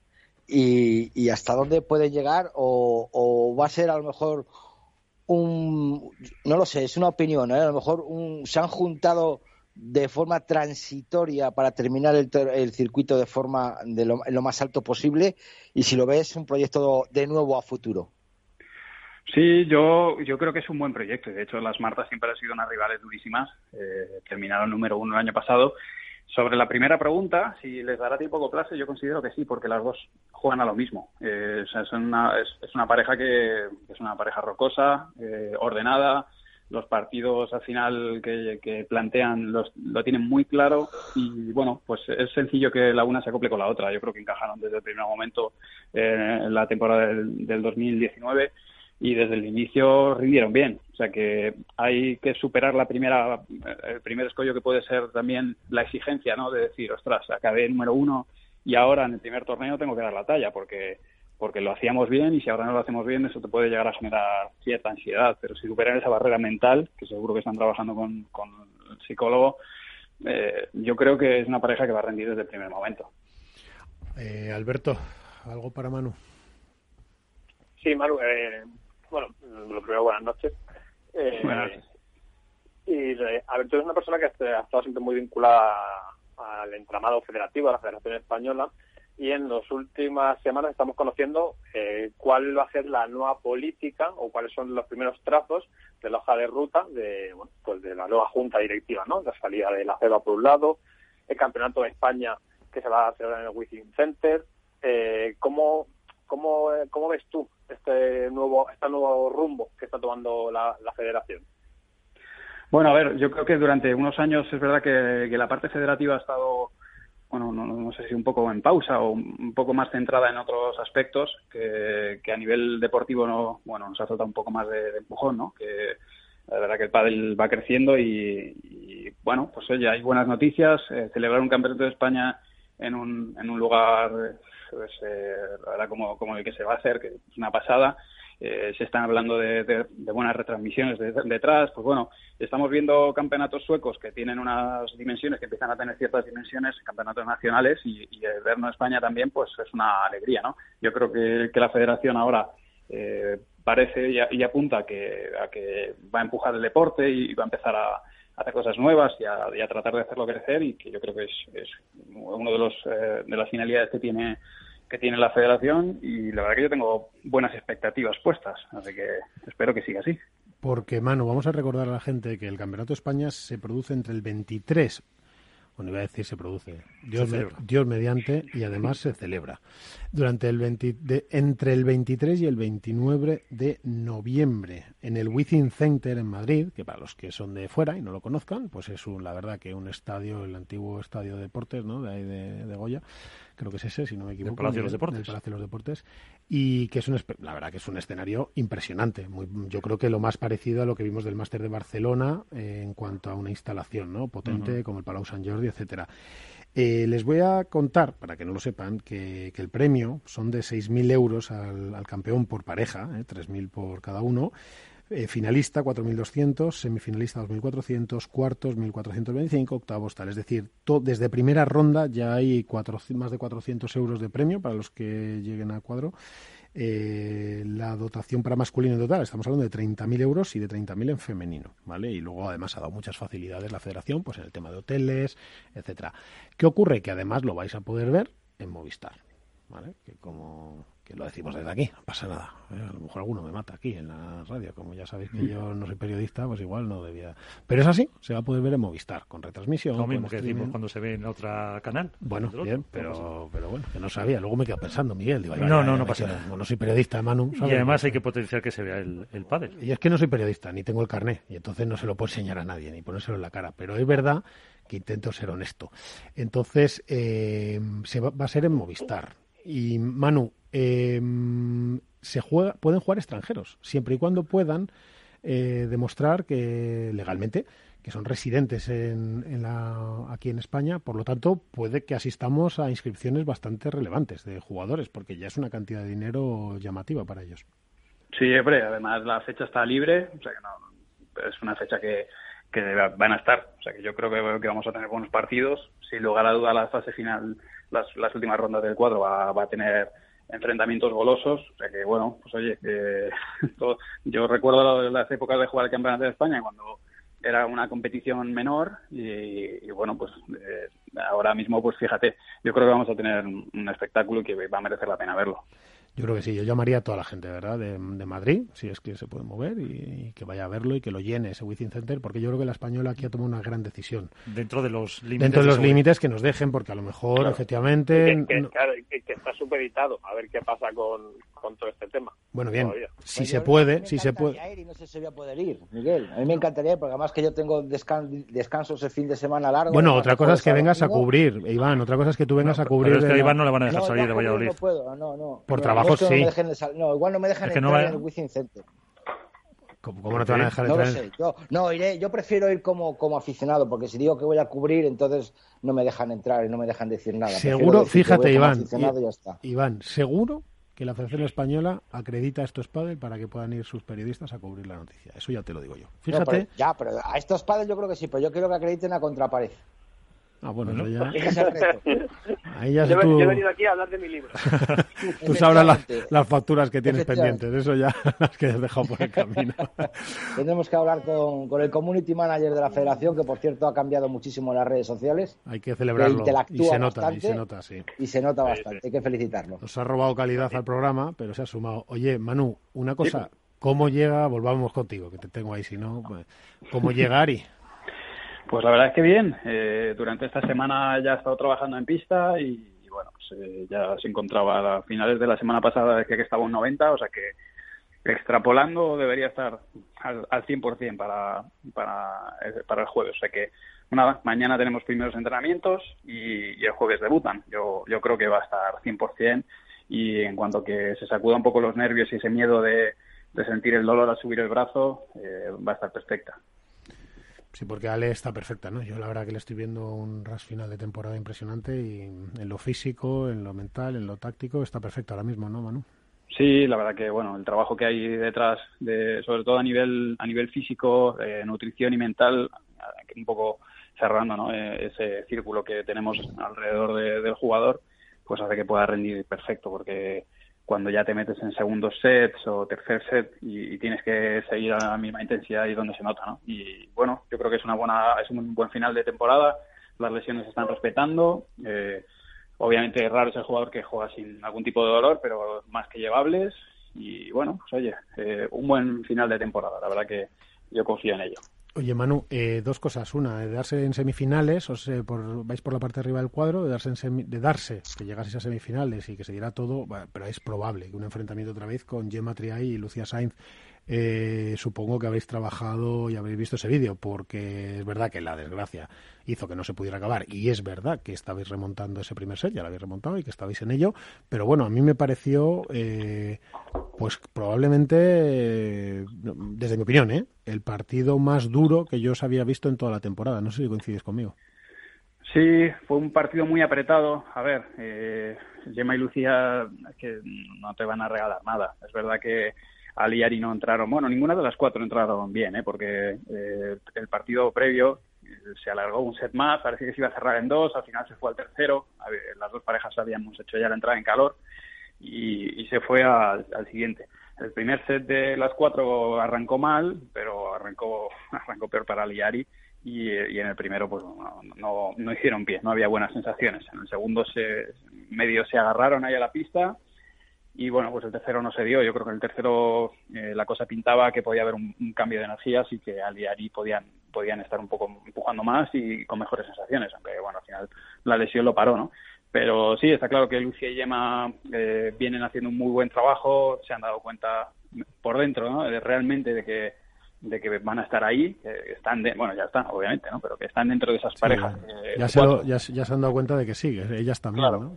y, hasta dónde pueden llegar o, va a ser a lo mejor un, no lo sé, es una opinión, ¿eh? a lo mejor un, se han juntado de forma transitoria para terminar el, circuito de forma de lo, lo, más alto posible y si lo ves un proyecto de nuevo a futuro. Sí, yo, yo creo que es un buen proyecto. De hecho, las Martas siempre han sido unas rivales durísimas. Eh, terminaron número uno el año pasado. Sobre la primera pregunta, si les dará tiempo a clase, yo considero que sí, porque las dos juegan a lo mismo. Eh, es, una, es, una pareja que es una pareja rocosa, eh, ordenada, los partidos al final que, plantean los, lo tienen muy claro y bueno, pues es sencillo que la una se acople con la otra. Yo creo que encajaron desde el primer momento eh, en la temporada del, del 2019 y desde el inicio rindieron bien. O sea que hay que superar la primera, el primer escollo que puede ser también la exigencia, ¿no? De decir, ostras, acabé número uno y ahora en el primer torneo tengo que dar la talla porque porque lo hacíamos bien y si ahora no lo hacemos bien eso te puede llegar a generar cierta ansiedad. Pero si superan esa barrera mental, que seguro que están trabajando con, con el psicólogo, eh, yo creo que es una pareja que va a rendir desde el primer momento. Eh, Alberto, ¿algo para Manu? Sí, Manu, eh, bueno, lo primero, buenas noches. Eh, buenas Y a ver, tú eres una persona que ha estado siempre muy vinculada al entramado federativo, a la Federación Española, y en las últimas semanas estamos conociendo eh, cuál va a ser la nueva política o cuáles son los primeros trazos de la hoja de ruta de, bueno, pues de la nueva junta directiva, ¿no? La salida de la CEBA por un lado, el campeonato de España que se va a celebrar en el Within Center. Eh, ¿cómo, cómo, ¿Cómo ves tú este nuevo, este nuevo rumbo que está tomando la, federación? Bueno, a ver, yo creo que durante unos años es verdad que, la parte federativa ha estado, bueno, no, sé si un poco en pausa o un poco más centrada en otros aspectos, que, a nivel deportivo no, bueno, nos ha faltado un poco más de, empujón, ¿no? Que la verdad que el pádel va creciendo y, bueno, pues oye, hay buenas noticias. Eh, celebrar un campeonato de España en un, en un lugar pues, eh, como, como el que se va a hacer, que es una pasada. Eh, se están hablando de, buenas retransmisiones detrás. Pues bueno, estamos viendo campeonatos suecos que tienen unas dimensiones, que empiezan a tener ciertas dimensiones, campeonatos nacionales, y, y el verno España también, pues es una alegría, ¿no? Yo creo que, la federación ahora eh, parece y, apunta que, a que va a empujar el deporte y va a empezar a, hacer cosas nuevas y a, tratar de hacerlo crecer y que yo creo que es, es uno de los eh, de las finalidades que tiene que tiene la federación y la verdad que yo tengo buenas expectativas puestas, así que espero que siga así. Porque, Manu, vamos a recordar a la gente que el Campeonato de España se produce entre el 23 bueno, iba a decir se produce, Dios, Dios mediante, y además se celebra. Durante el entre el 23 y el 29 de noviembre, en el Within Center en Madrid, que para los que son de fuera y no lo conozcan, pues es un, la verdad que un estadio, el antiguo estadio de deportes, ¿no? De ahí de Goya, creo que es ese, si no me equivoco. El Palacio de los Deportes. Palacio de los Deportes. Y que es un, la verdad que es un escenario impresionante. Muy, yo creo que lo más parecido a lo que vimos del Máster de Barcelona eh, en cuanto a una instalación ¿no? potente como el Palau Sant Jordi, etcétera. Eh, les voy a contar, para que no lo sepan, que, el premio son de 6.000 euros al, campeón por pareja, eh, 3.000 por cada uno. Eh, finalista 4.200, semifinalista 2.400, cuartos 1.425, octavos tal. Es decir, desde primera ronda ya hay más de 400 euros de premio para los que lleguen a cuadro. Eh, la dotación para masculino en total, estamos hablando de 30.000 euros y de 30.000 en femenino, ¿vale? Y luego además ha dado muchas facilidades la federación, pues en el tema de hoteles, etcétera. ¿Qué ocurre? Que además lo vais a poder ver en Movistar, ¿vale? Que como que lo decimos desde aquí, no pasa nada. ¿eh? A lo mejor alguno me mata aquí en la radio, como ya sabéis que yo no soy periodista, pues igual no debía. Pero es así, se va a poder ver en Movistar, con retransmisión. Lo mismo que decimos cuando se ve en otro canal. Bueno, bien, pero, pero bueno, que no sabía. Luego me quedo pensando, Miguel, digo, no, no, no pasa nada. No, soy periodista, Manu. Y además hay que potenciar que se vea el, el pádel. Y es que no soy periodista, ni tengo el carné, y entonces no se lo puedo enseñar a nadie, ni ponérselo en la cara. Pero es verdad que intento ser honesto. Entonces, eh, se va, va a ser en Movistar y Manu, em, se juega, pueden jugar extranjeros, siempre y cuando puedan eh, demostrar que legalmente que son residentes en, la, aquí en España, por lo tanto puede que asistamos a inscripciones bastante relevantes de jugadores, porque ya es una cantidad de dinero llamativa para ellos. Sí, hombre, además la fecha está libre, o sea que no, es una fecha que, que van a estar, o sea que yo creo que, que vamos a tener buenos partidos, sin lugar a duda la fase final, las, las últimas rondas del cuadro va, va a tener enfrentamientos golosos. O sea que, bueno, pues oye, yo recuerdo las épocas de jugar el Campeonato de España cuando era una competición menor y, bueno, pues eh, ahora mismo, pues fíjate, yo creo que vamos a tener un espectáculo que va a merecer la pena verlo. Yo creo que sí, yo llamaría a toda la gente, ¿verdad?, de, Madrid, si es que se puede mover, y, que vaya a verlo y que lo llene ese Wizzing Center, porque yo creo que la española aquí ha tomado una gran decisión. Dentro de los límites. Dentro de los límites que nos dejen, porque a lo mejor, efectivamente. Que, claro, que, está supeditado, a ver qué pasa con, con todo este tema. Bueno, bien, si se puede, si se puede. Ir y no sé si voy a poder ir, Miguel. A mí me encantaría, porque además que yo tengo descansos el fin de semana largo. Bueno, otra cosa es que vengas a cubrir, Iván, otra cosa es que tú vengas a cubrir. Pero es que a Iván no le van a dejar salir de Valladolid. No puedo, no, no. Por trabajo sí. No, igual no me dejan entrar en el Wizzing Center. ¿Cómo, no te van a dejar no entrar? Lo sé. Yo, no, iré, yo prefiero ir como, como aficionado, porque si digo que voy a cubrir, entonces no me dejan entrar y no me dejan decir nada. Seguro, fíjate, Iván, Iván, seguro que la Federación Española acredita a estos padres para que puedan ir sus periodistas a cubrir la noticia. Eso ya te lo digo yo. Fíjate. ya, pero a estos padres yo creo que sí, pero yo quiero que acrediten a Contrapared. Ah, bueno, ¿no? ya... Ahí ya yo, tú... he venido aquí a hablar de mi libro. tú sabrás las, facturas que tienes pendientes, eso ya las que has dejado por el camino. Tendremos que hablar con, con, el community manager de la federación, que por cierto ha cambiado muchísimo en las redes sociales. Hay que celebrarlo. Y se nota, y se nota, sí. Y se nota bastante, hay que felicitarlo. Nos ha robado calidad al programa, pero se ha sumado. Oye, Manu, una cosa, ¿cómo llega? Volvamos contigo, que te tengo ahí, si no, pues, ¿cómo llega Ari? Pues la verdad es que bien. Eh, durante esta semana ya he estado trabajando en pista y, bueno, pues, eh, ya se encontraba a finales de la semana pasada que estaba un 90, o sea que extrapolando debería estar al, al 100% para, para, eh, para el jueves. O sea que nada, mañana tenemos primeros entrenamientos y, el jueves debutan. Yo, yo creo que va a estar 100% y en cuanto que se sacuda un poco los nervios y ese miedo de, de sentir el dolor al subir el brazo, va a estar perfecta. Sí, porque Ale está perfecta, ¿no? Yo la verdad que le estoy viendo un ras final de temporada impresionante y en lo físico, en lo mental, en lo táctico, está perfecta ahora mismo, ¿no, Manu? Sí, la verdad que bueno, el trabajo que hay detrás, de, sobre todo a nivel a nivel físico, eh, nutrición y mental, un poco cerrando ¿no? Eh, ese círculo que tenemos alrededor del jugador, pues hace que pueda rendir perfecto, porque cuando ya te metes en segundos sets o tercer set y, tienes que seguir a la misma intensidad y donde se nota, ¿no? Y bueno, yo creo que es una buena, es un buen final de temporada, las lesiones se están respetando, eh, obviamente raro es el jugador que juega sin algún tipo de dolor, pero más que llevables y bueno, pues oye, eh, un buen final de temporada, la verdad que yo confío en ello. Oye, Manu, eh, dos cosas. Una, de darse en semifinales, o sea, por, vais por la parte de arriba del cuadro, de darse, en de darse que llegaseis a semifinales y que se diera todo, pero es probable que un enfrentamiento otra vez con Gemma Triay y Lucía Sainz eh, supongo que habéis trabajado y habéis visto ese vídeo, porque es verdad que la desgracia hizo que no se pudiera acabar, y es verdad que estabais remontando ese primer set, ya lo habéis remontado y que estabais en ello, pero bueno, a mí me pareció, eh, pues probablemente, desde mi opinión, ¿eh? el partido más duro que yo os había visto en toda la temporada. No sé si coincides conmigo. Sí, fue un partido muy apretado. A ver, eh, Gemma y Lucía que no te van a regalar nada. Es verdad que Ali no entraron, bueno, ninguna de las cuatro entraron bien, ¿eh? porque eh, el partido previo eh, se alargó un set más, parecía que se iba a cerrar en dos, al final se fue al tercero, las dos parejas habíamos hecho ya la entrada en calor y, se fue al, siguiente. El primer set de las cuatro arrancó mal, pero arrancó, arrancó peor para Aliari y, y en el primero pues no, no, hicieron pie, no había buenas sensaciones. En el segundo se medio se agarraron ahí a la pista y bueno, pues el tercero no se dio. Yo creo que en el tercero eh, la cosa pintaba que podía haber un, cambio de energías y que al y podían, podían estar un poco empujando más y con mejores sensaciones, aunque bueno, al final la lesión lo paró, ¿no? Pero sí, está claro que Lucia y Yema eh, vienen haciendo un muy buen trabajo, se han dado cuenta por dentro, ¿no? De, realmente de que de que van a estar ahí, que están, de, bueno, ya están, obviamente, ¿no? Pero que están dentro de esas parejas. ya, se ya, se han dado cuenta de que sí, ellas también, ¿no?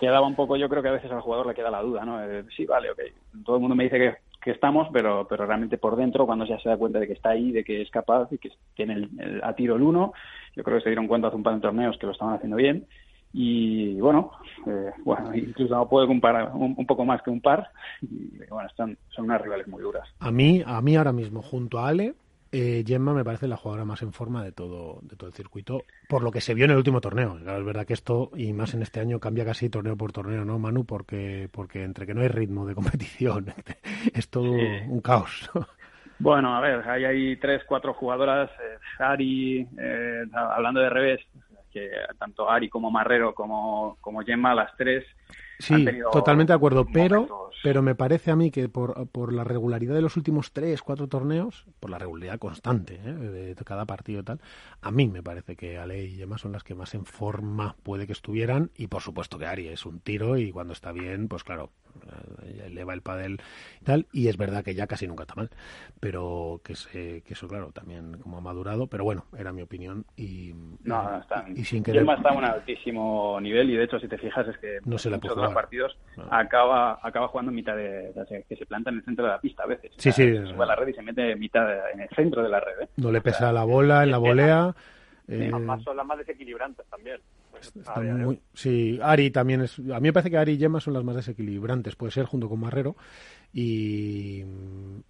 Quedaba un poco, yo creo que a veces al jugador le queda la duda, ¿no? Eh, sí, vale, ok. Todo el mundo me dice que, que, estamos, pero, pero realmente por dentro, cuando ya se da cuenta de que está ahí, de que es capaz y que tiene el, a tiro el uno, yo creo que se dieron cuenta hace un par de torneos que lo estaban haciendo bien. Y bueno, eh, bueno, incluso no puedo comparar un, poco más que un par. Y bueno, están, son unas rivales muy duras. A mí, a mí ahora mismo, junto a Ale, eh, Gemma me parece la jugadora más en forma de todo, de todo el circuito, por lo que se vio en el último torneo. Claro, es verdad que esto, y más en este año, cambia casi torneo por torneo, ¿no, Manu? Porque, porque entre que no hay ritmo de competición, es todo sí. un caos. Bueno, a ver, hay tres, cuatro jugadoras, eh, Ari, eh, hablando de revés, que tanto Ari como Marrero como, como Gemma, las tres, Sí, totalmente de acuerdo, pero, pero me parece a mí que por, por la regularidad de los últimos tres, cuatro torneos, por la regularidad constante ¿eh? de, de, cada partido y tal, a mí me parece que Ale y Gemma son las que más en forma puede que estuvieran y por supuesto que Ari es un tiro y cuando está bien, pues claro, eleva el pádel y tal, y es verdad que ya casi nunca está mal, pero que, se, que eso claro, también como ha madurado, pero bueno, era mi opinión y, no, no, está, y, y sin querer... Está a un altísimo nivel y de hecho si te fijas es que no se la muchos los partidos no. acaba acaba jugando en mitad de, que se planta en el centro de la pista a veces. Sí, o sea, sí. Se sube a la red y se mete en mitad de, en el centro de la red. ¿eh? No le pesa o sea, la bola en la volea. Eh, son las más desequilibrantes también. Muy, sí, Ari también es. A mí me parece que Ari y Gemma son las más desequilibrantes, puede ser junto con Marrero. Y,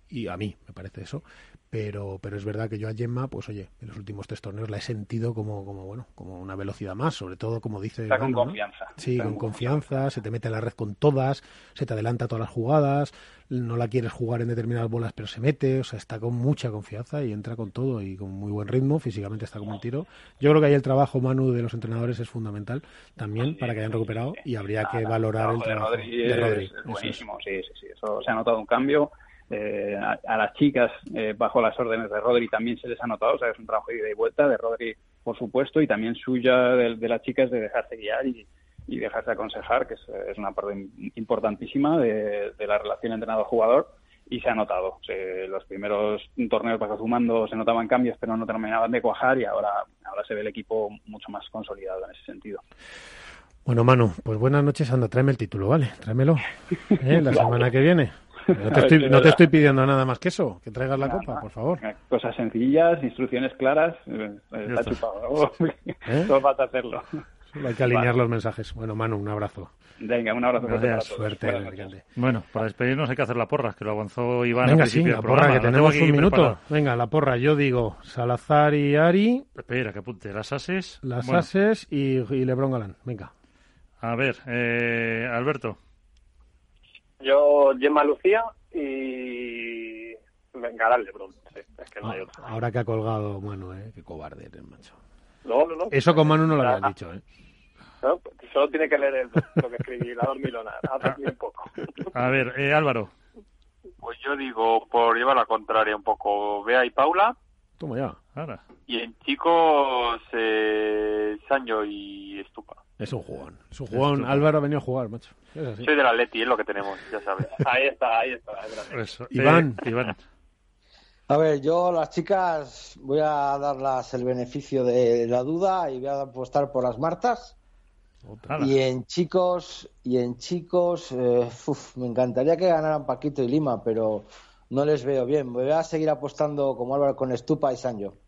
y a mí me parece eso pero pero es verdad que yo a Gemma pues oye en los últimos tres torneos la he sentido como como bueno como una velocidad más sobre todo como dice está con confianza ¿no? sí con, con confianza, confianza, se te mete en la red con todas se te adelanta todas las jugadas no la quieres jugar en determinadas bolas pero se mete o sea está con mucha confianza y entra con todo y con muy buen ritmo físicamente está como un tiro. Yo creo que ahí el trabajo Manu de los entrenadores es fundamental también sí, para que hayan recuperado y habría que valorar el trabajo, de Rodri, de Rodri. Es. buenísimo sí sí sí. Eso se ha notado un cambio eh, a, a, las chicas eh, bajo las órdenes de Rodri también se les ha notado, o sea, es un trabajo de ida y vuelta de Rodri, por supuesto, y también suya de, de las chicas de dejarse guiar y, y dejarse aconsejar, que es, es, una parte importantísima de, de la relación entrenador-jugador y se ha notado. O sea, los primeros torneos bajo sumando se notaban cambios, pero no terminaban de cuajar y ahora, ahora se ve el equipo mucho más consolidado en ese sentido. Bueno, Manu, pues buenas noches, anda, tráeme el título, ¿vale? Tráemelo ¿eh? la semana que viene. No te, estoy, no te estoy pidiendo nada más que eso, que traigas la nada, copa, por favor. Cosas sencillas, instrucciones claras, eh, está chupado. ¿Eh? Todo falta hacerlo. Solo hay que alinear los mensajes. Bueno, Manu, un abrazo. Venga, un abrazo. Gracias, suerte. Bueno, para despedirnos hay que hacer la porra, que lo avanzó Iván Venga, al sí, la porra, programa. que tenemos un minuto. Preparado. Venga, la porra. Yo digo Salazar y Ari. Espera, que apunte. Las ases. Las bueno. ases y, y Lebron Galán. Venga. A ver, eh, Alberto. Yo, Gemma Lucía y venga, Lebron. Sí, es que no hay otra. Ahora que ha colgado Manu, ¿eh? Qué cobarde eres, macho. No, no, no. Eso con Manu no lo habían dicho, ¿eh? No, solo tiene que leer el, lo que escribí, la dormilona. Un poco. A ver, eh, Álvaro. Pues yo digo, por llevar la contraria un poco, Bea y Paula. Toma ya. Ahora. Y en chicos, eh, Sancho y Estupa. Es un jugón. Es un jugón. Álvaro ha venido a jugar, macho. Es así. Soy del Atleti, es lo que tenemos, ya sabes. ahí está, ahí está. Eso. Iván. Eh, Iván. A ver, yo las chicas voy a darlas el beneficio de la duda y voy a apostar por las Martas. Otra. Y en chicos, y en chicos, eh, uf, me encantaría que ganaran Paquito y Lima, pero no les veo bien. Voy a seguir apostando como Álvaro con Estupa y Sancho.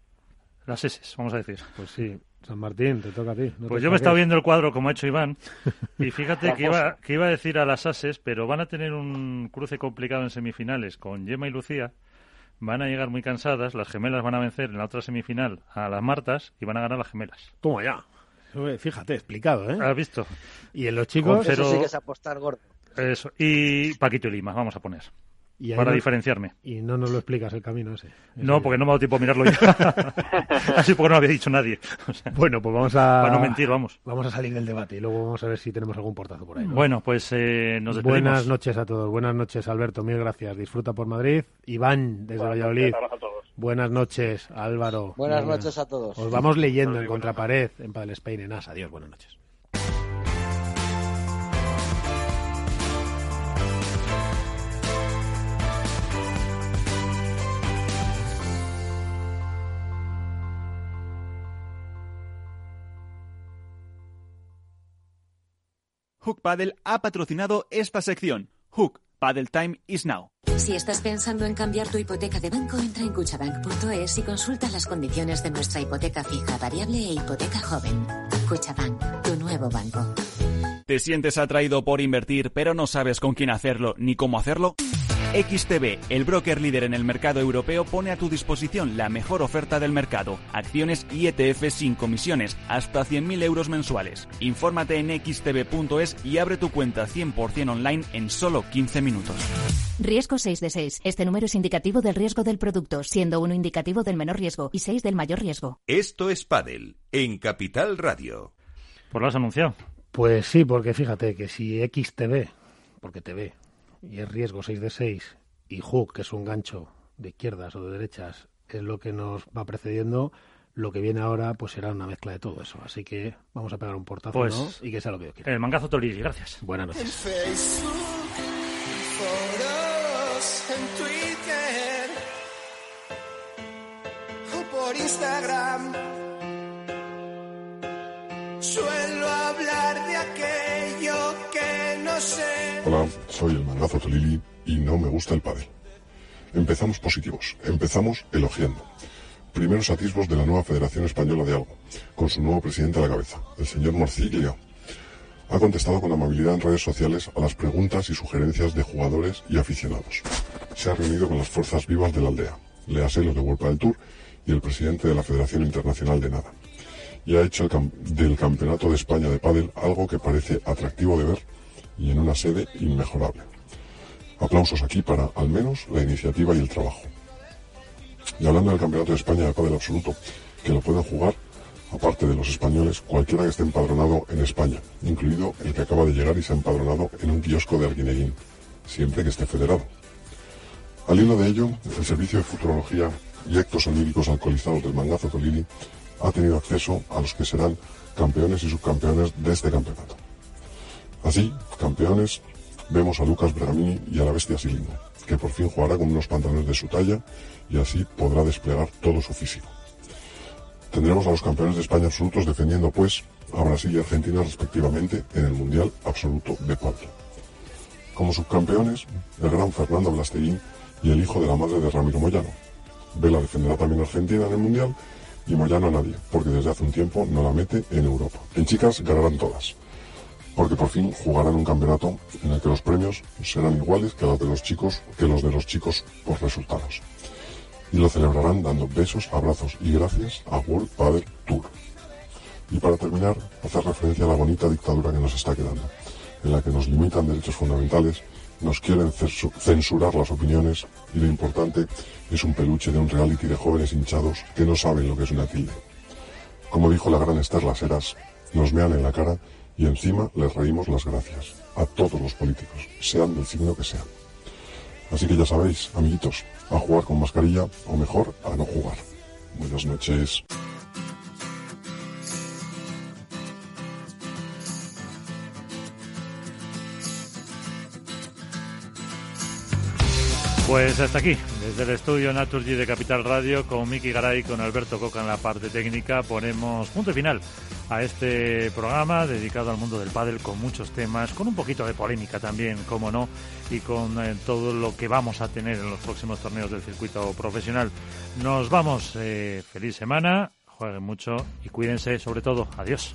Las S, vamos a decir. Pues sí, San Martín, te toca a ti. No pues yo me he estado viendo el cuadro como ha hecho Iván y fíjate que iba, que iba a decir a las Ases, pero van a tener un cruce complicado en semifinales con Gemma y Lucía. Van a llegar muy cansadas, las gemelas van a vencer en la otra semifinal a las Martas y van a ganar las gemelas. Toma ya. Fíjate, explicado, ¿eh? ¿Has visto? Y en los chicos... Eso sí que es apostar gordo. Eso. Y Paquito y Lima, vamos a poner. Para no, diferenciarme. Y no nos lo explicas el camino ese. ese no, porque no me ha dado tiempo a mirarlo ya. Así porque no lo había dicho nadie. O sea, bueno, pues vamos a... Para no mentir, vamos. Vamos a salir del debate y luego vamos a ver si tenemos algún portazo por ahí. ¿no? Bueno, pues eh, nos despedimos. Buenas noches a todos. Buenas noches, Alberto. Mil gracias. Disfruta por Madrid. Iván, desde Buenas Valladolid. noches a todos. Buenas noches, Álvaro. Buenas noches a todos. Os vamos leyendo en Contrapared, en Padel Spain, en AS. Adiós, buenas noches. Hook Paddle ha patrocinado esta sección. Hook Paddle Time is now. Si estás pensando en cambiar tu hipoteca de banco, entra en cuchabank.es y consulta las condiciones de nuestra hipoteca fija, variable e hipoteca joven. Cuchabank, tu nuevo banco. ¿Te sientes atraído por invertir pero no sabes con quién hacerlo ni cómo hacerlo? XTB, el broker líder en el mercado europeo, pone a tu disposición la mejor oferta del mercado. Acciones y ETF sin comisiones, hasta 100.000 euros mensuales. Infórmate en xtb.es y abre tu cuenta 100% online en solo 15 minutos. Riesgo 6 de 6. Este número es indicativo del riesgo del producto, siendo uno indicativo del menor riesgo y 6 del mayor riesgo. Esto es Padel, en Capital Radio. Pues lo has anunciado. Pues sí, porque fíjate que si XTB, porque te ve, y es riesgo 6 de 6, y Hook, que es un gancho de izquierdas o de derechas, es lo que nos va precediendo, lo que viene ahora pues será una mezcla de todo eso. Así que vamos a pegar un portazo Pues, ¿no? y que sea lo que yo quiera. El mangazo Tolili, gracias. Buenas En noches. Facebook, foros, en Twitter o por Instagram. Suelo hablar de aquello que no sé. Tolili y no me gusta el pádel. Empezamos positivos, empezamos elogiando. Primeros atisbos de la nueva Federación Española de Algo, con su nuevo presidente a la cabeza, el señor Morciglia. Ha contestado con amabilidad en redes sociales a las preguntas y sugerencias de jugadores y aficionados. Se ha reunido con las fuerzas vivas de la aldea, léase los de World del Tour y el presidente de la Federación Internacional de Nada. Y ha hecho del Campeonato de España de Pádel algo que parece atractivo de ver y en una sede inmejorable. Aplausos aquí para, al menos, la iniciativa y el trabajo. Y hablando del Campeonato de España de Pádel Absoluto, que lo pueden jugar, aparte de los españoles, cualquiera que esté empadronado en España, incluido el que acaba de llegar y se ha empadronado en un kiosco de Arguineguín, siempre que esté federado. Al hilo de ello, el Servicio de Futurología y Ectos Oníricos Alcoholizados del Mangazo Tolini ha tenido acceso a los que serán campeones y subcampeones de este campeonato. Así, campeones, vemos a Lucas Bergamini y a la bestia Silingo, que por fin jugará con unos pantalones de su talla y así podrá desplegar todo su físico. Tendremos a los campeones de España absolutos defendiendo, pues, a Brasil y Argentina respectivamente en el Mundial Absoluto de Pádel. Como subcampeones, el gran Fernando Blasteguín y el hijo de la madre de Ramiro Moyano. Vela defenderá también a Argentina en el Mundial y Moyano a nadie, porque desde hace un tiempo no la mete en Europa. En chicas ganarán todas, porque por fin jugarán un campeonato en el que los premios serán iguales que los de los chicos, que los de los chicos por resultados. Y lo celebrarán dando besos, abrazos y gracias a World Padel Tour. Y para terminar, hacer referencia a la bonita dictadura que nos está quedando, en la que nos limitan derechos fundamentales, nos quieren censu- censurar las opiniones y lo importante es un peluche de un reality de jóvenes hinchados que no saben lo que es una tilde. Como dijo la gran Esther Las Heras, nos mean en la cara y encima les reímos las gracias a todos los políticos, sean del signo que sean. Así que ya sabéis, amiguitos, a jugar con mascarilla o mejor a no jugar. Buenas noches. Pues hasta aquí, desde el estudio Naturgy de Capital Radio, con Miki Garay, con Alberto Coca en la parte técnica, ponemos punto final a este programa dedicado al mundo del pádel con muchos temas, con un poquito de polémica también, como no, y con eh, todo lo que vamos a tener en los próximos torneos del circuito profesional. Nos vamos, eh, feliz semana, jueguen mucho y cuídense sobre todo. Adiós.